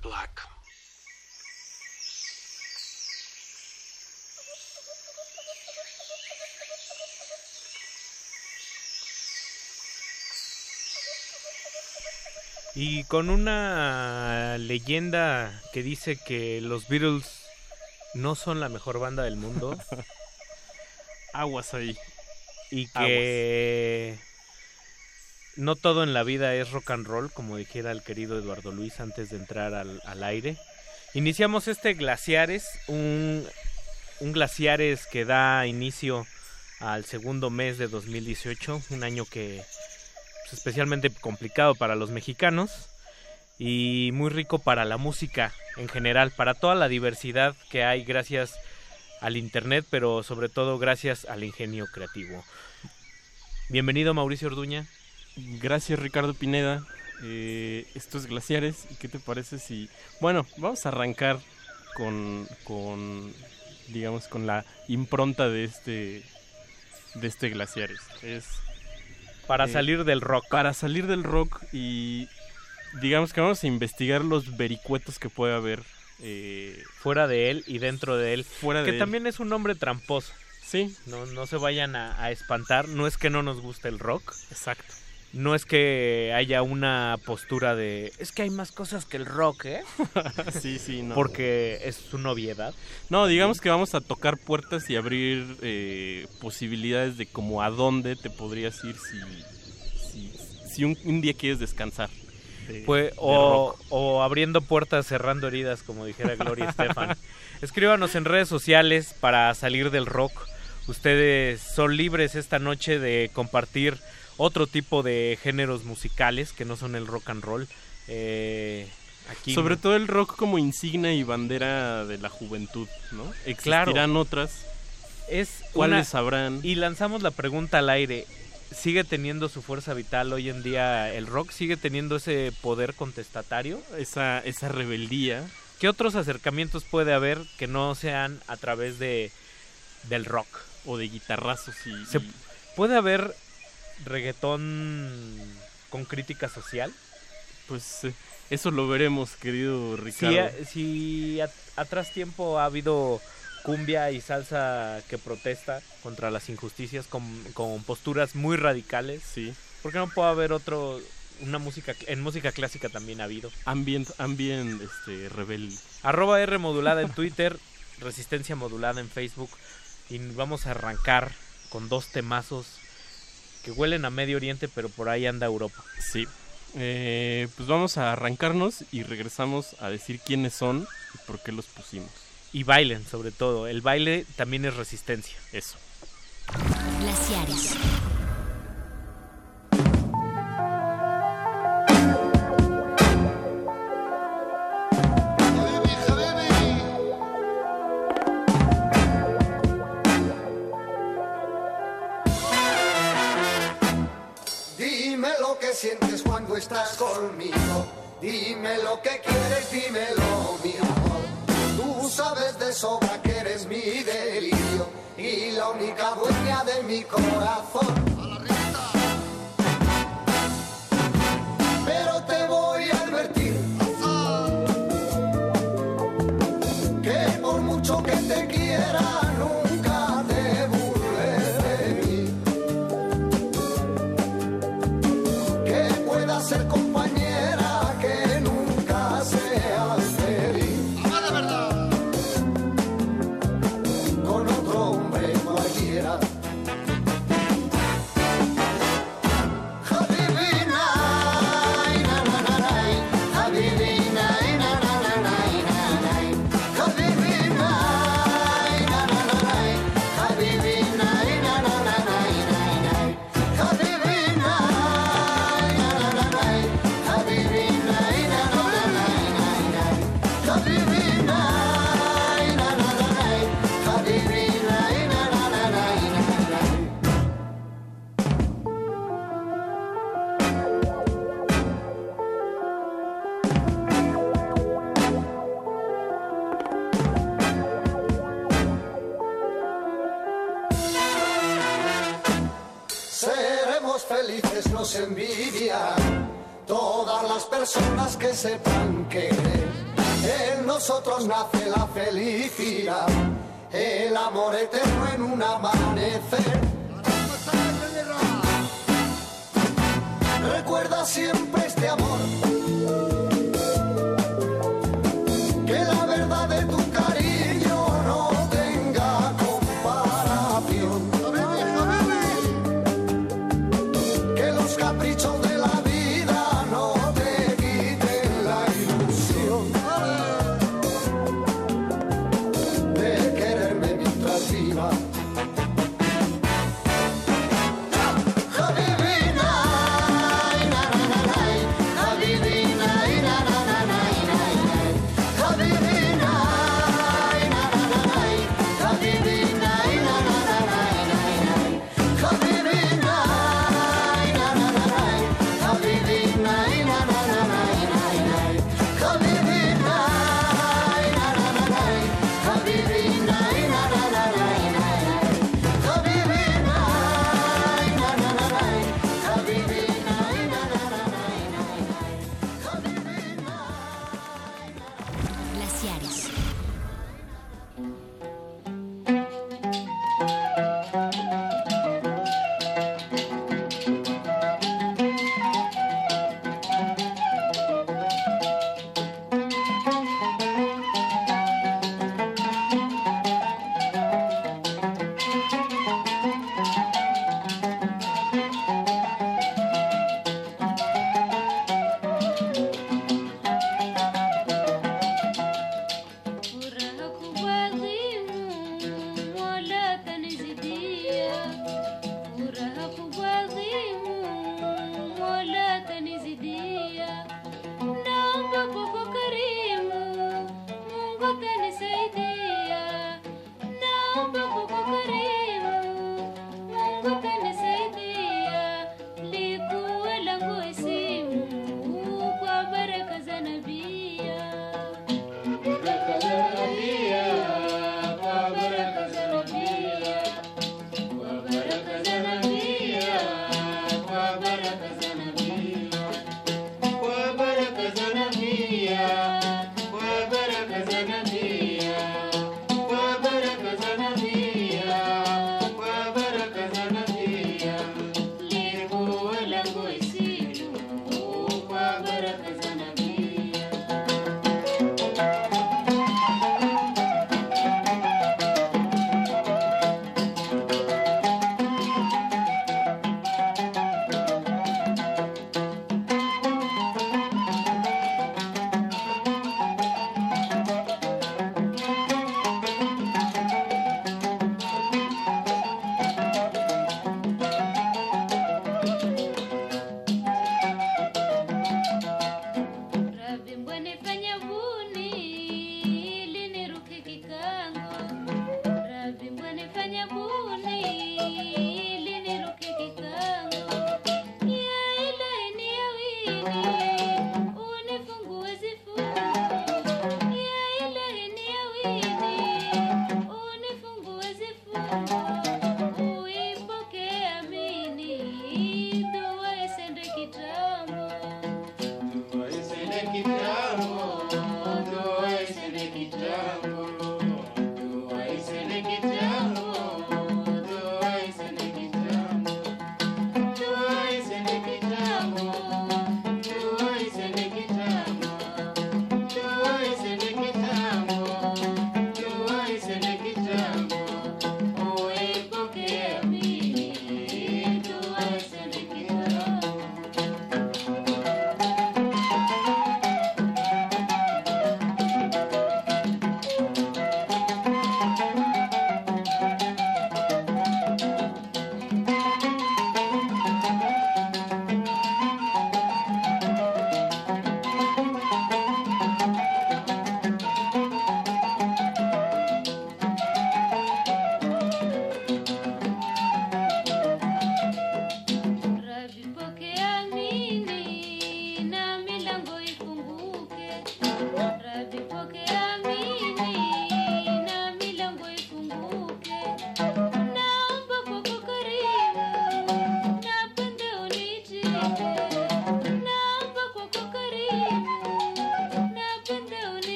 black. Y con una leyenda que dice que los Beatles no son la mejor banda del mundo. Aguas ahí. Y que no todo en la vida es rock and roll, como dijera el querido Eduardo Luis antes de entrar al, al aire. Iniciamos este Glaciares, un, un Glaciares que da inicio al segundo mes de 2018, un año que es especialmente complicado para los mexicanos y muy rico para la música en general, para toda la diversidad que hay gracias al internet, pero sobre todo gracias al ingenio creativo. Bienvenido Mauricio Orduña. Gracias Ricardo Pineda. Eh, esto es Glaciares. ¿Y qué te parece si... Bueno, vamos a arrancar con, con digamos, con la impronta de este, de este Glaciares. Es... Para salir del rock. Para salir del rock y digamos que vamos a investigar los vericuetos que puede haber eh, fuera de él y dentro de él. Fuera que de también es un nombre tramposo. Sí. No, no se vayan a, a espantar. No es que no nos guste el rock. Exacto. No es que haya una postura de... Es que hay más cosas que el rock, ¿eh? sí, sí, no. Porque es su noviedad. No, digamos que vamos a tocar puertas y abrir eh, posibilidades de como a dónde te podrías ir si, si, si un, un día quieres descansar. de- Pues, o, o abriendo puertas, cerrando heridas, como dijera Gloria Estefan. Escríbanos en redes sociales para salir del rock Ustedes son libres esta noche de compartir otro tipo de géneros musicales que no son el rock and roll. Eh, aquí Sobre todo el rock como insignia y bandera de la juventud, ¿no? Claro. Existirán otras. es ¿Cuáles una- sabrán? Y lanzamos la pregunta al aire. ¿Sigue teniendo su fuerza vital hoy en día el rock? ¿Sigue teniendo ese poder contestatario? Esa, esa rebeldía. ¿Qué otros acercamientos puede haber que no sean a través de del rock? O de guitarrazos y... ¿Se y- ¿Puede haber reggaetón con crítica social? Pues eh, eso lo veremos, querido Si, Ricardo. si a- atrás tiempo ha habido cumbia y salsa que protesta contra las injusticias con, con posturas muy radicales, sí. ¿por qué no puede haber otro, una música, en música clásica también ha habido? Ambient, ambient este, rebelde. Arroba R modulada en Twitter, Resistencia modulada en Facebook y vamos a arrancar con dos temazos que huelen a Medio Oriente pero por ahí anda Europa. Sí. Eh, pues vamos a arrancarnos y regresamos a decir quiénes son y por qué los pusimos. Y bailen sobre todo, el baile también es resistencia. Eso. Glaciares. Estás conmigo. Dime lo que quieres, dímelo, mi amor. Tú sabes de sobra que eres mi delirio y la única dueña de mi corazón. Pero te voy a nosotros nace la felicidad, el amor eterno en un amanecer.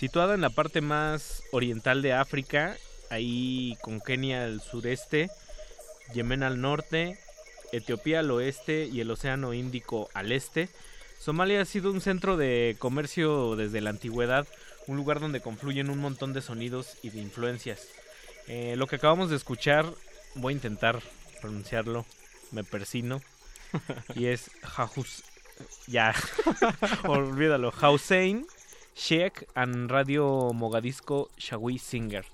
Situada en la parte más oriental de África, ahí con Kenia al sureste, Yemen al norte, Etiopía al oeste y el Océano Índico al este, Somalia ha sido un centro de comercio desde la antigüedad, un lugar donde confluyen un montón de sonidos y de influencias. Eh, lo que acabamos de escuchar, voy a intentar pronunciarlo, me persino, y es Jajus, ya, olvídalo, Hussein Sheikh and Radio Mogadisco Shawi Singer,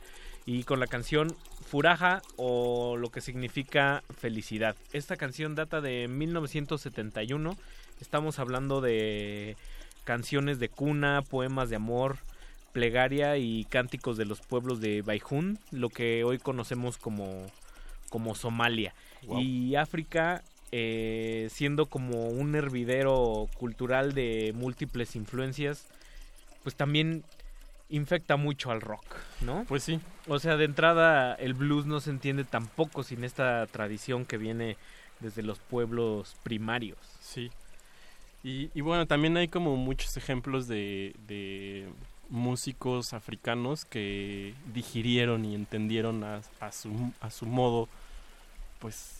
y con la canción Furaja o lo que significa felicidad. Esta canción data de 1971 Estamos hablando de canciones de cuna, poemas de amor, plegaria y cánticos de los pueblos de Baijún, lo que hoy conocemos como, como Somalia. Y África, eh, siendo como un hervidero cultural de múltiples influencias, pues también infecta mucho al rock, ¿no? Pues sí. O sea, de entrada el blues no se entiende tampoco sin esta tradición que viene desde los pueblos primarios. Sí. Y, bueno, también hay como muchos ejemplos de, de músicos africanos que digirieron y entendieron a, a, su, a su modo, pues,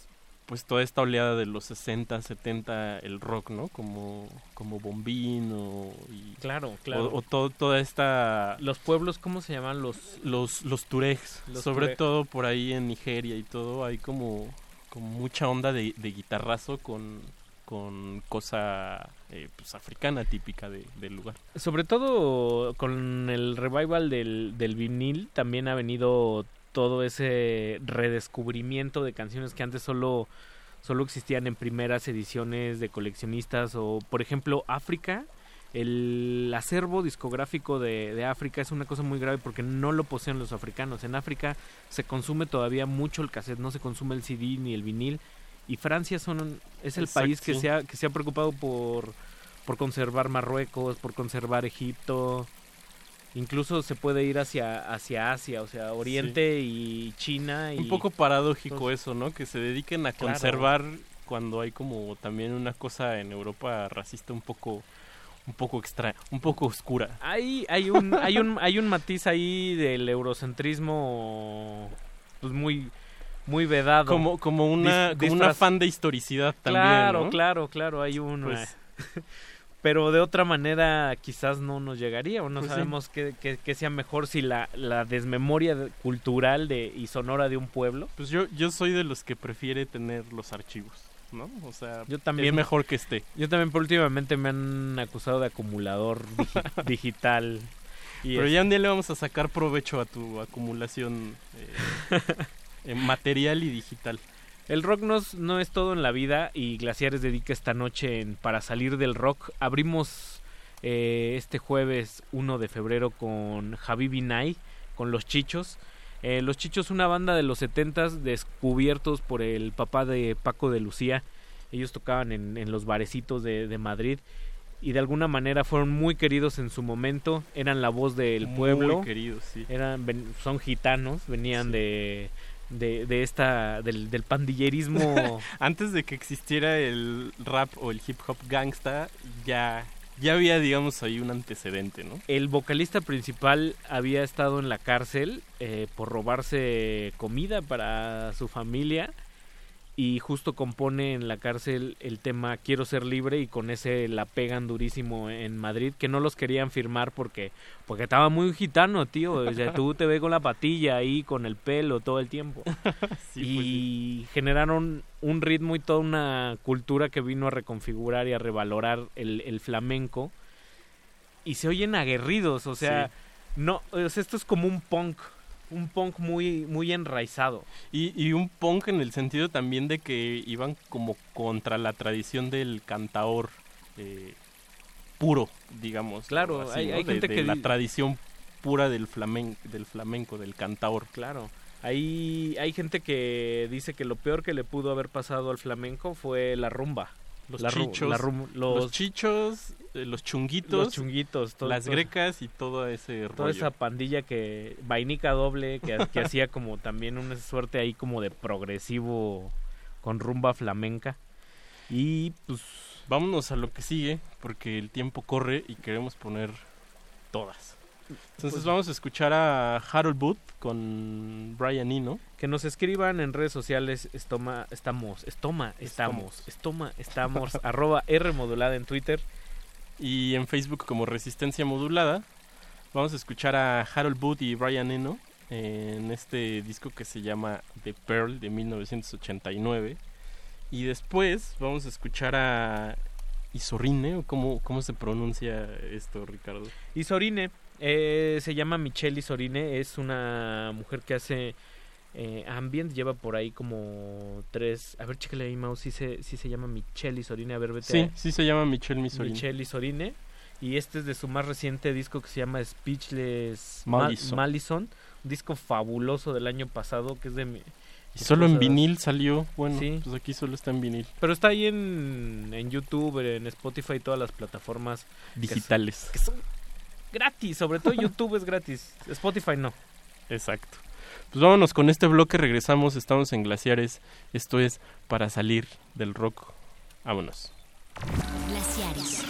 pues toda esta oleada de los 60, 70, el rock, ¿no? Como, como Bombino y... Claro, claro. O, todo, toda esta... Los pueblos, ¿cómo se llaman? Los... Los, los turegs. Sobre todo por ahí en Nigeria y todo, hay como, como mucha onda de, de guitarrazo con con cosa eh, pues, africana típica del lugar. Sobre todo con el revival del, del vinil también ha venido todo ese redescubrimiento de canciones que antes solo, solo existían en primeras ediciones de coleccionistas o por ejemplo África. El acervo discográfico de, de África es una cosa muy grave porque no lo poseen los africanos. En África se consume todavía mucho el cassette, no se consume el CD ni el vinil y Francia son es el país que se ha que se ha preocupado por por conservar Marruecos, por conservar Egipto. Incluso se puede ir hacia hacia Asia, o sea, Oriente y China y un poco paradójico eso, ¿no? Que se dediquen a conservar cuando hay como también una cosa en Europa racista un poco un poco extra, un poco oscura. Hay hay un hay un hay un matiz ahí del eurocentrismo pues muy muy vedado. Como, como una, como una fan de historicidad también. Claro, claro, claro, hay uno. Pues, pero de otra manera quizás no nos llegaría o no pues sabemos qué, sea mejor si la, la desmemoria cultural de, y sonora de un pueblo. Pues yo, yo soy de los que prefiere tener los archivos. ¿no? O sea, yo también, es mejor que esté. Yo también, por últimamente me han acusado de acumulador digital. Pero ya un día le vamos a sacar provecho a tu acumulación eh, material y digital. El rock no es todo en la vida y Glaciares dedica esta noche en Para salir del rock. Abrimos eh, este jueves 1 de febrero con Javi Binay, con Los Chichos. Eh, los Chichos, una banda de los 70 descubiertos por el papá de Paco de Lucía. Ellos tocaban en, los barecitos de, Madrid y de alguna manera fueron muy queridos en su momento. Eran la voz del pueblo. Muy queridos, sí. Eran, son gitanos, venían de de, de esta del, del pandillerismo. Antes de que existiera el rap o el hip hop gangsta ya ya había digamos ahí un antecedente no el vocalista principal había estado en la cárcel eh, por robarse comida para su familia y justo compone en la cárcel el tema Quiero ser libre y con ese la pegan durísimo en Madrid que no los querían firmar porque porque estaba muy gitano, tío, o sea, tú te ves con la patilla ahí con el pelo todo el tiempo. Pues y generaron un ritmo y toda una cultura que vino a reconfigurar y a revalorar el, el flamenco. Y se oyen aguerridos, o sea, no, o sea, esto es como un punk un punk muy, muy enraizado. Y, y, un punk en el sentido también de que iban como contra la tradición del cantaor eh, puro, digamos. Claro, hay, gente que... La tradición pura del, flamenco, del flamenco, del cantaor. Claro. Hay, hay gente que dice que lo peor que le pudo haber pasado al flamenco fue la rumba. Los chichos. los... los... chichos eh, los chunguitos, Los chunguitos, todo- las todo- grecas y todo ese rollo. Toda esa pandilla que. Vainica doble, que, que hacía como también una suerte ahí como de progresivo con rumba flamenca. Y pues. Vámonos a lo que sigue, porque el tiempo corre y queremos poner todas. Entonces Pues- vamos a escuchar a Harold Booth con Brian Eno. Que nos escriban en redes sociales, estoma, estamos, estoma, estamos, estoma, estamos, arroba R modulada en Twitter. Y en Facebook como Resistencia Modulada. Vamos a escuchar a Harold Booth y Brian Eno en este disco que se llama The Pearl de 1989. Y después vamos a escuchar a Isorine, o cómo, cómo se pronuncia esto, Ricardo. Isorine, eh, se llama Michelle Isorine, es una mujer que hace eh, ambient, lleva por ahí como tres... A ver, chécale ahí, Mouse, si se, sí se llama Michelle Isorine, a ver, vete Sí, a- sí se llama Michelle Misorine. Michelle Isorine. Y este es de su más reciente disco que se llama Speechless Ma- Malison. Malison. Un disco fabuloso del año pasado que es de mi... Y solo en vinil salió. Bueno, Sí. pues aquí solo está en vinil. Pero está ahí en, en YouTube, en Spotify, todas las plataformas que Digitales. son- Que son gratis, sobre todo YouTube es gratis. Spotify no. Exacto. Pues vámonos con este bloque, regresamos, estamos en Glaciares. Esto es para salir del rock. Vámonos. Glaciares.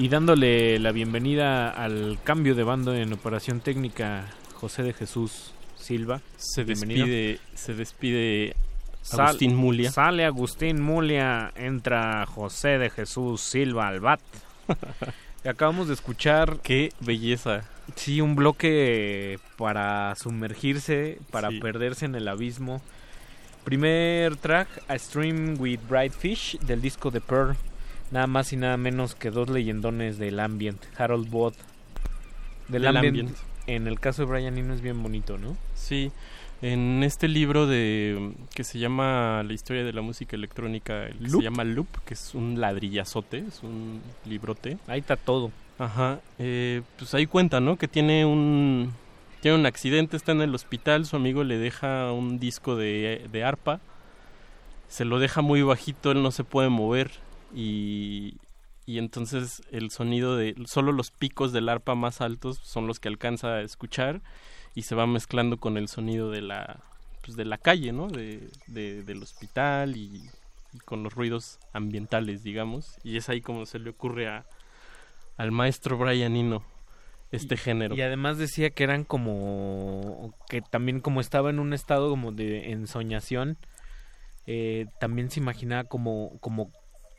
Y dándole la bienvenida al cambio de bando en operación técnica, José de Jesús Silva. Se Bienvenido. despide, se despide Sal- Agustín Mulia. Sale Agustín Mulia, entra José de Jesús Silva al bat. Y acabamos de escuchar. Qué belleza. Sí, un bloque para sumergirse, para Sí. perderse en el abismo. Primer track, A Stream with Bright Fish, del disco de Pearl. Nada más y nada menos que dos leyendones del ambient. Harold Bott. Del, ambient, ambient. En el caso de Brian Eno es bien bonito, ¿no? Sí, en este libro de que se llama La historia de la música electrónica, el que Loop. se llama Loop, que es un ladrillazote, es un librote. Ahí está todo. Ajá, eh, pues ahí cuenta, ¿no? Que tiene un tiene un accidente, está en el hospital, su amigo le deja un disco de, de arpa, se lo deja muy bajito, él no se puede mover y, y entonces el sonido de solo los picos del arpa más altos son los que alcanza a escuchar y se va mezclando con el sonido de la pues de la calle, ¿no? De, de- del hospital y, y con los ruidos ambientales, digamos, y es ahí como se le ocurre a al maestro Brian Eno este género. Y además decía que eran como que también como estaba en un estado como de ensoñación, eh, también se imaginaba como como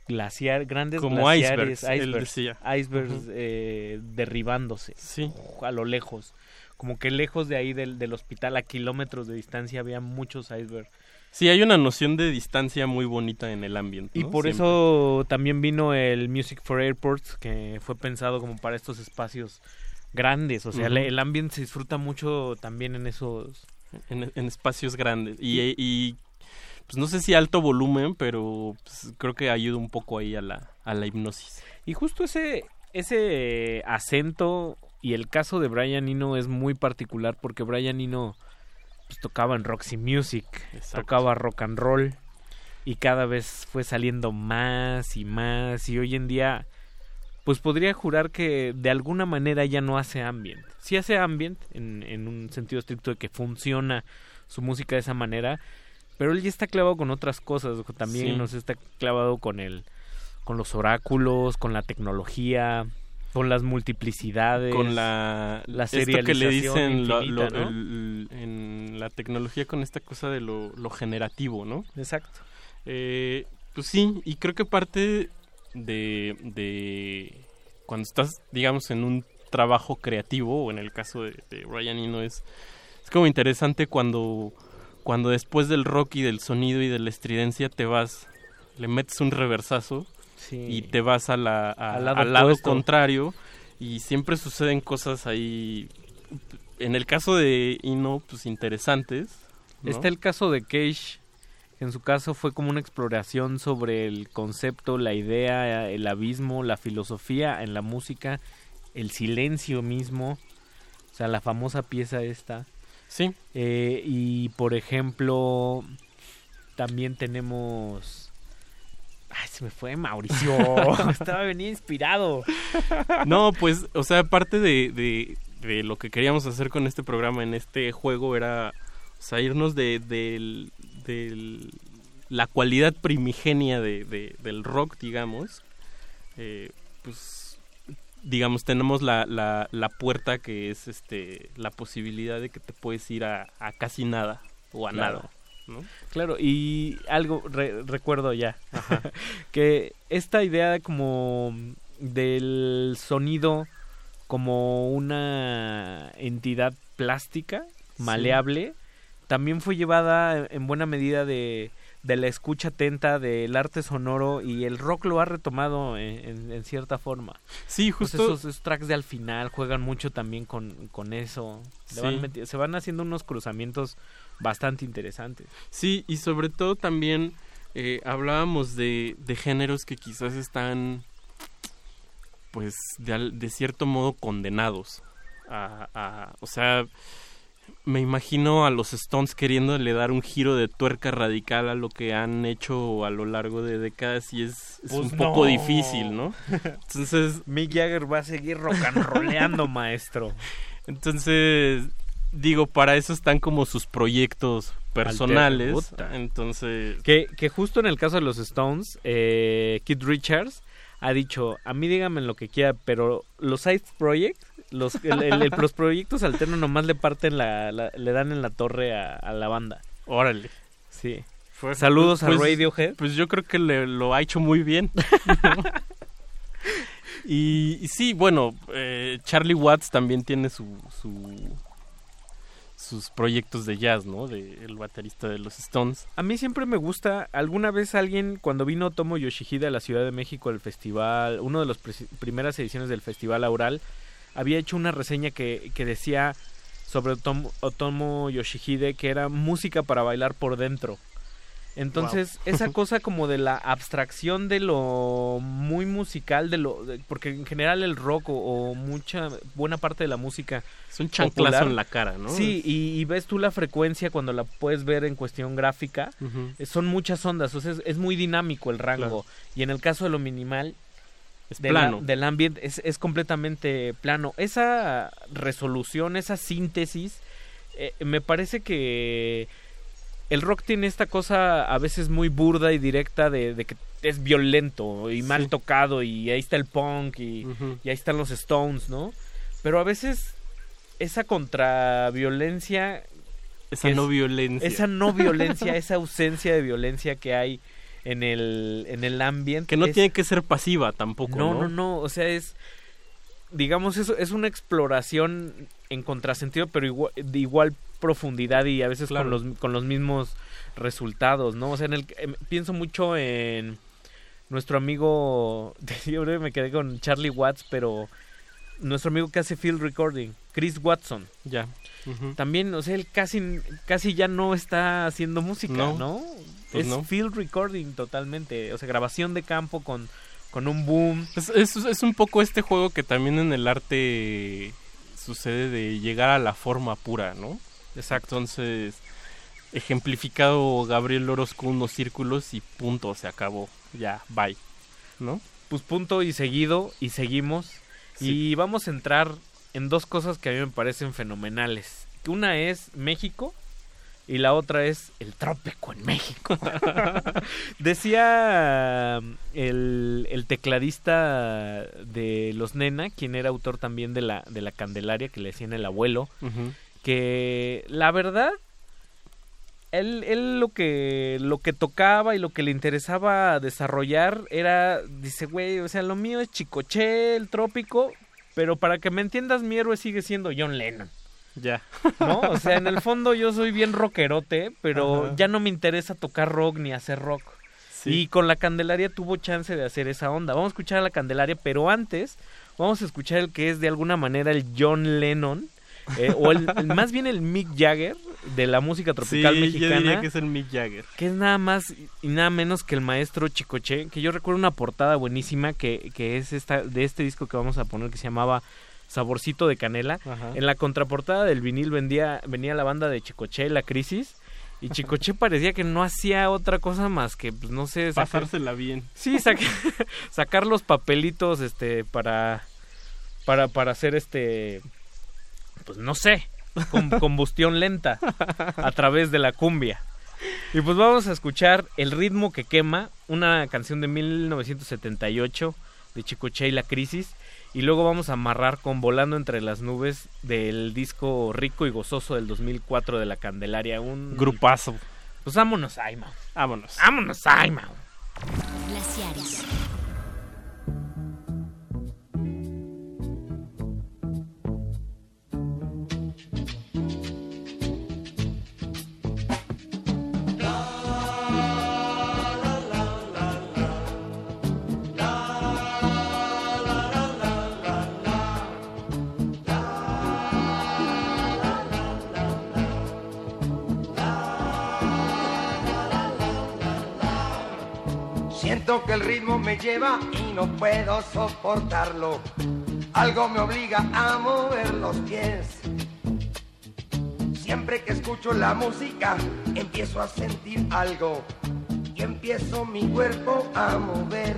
glaciar, grandes Como glaciares, icebergs, él icebergs, decía. icebergs, eh, derribándose a lo lejos, como que lejos de ahí del, del hospital a kilómetros de distancia había muchos icebergs. Sí, hay una noción de distancia muy bonita en el ambiente. Y por Siempre. eso también vino el Music for Airports, que fue pensado como para estos espacios grandes. O sea, el ambiente se disfruta mucho también en esos... en, en espacios grandes y, y, pues no sé si alto volumen, pero pues, creo que ayuda un poco ahí a la a la hipnosis. Y justo ese, ese acento y el caso de Brian Eno es muy particular porque Brian Eno pues, tocaba en Roxy Music, tocaba rock and roll y cada vez fue saliendo más y más y hoy en día pues podría jurar que de alguna manera ya no hace ambient. Sí hace ambient en, en un sentido estricto de que funciona su música de esa manera, pero él ya está clavado con otras cosas, también Sí. nos está clavado con el con los oráculos, con la tecnología, con las multiplicidades, Con la la esto que le serialización dicen lo- infinita, lo- ¿no? el- en la tecnología con esta cosa de lo, lo generativo, ¿no? Exacto. Eh, pues sí, y creo que parte de, de cuando estás, digamos, en un trabajo creativo, o en el caso de, de Brian Eno, es, es como interesante cuando, cuando después del rock y del sonido y de la estridencia te vas, le metes un reversazo Sí. y te vas a la, a- Al lado al lado contrario y siempre suceden cosas ahí, en el caso de Eno, pues interesantes. ¿no? Está el caso de Cage. que En su caso fue como una exploración sobre el concepto, la idea, el abismo, la filosofía en la música, el silencio mismo. O sea, la famosa pieza esta. Sí. Eh, y por ejemplo, también tenemos... Ay, se me fue Mauricio. Estaba venía inspirado. No, pues, o sea, parte de, de, de lo que queríamos hacer con este programa, en este juego, era o sea, irnos de, del- del- la cualidad primigenia de, de- del rock, digamos. Eh, pues, digamos, tenemos la, la, la puerta que es este la posibilidad de que te puedes ir a, a casi nada o a Claro. nada. ¿no? Claro, y algo re- recuerdo ya, que esta idea como del sonido como una entidad plástica, maleable, también fue llevada en buena medida de, de la escucha atenta del arte sonoro y el rock lo ha retomado en, en- en cierta forma. Sí, Pues justo- esos, esos tracks de al final juegan mucho también con, con eso. Van Sí. meti- se van haciendo unos cruzamientos bastante interesantes. Sí, y sobre todo también eh, hablábamos de, de géneros que quizás están, pues, de, al- de cierto modo condenados. A, a- o sea, me imagino a los Stones queriéndole dar un giro de tuerca radical a lo que han hecho a lo largo de décadas y es, es Pues un poco difícil, ¿no? Entonces... Mick Jagger va a seguir rock and maestro. Entonces, digo, para eso están como sus proyectos personales. Entonces, Que, que justo en el caso de los Stones, eh, Keith Richards ha dicho, a mí díganme lo que quiera, pero los side projects, los, el- el- el- los proyectos alternos nomás le parten la, la- le dan en la torre a, a la banda. Órale. Sí. Pues- Saludos pues- a Radiohead. Pues yo creo que le- lo ha hecho muy bien. y, y sí, bueno, eh, Charlie Watts también tiene su, su- sus proyectos de jazz, ¿no? De el baterista de los Stones. A mí siempre me gusta, alguna vez alguien, cuando vino Tomo Yoshihide a la Ciudad de México al festival, una de las primeras ediciones del Festival Aural, había hecho una reseña que, que decía sobre Otomo, Otomo Yoshihide que era música para bailar por dentro. Entonces, Wow. esa cosa como de la abstracción de lo muy musical, de lo de- porque en general el rock o, o mucha buena parte de la música Es un chanclazo popular- en la cara, ¿no? Sí, y, y ves tú la frecuencia cuando la puedes ver en cuestión gráfica, eh, son muchas ondas, o sea, es, es muy dinámico el rango. Claro. Y en el caso de lo minimal, Es de la- plano. del ambiente, es, es completamente plano. Esa resolución, esa síntesis, eh, me parece que el rock tiene esta cosa a veces muy burda y directa de, de que es violento y mal Sí. tocado y ahí está el punk y, ahí están los Stones, ¿no? Pero a veces esa contraviolencia Esa es- no violencia. esa no violencia, esa ausencia de violencia que hay en el en el ambiente Que no es- tiene que ser pasiva tampoco, no, ¿no? no, no, o sea, es digamos eso es una exploración en contrasentido, pero igual, de igual profundidad y a veces Claro. con los con los mismos resultados, ¿no? O sea, en el em, pienso mucho en nuestro amigo, yo creo que me quedé con Charlie Watts, pero nuestro amigo que hace field recording, Chris Watson. Ya. También, o sea, él casi casi ya no está haciendo música, No, ¿no? Pues es no. field recording totalmente, o sea, grabación de campo con con un boom. Es, es, es un poco este juego que también en el arte sucede de llegar a la forma pura, ¿no? Exacto. Entonces, ejemplificado Gabriel Orozco unos círculos y punto, se acabó. Ya, bye. ¿No? Pues punto y seguido y seguimos. Y vamos a entrar en dos cosas que a mí me parecen fenomenales. Una es México y la otra es el trópico en México. Decía um, el, el tecladista de Los Nena, quien era autor también de la, de la Candelaria, que le decían el abuelo, que la verdad él, él lo que lo que tocaba y lo que le interesaba desarrollar era dice güey o sea lo mío es chicoche el trópico pero para que me entiendas mi héroe sigue siendo John Lennon Ya. no o sea en el fondo yo soy bien rockerote pero Ajá. ya no me interesa tocar rock ni hacer rock Sí. y con la Candelaria tuvo chance de hacer esa onda vamos a escuchar a la Candelaria pero antes vamos a escuchar el que es de alguna manera el John Lennon eh, o el, el- más bien el Mick Jagger de la música tropical sí, mexicana yo diría que es el Mick Jagger. que es nada más y nada menos que el maestro Chicoche, que yo recuerdo una portada buenísima que, que es esta de este disco que vamos a poner que se llamaba Saborcito de Canela. Ajá. En la contraportada del vinil vendía, venía la banda de Chicoche, La Crisis, y Chicoche parecía que no hacía otra cosa más que, pues, no sé, sacar- Pasársela bien. Sí, saca- sacar los papelitos este para para para hacer este pues no sé, con combustión lenta a través de la cumbia. Y pues vamos a escuchar El ritmo que quema, una canción de 1978 de Chicoche y la crisis y luego vamos a amarrar con Volando entre las nubes del disco Rico y gozoso del 2004 de la Candelaria, un Grupazo. Pues vámonos, ay, Mau. Vámonos. Vámonos, ay, Mau. Glaciares. Que el ritmo me lleva y no puedo soportarlo. Algo me obliga a mover los pies. Siempre que escucho la música, empiezo a sentir algo y empiezo mi cuerpo a mover.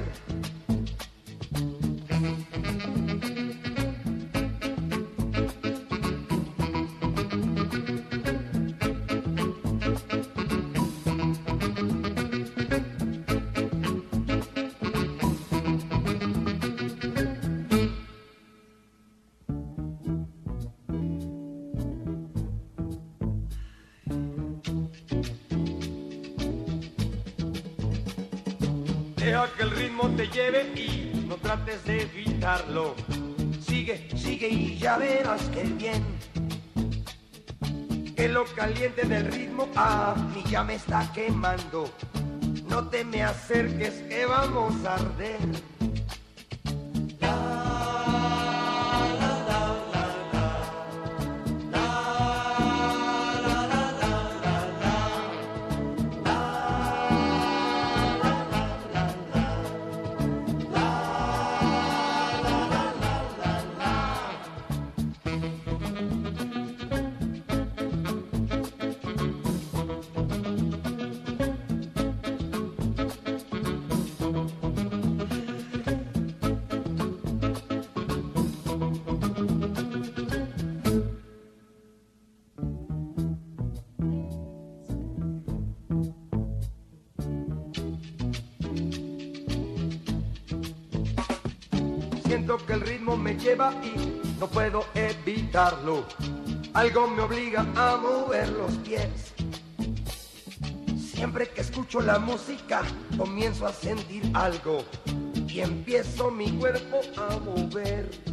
Te lleve y no trates de evitarlo. Sigue, sigue y ya verás que bien. Que lo caliente del ritmo a mí ya me está quemando. No te me acerques que vamos a arder. Puedo evitarlo. Algo me obliga a mover los pies. Siempre que escucho la música, comienzo a sentir algo y empiezo mi cuerpo a mover.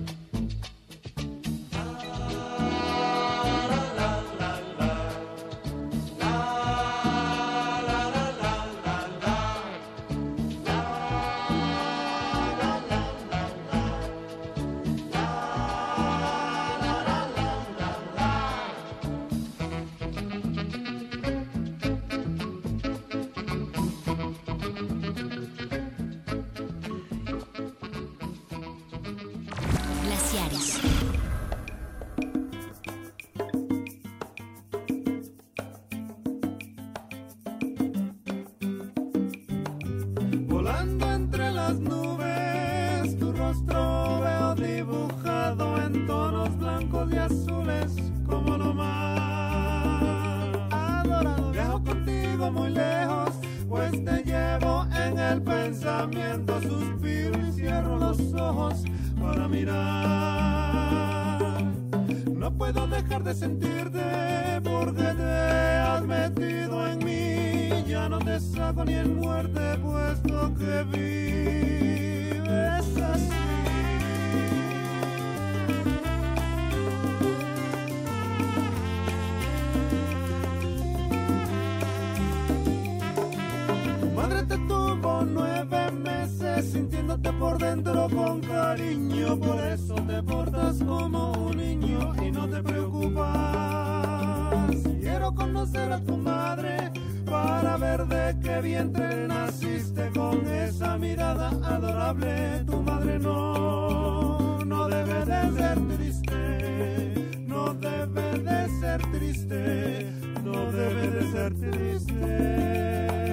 Conocer a tu madre para ver de qué vientre naciste con esa mirada adorable. Tu madre no, no debe de ser triste, no debe de ser triste, no debe de ser triste.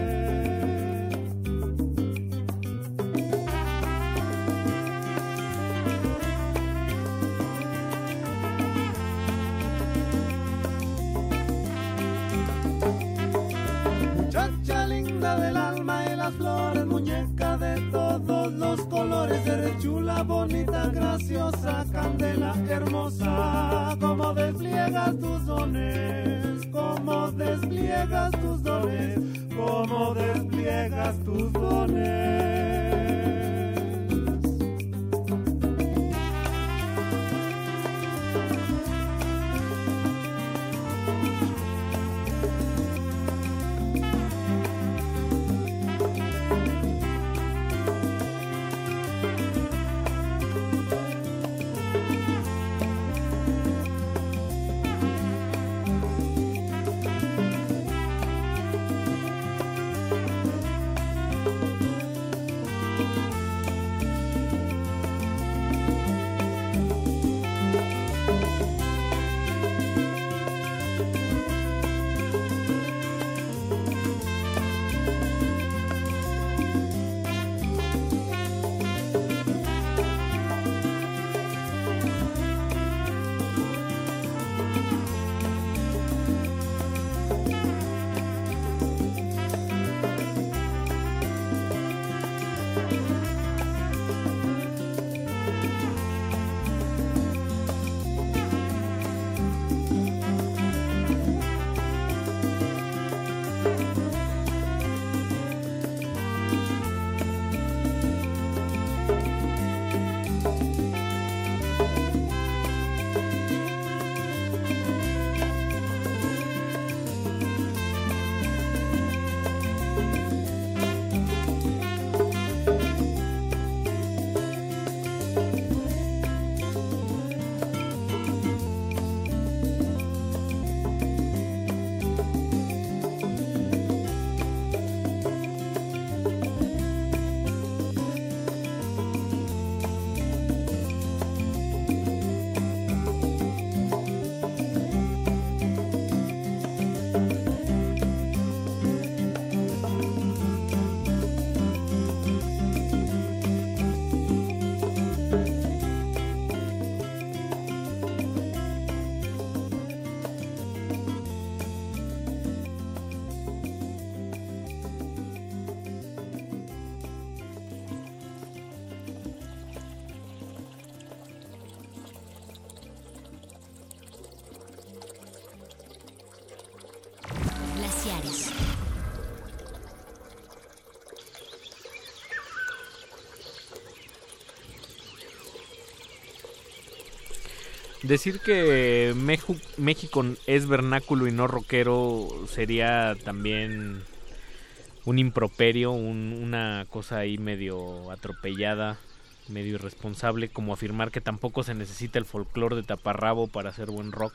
Eres chula, bonita, graciosa, candela hermosa, como despliegas tus dones, como despliegas tus dones, como despliegas tus dones. Decir que México es vernáculo y no rockero sería también un improperio, un- una cosa ahí medio atropellada, medio irresponsable, como afirmar que tampoco se necesita el folclore de taparrabo para hacer buen rock.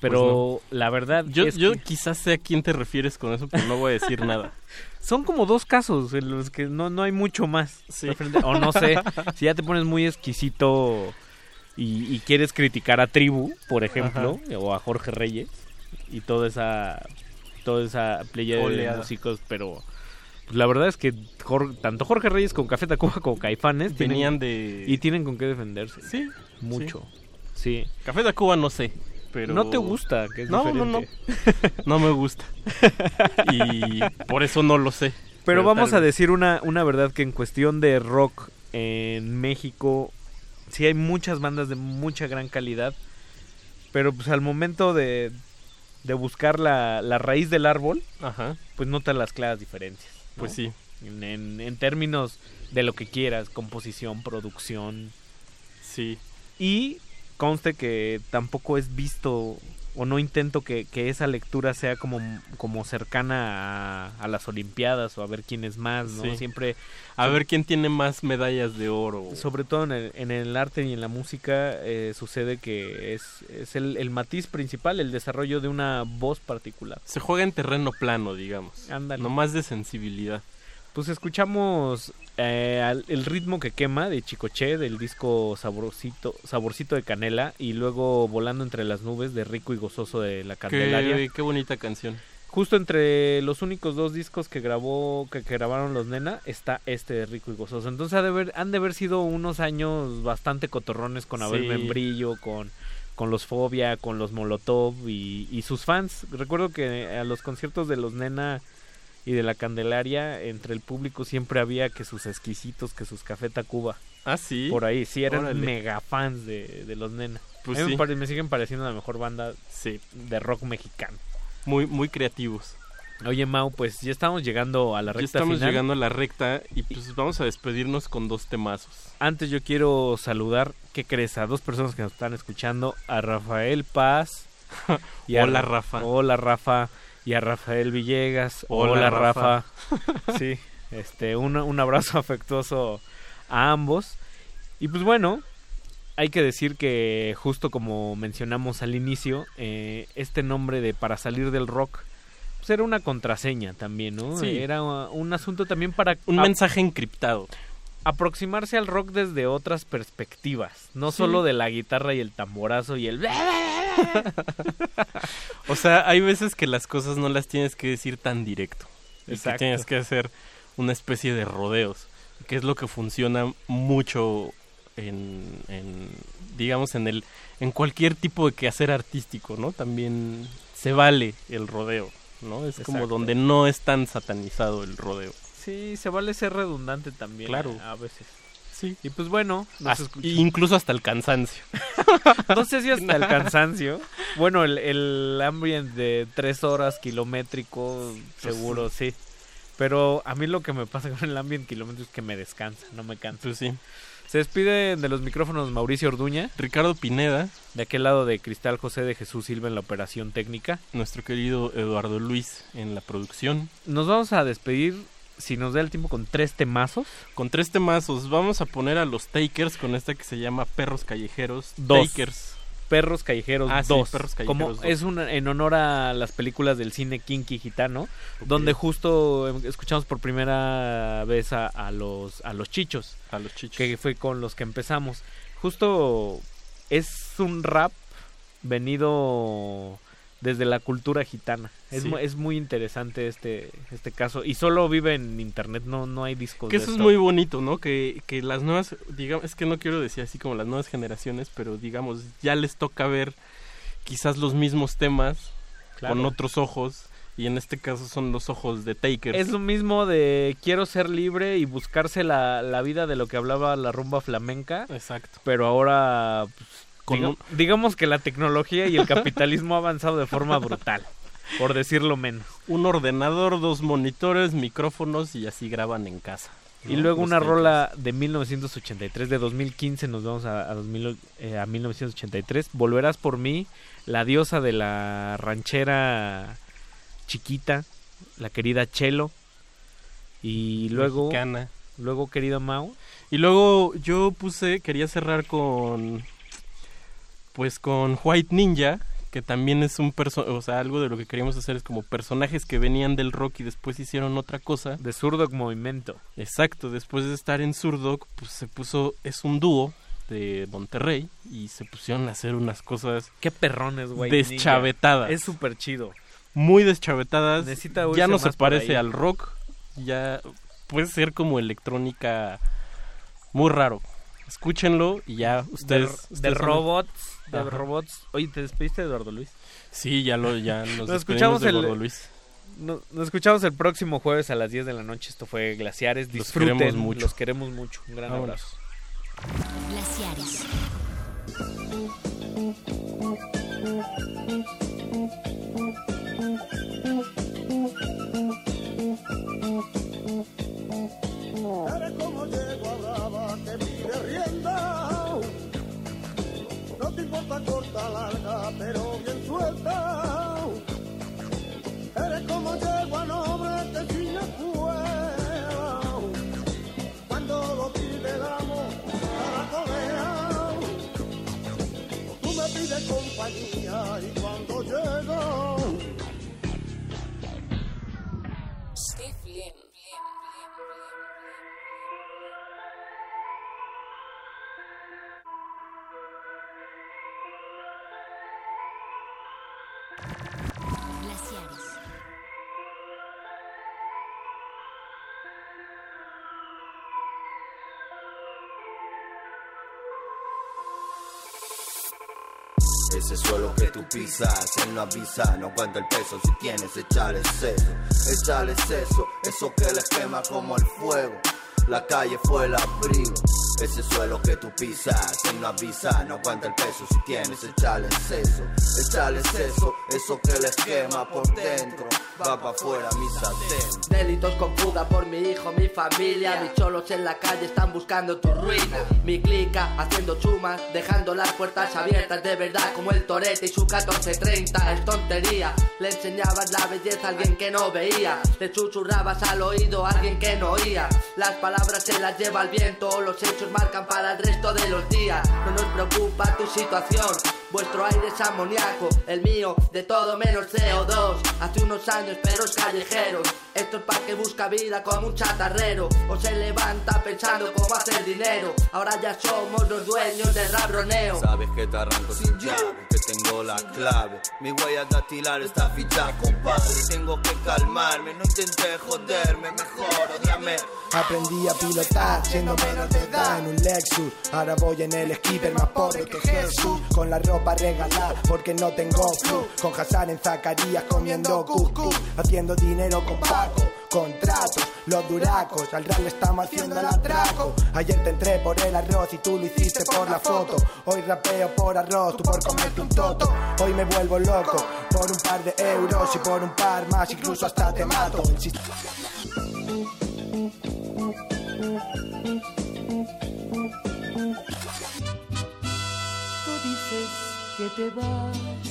Pero la verdad Yo, es yo que quizás sé a quién te refieres con eso, pero no voy a decir nada. son como dos casos en los que no, no hay mucho más. O no sé, si ya te pones muy exquisito y, y quieres criticar a Tribu, por ejemplo, o a Jorge Reyes, y toda esa, toda esa playa de músicos, pero pues, la verdad es que Jor- tanto Jorge Reyes como Café Tacuba como Caifanes tienen- Venían de... y tienen con qué defenderse. Sí, Mucho. Sí. Café de Cuba no sé, pero... No te gusta, que es no, no, no. No me gusta. y por eso no lo sé. Pero vamos tal a decir una, una verdad que en cuestión de rock en México sí hay muchas bandas de mucha gran calidad, pero pues al momento de, de buscar la, la raíz del árbol, Ajá. pues notas las claras diferencias. ¿no? Pues sí. En, en- en términos de lo que quieras, composición, producción. Sí. Y conste que tampoco es visto o no intento que, que esa lectura sea como, como cercana a, a las Olimpiadas o a ver quién es más, ¿no? Sí. Siempre... A ver quién tiene más medallas de oro. Sobre todo en el, en el arte y en la música eh, sucede que es, es el, el matiz principal, el desarrollo de una voz particular. Se juega en terreno plano, digamos. Ándale. No más de sensibilidad. Pues escuchamos eh, al- el ritmo que quema de Chicoche del disco Saborcito, Saborcito de Canela y luego Volando entre las nubes de Rico y Gozoso de la Candelaria. Qué, qué bonita canción. Justo entre los únicos dos discos que grabó, que, que grabaron los Nena, está este de Rico y Gozoso. Entonces ha de haber- han de haber sido unos años bastante cotorrones con Abel Sí. Membrillo, con, con los Fobia, con los Molotov y, y sus fans. Recuerdo que a los conciertos de los Nena y de la Candelaria, entre el público siempre había que sus exquisitos, que sus Café Tacuba. Ah, sí. Por ahí, sí, eran Órale. mega fans de, de los Nena. Pues A mí me sí. pare- me siguen pareciendo la mejor banda Sí. de rock mexicano. Muy, muy creativos. Oye, Mau, pues ya estamos llegando a la Ya recta estamos final. llegando a la recta y pues vamos a despedirnos con dos temazos. Antes yo quiero saludar, ¿qué crees? A dos personas que nos están escuchando, a Rafael Paz. a Hola, Rafa. Hola, Rafa. Y a Rafael Villegas. Hola, Hola, Rafa. Rafa. sí, este, un, un abrazo afectuoso a ambos. Y pues bueno, hay que decir que justo como mencionamos al inicio, eh, este nombre de Para salir del rock, pues era una contraseña también, ¿no? Sí. Era un asunto también para... Un mensaje encriptado. aproximarse al rock desde otras perspectivas, no Sí. solo de la guitarra y el tamborazo y el O sea, hay veces que las cosas no las tienes que decir tan directo. Y que Exacto. tienes que hacer una especie de rodeos. Que es lo que funciona mucho en, en, digamos, en el, en cualquier tipo de quehacer artístico, ¿no? También se vale el rodeo, ¿no? Es como donde no es tan satanizado el rodeo. Sí, se vale ser redundante también Claro. a, a veces. Sí. Y pues bueno, nos Hasta- escuch- incluso hasta el cansancio. no sé si hasta el cansancio. Bueno, el, el ambiente de tres horas kilométrico, seguro sí. Pero a mí lo que me pasa con el ambiente kilométrico es que me descansa, no me cansa. Pues sí. Se despide de los micrófonos Mauricio Orduña. Ricardo Pineda. De aquel lado de Cristal José de Jesús Silva en la operación técnica. Nuestro querido Eduardo Luis en la producción. Nos vamos a despedir, si nos da el tiempo, con tres temazos. Con tres temazos. Vamos a poner a los Takers con esta que se llama Perros Callejeros. Dos. Takers. Perros Callejeros Ah, sí, 2. Perros Callejeros como 2. es una, en honor a las películas del cine kinky gitano, donde justo em, escuchamos por primera vez a, a los a los chichos, A los chichos. que fue con los que empezamos. Justo es un rap venido desde la cultura gitana. Es, Sí. mu- es muy interesante este este caso y solo vive en internet, no no hay discos Que de eso es muy bonito, ¿no? Que, que las nuevas, digamos, es que no quiero decir así como las nuevas generaciones, pero digamos, ya les toca ver quizás los mismos temas Claro. con otros ojos. Y en este caso son los ojos de Takers. Es lo mismo de quiero ser libre y buscarse la, la vida de lo que hablaba la rumba flamenca. Exacto. Pero ahora, pues, Con diga- un- digamos que la tecnología y el capitalismo ha avanzado de forma brutal, por decirlo menos. Un ordenador, dos monitores, micrófonos y así graban en casa. Y ¿no? luego una rola de 1983, de 2015 nos vamos a, a, 2000, eh, a 1983. Volverás por mí, la diosa de la ranchera chiquita, la querida Chelo. Y luego, Mexicana. luego querido Mau. Y luego yo puse, quería cerrar con, pues con White Ninja, que también es un perso o sea, algo de lo que queríamos hacer es como personajes que venían del rock y después hicieron otra cosa. De Zurdog Movimiento. Exacto, después de estar en Zurdog, pues se puso, es un dúo de Monterrey y se pusieron a hacer unas cosas Qué perrones, güey. deschavetadas. Es súper chido. Muy deschavetadas. Necesita ya no se parece al rock, ya puede ser como electrónica muy raro. Escúchenlo y ya De, ustedes... de ustedes son- robots. De Ajá. robots. Oye, ¿te despediste de Eduardo Luis? Sí, ya lo ya nos, Nos despedimos escuchamos de el- Gordo Luis. No- nos escuchamos el próximo jueves a las 10 de la noche. Esto fue Glaciares. Los Disfruten. queremos mucho. Los queremos mucho. Un gran Vámonos. abrazo. Glaciares. Eres como yegua brava que vive rienda. No te importa corta, larga, pero bien suelta. Eres como yegua noble que sin escuela. Cuando lo pide el amo, a la colea. Tú me pides compañía y cuando llego. Ese suelo que tú pisas, él no avisa, no aguanta el peso. Si tienes, echale seso, echale seso, eso que les quema como el fuego. La calle fue el abrigo, ese suelo que tú pisas, él no avisa, no aguanta el peso si tienes, echale seso, echale seso, eso que les quema por dentro, va pa' afuera mi sartén. Delitos con fuga por mi hijo, mi familia. Mis cholos en la calle están buscando tu ruina. Mi clica haciendo chumas, dejando las puertas abiertas de verdad como el torete y su 1430. Es tontería. Le enseñabas la belleza a alguien que no veía. Le susurrabas al oído a alguien que no oía. Las palabras se las lleva el viento, los hechos marcan para el resto de los días. No nos preocupa tu situación. Vuestro aire es amoníaco, el mío de todo menos CO2. Hace unos años perros callejeros, esto es para que busca vida como un chatarrero. O se levanta pensando cómo hacer dinero. Ahora ya somos los dueños del rabroneo. Sabes que te arranco sin llave, que tengo la clave. Mi huella dactilar está fichada, compadre. Tengo que calmarme, no intenté joderme, mejor odiame. Aprendí a pilotar siendo menor de edad en un Lexus. Ahora voy en el skipper más pobre que Jesús. Con la ropa regalada porque no tengo flu. Con Hassan en Zacarías comiendo cucú. Haciendo dinero con Paco. Contratos, los duracos, al real estamos haciendo el atraco. Ayer te entré por el arroz y tú lo hiciste por la foto. Hoy rapeo por arroz, tú por comerte un toto. Hoy me vuelvo loco por un par de euros y por un par más, incluso hasta te mato. Te vas,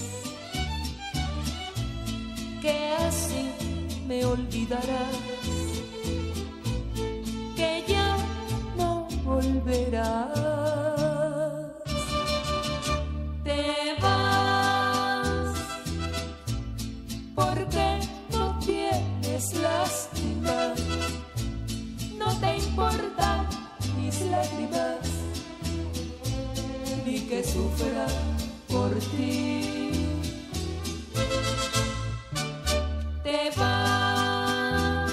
que así me olvidarás, que ya no volverás. Te vas. Porque no tienes lástima, no te importan mis lágrimas. Ni que sufra por ti. Te vas,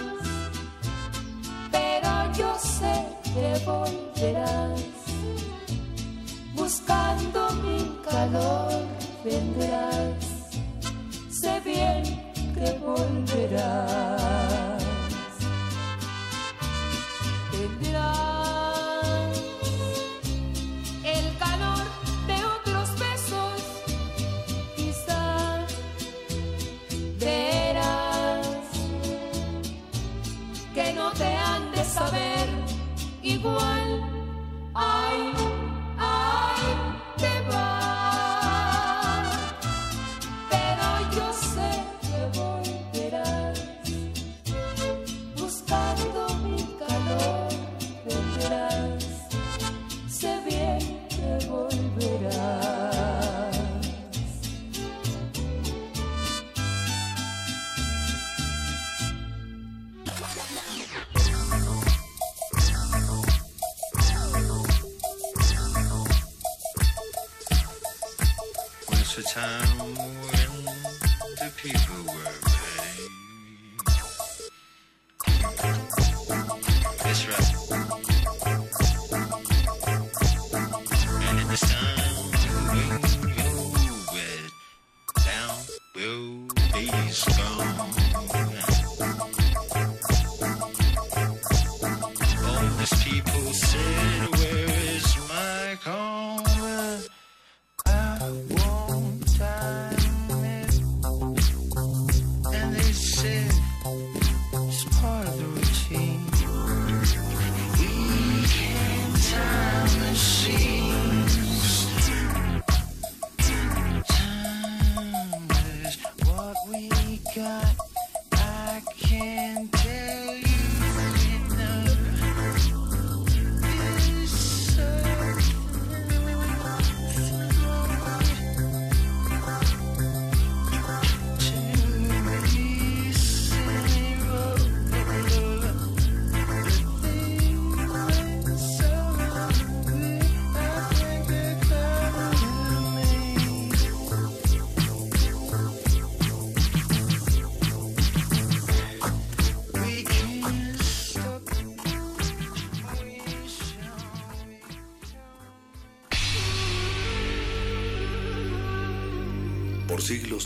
pero yo sé que volverás. Buscando mi calor vendrás. Sé bien que volverás. Tendrás igual. Ay,